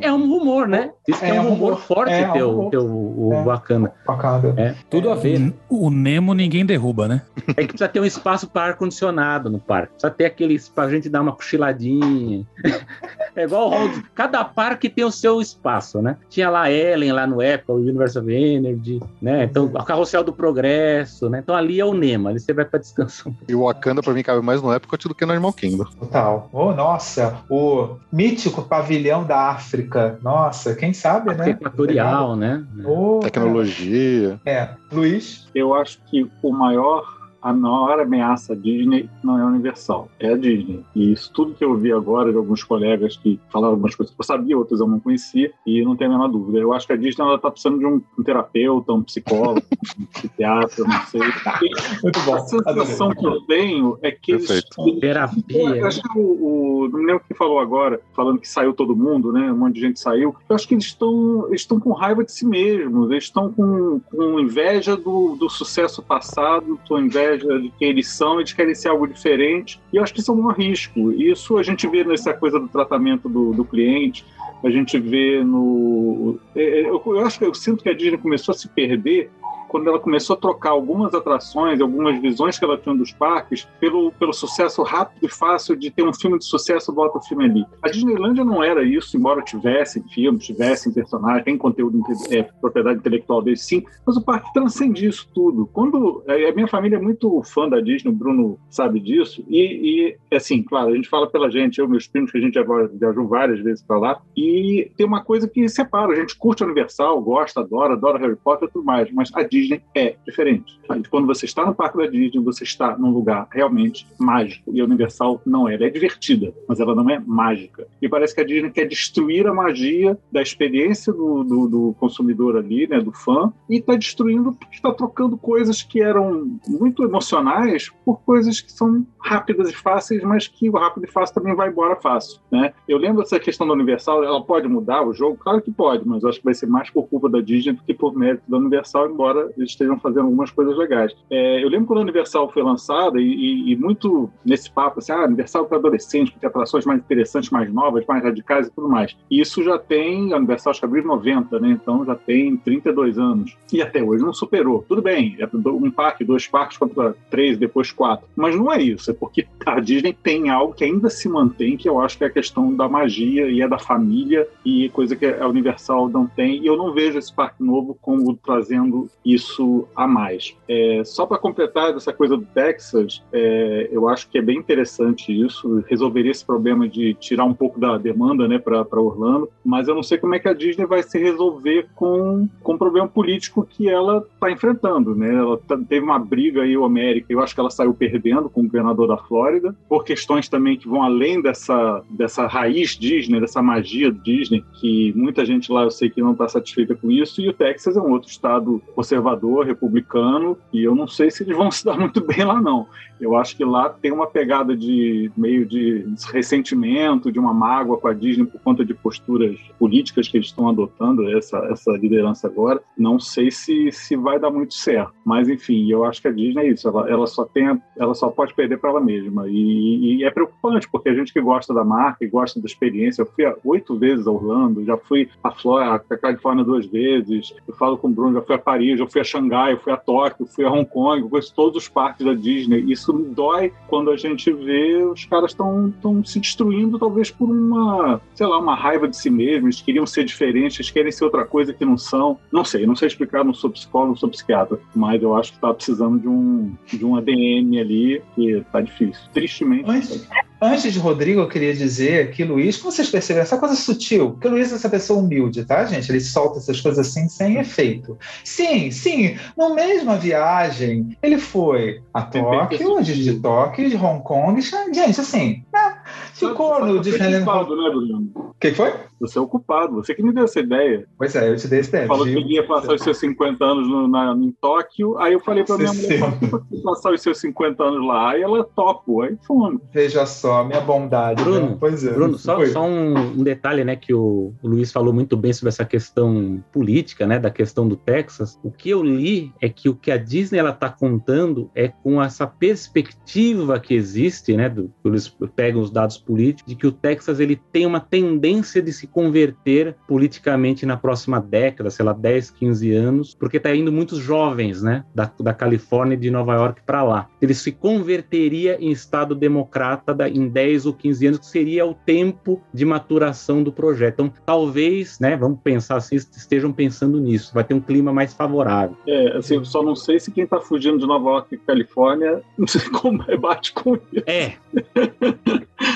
É um rumor, né? Diz que é, é um rumor, forte é, ter, um o, ter o, o é. Wakanda. Wakanda. É. Tudo a ver. Né? O Nemo ninguém derruba, né? É que precisa ter um espaço para ar-condicionado no parque. Precisa ter aquele pra gente dar uma cochiladinha. é igual o Cada parque tem o seu espaço, né? Tinha lá Ellen, lá no Apple, Universal Energy, né? Então, o Carrossel do Progresso, né? Então ali é o Nemo, ali você vai para descansar. E o Wakanda, pra mim, cabe mais no Epcot do que no Animal Kingdom. Total. Oh, nossa, o mítico pavilhão da África. Nossa, quem sabe, né? Equatorial, né? Oh, Tecnologia. É. Luiz? Eu acho que o maior a maior ameaça à Disney não é a Universal, é a Disney. E isso tudo que eu vi agora de alguns colegas que falaram algumas coisas que eu sabia, outras eu não conhecia, e não tenho a menor dúvida. Eu acho que a Disney está precisando de um, um, terapeuta, um psicólogo, [laughs] um psiquiatra, não sei. Muito bom. A sensação que eu tenho é que eles. Terapia. Eu acho que o, o, não lembro quem falou agora, falando que saiu todo mundo, né? Um monte de gente saiu. Eu acho que eles estão estão com raiva de si mesmos, eles estão com, com inveja do, do sucesso passado, com inveja de quem eles são, eles querem ser algo diferente, e eu acho que isso é um risco. Isso a gente vê nessa coisa do tratamento do, do cliente, a gente vê no. É, é, eu, eu acho que eu sinto que a Disney começou a se perder quando ela começou a trocar algumas atrações, algumas visões que ela tinha dos parques, pelo, pelo sucesso rápido e fácil de ter um filme de sucesso, bota o filme ali. A Disneylandia não era isso, embora tivesse filmes, tivesse personagens, tem conteúdo, é, propriedade intelectual dele, sim, mas o parque transcende isso tudo. Quando é, a minha família é muito fã da Disney, o Bruno sabe disso, e, e assim, claro, a gente fala pela gente, eu meus primos, que a gente já viajou várias vezes para lá, e tem uma coisa que separa, a gente curte a Universal, gosta, adora, adora Harry Potter e tudo mais, mas a Disney é diferente. Quando você está no parque da Disney, você está num lugar realmente mágico. E a Universal não é. Ela é divertida, mas ela não é mágica. E parece que a Disney quer destruir a magia da experiência do, do, do consumidor ali, né, do fã, e está destruindo está trocando coisas que eram muito emocionais por coisas que são rápidas e fáceis, mas que o rápido e fácil também vai embora fácil. Né? Eu lembro dessa questão da Universal, ela pode mudar o jogo? Claro que pode, mas acho que vai ser mais por culpa da Disney do que por mérito da Universal, embora estejam fazendo algumas coisas legais. É, eu lembro quando a Universal foi lançada, e, e, e muito nesse papo, assim, ah, Universal para adolescentes, porque atrações mais interessantes, mais novas, mais radicais e tudo mais. E isso já tem, a Universal acho que abriu 90, né? Então já tem 32 anos. E até hoje não superou. Tudo bem, é um parque, dois parques contra três, depois quatro. Mas não é isso, é porque a Disney tem algo que ainda se mantém, que eu acho que é a questão da magia e é da família, e coisa que a Universal não tem. E eu não vejo esse parque novo como trazendo isso a mais. É, só para completar essa coisa do Texas, é, eu acho que é bem interessante isso, resolveria esse problema de tirar um pouco da demanda né, para Orlando, mas eu não sei como é que a Disney vai se resolver com, com o problema político que ela está enfrentando. Né? Ela tá, teve uma briga aí, o América, eu acho que ela saiu perdendo com o governador da Flórida, por questões também que vão além dessa, dessa raiz Disney, dessa magia Disney, que muita gente lá eu sei que não está satisfeita com isso, e o Texas é um outro estado conservador republicano, e eu não sei se eles vão [laughs] se dar muito bem lá, não. Eu acho que lá tem uma pegada de meio de ressentimento, de uma mágoa com a Disney por conta de posturas políticas que eles estão adotando, essa, essa liderança agora. Não sei se, se vai dar muito certo. Mas, enfim, eu acho que a Disney é isso. Ela, ela, só, tem, ela só pode perder para ela mesma. E, e, é preocupante, porque a gente que gosta da marca e gosta da experiência, eu fui oito vezes a Orlando, já fui a, Flórida, a Califórnia duas vezes, eu falo com o Bruno, já fui a Paris, já fui fui a Xangai, eu fui a Tóquio, fui a Hong Kong, conheço todos os parques da Disney. Isso dói quando a gente vê os caras estão se destruindo, talvez por uma, sei lá, uma raiva de si mesmos, eles queriam ser diferentes, eles querem ser outra coisa que não são. Não sei, não sei explicar, não sou psicólogo, não sou psiquiatra, mas eu acho que tá precisando de um, de um ADM ali que tá difícil. Tristemente. Mas... Antes de Rodrigo, eu queria dizer que Luiz, como vocês perceberam, essa coisa sutil, que o Luiz é essa pessoa humilde, tá, gente? Ele solta essas coisas assim sem efeito. Sim, sim, na mesma viagem, ele foi a Tóquio, de, de Tóquio, de Hong Kong, gente, assim, né? ficou no Disneyland. né, O que foi? Você é ocupado, você que me deu essa ideia. Pois é, eu te dei essa ideia. Falou que ia passar os seus 50 anos no, na, em Tóquio, aí eu falei pra minha mulher, passar os seus 50 anos lá, aí ela topo, aí fomos. Veja só, minha bondade. Bruno, né? pois é. Bruno só, só um, um, detalhe, né, que o, o, Luiz falou muito bem sobre essa questão política, né, da questão do Texas. O que eu li é que o que a Disney ela tá contando é com essa perspectiva que existe, né, do, eles pegam os dados políticos, de que o Texas ele tem uma tendência de se converter politicamente na próxima década, sei lá, 10, 15 anos, porque tá indo muitos jovens, né, da, da Califórnia e de Nova York para lá. Ele se converteria em estado democrata da, em 10 ou 15 anos, que seria o tempo de maturação do projeto. Então, talvez, né, vamos pensar assim, estejam pensando nisso, vai ter um clima mais favorável. É, assim, só não sei se quem tá fugindo de Nova York e Califórnia, [laughs] não sei como rebate com isso. É.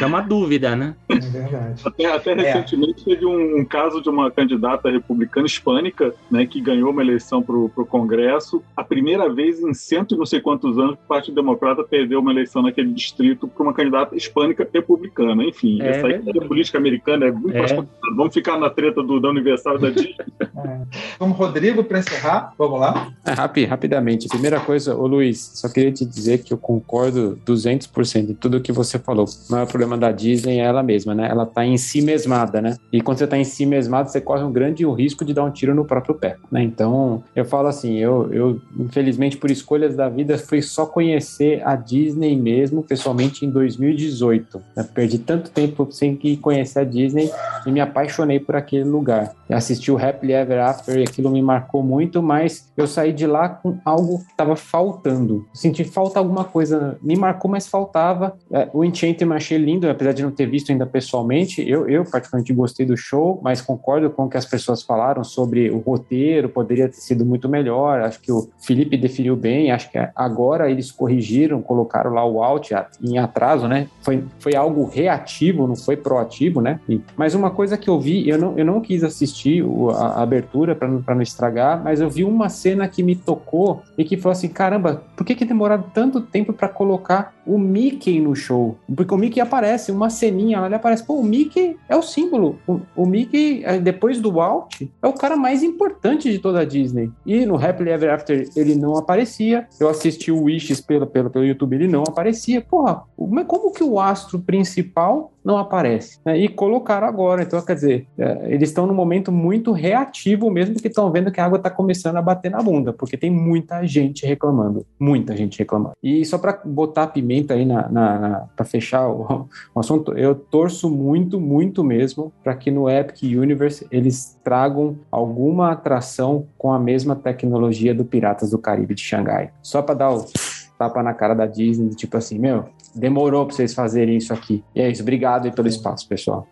É uma dúvida, né? É verdade. Até, até recentemente é. Teve um, um, caso de uma candidata republicana hispânica, né, que ganhou uma eleição para o Congresso. A primeira vez em cento e não sei quantos anos que o Partido Democrata perdeu uma eleição naquele distrito para uma candidata hispânica republicana. Enfim, é, essa aí é política americana é muito é. mais complicada. Vamos ficar na treta do, da Universal da Disney. [laughs] É. Vamos, Rodrigo, para encerrar? Vamos lá? É, rapid, rapidamente. Primeira coisa, ô Luiz, só queria te dizer que eu concordo 200% em tudo que você falou. Não é o problema da Disney, é ela mesma, né? Ela tá em si mesmada, né? E quando você tá em si mesmado, você corre um grande risco de dar um tiro no próprio pé, né? Então, eu falo assim, eu, eu infelizmente, por escolhas da vida, fui só conhecer a Disney mesmo, pessoalmente, em 2018. Eu perdi tanto tempo sem que conhecer a Disney e me apaixonei por aquele lugar. Eu assisti o Happily Ever After e aquilo me marcou muito, mas eu saí de lá com algo que estava faltando. Senti falta alguma coisa. Me marcou, mas faltava. É, o Enchanted eu achei lindo, apesar de não ter visto ainda pessoalmente. Eu, eu particularmente gostei do show, mas concordo com o que as pessoas falaram sobre o roteiro, poderia ter sido muito melhor. Acho que o Felipe definiu bem. Acho que agora eles corrigiram, colocaram lá o alt em atraso, né? Foi, foi algo reativo, não foi proativo, né? E, mas uma coisa que eu vi, eu não, eu não quis assistir a, a abertura para não, não estragar, mas eu vi uma cena que me tocou e que falou assim: caramba, por que, que demoraram tanto tempo para colocar o Mickey no show? Porque o Mickey aparece, uma ceninha ele aparece, pô, o Mickey é o símbolo. O, o Mickey, depois do Walt, é o cara mais importante de toda a Disney. E no Happily Ever After ele não aparecia. Eu assisti o Wishes pelo, pelo, pelo YouTube, ele não aparecia. Porra, como que o astro principal não aparece. Né? E colocaram agora. Então, quer dizer, é, eles estão num momento muito reativo mesmo, que estão vendo que a água está começando a bater na bunda, porque tem muita gente reclamando. Muita gente reclamando. E só para botar pimenta aí na, na, na para fechar o, [laughs] o, assunto, eu torço muito, muito mesmo para que no Epic Universe eles tragam alguma atração com a mesma tecnologia do Piratas do Caribe de Xangai. Só para dar o tapa na cara da Disney, tipo assim, meu, demorou para vocês fazerem isso aqui. E é isso, obrigado aí pelo espaço, pessoal.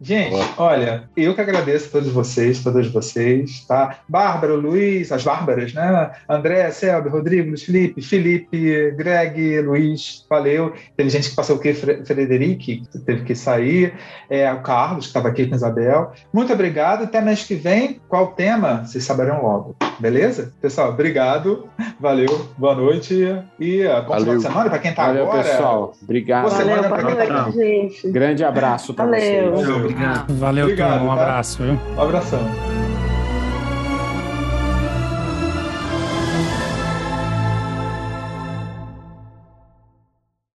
Gente, olha, eu que agradeço a todos vocês, todas vocês, tá? Bárbara, Luiz, as Bárbaras, né? André, Selby, Rodrigo, Luiz Felipe, Felipe, Greg, Luiz, valeu. Teve gente que passou o quê? Frederic, que teve que sair. É, o Carlos, que estava aqui com a Isabel. Muito obrigado. Até mês que vem. Qual o tema? Vocês saberão logo. Beleza? Pessoal, obrigado. Valeu. Boa noite. E uh, bom final de semana para quem está agora pessoal. Obrigado. Valeu, valeu, gente. Grande abraço para vocês. Valeu, obrigado. Valeu, obrigado. Um tá? abraço. Viu? Um abração.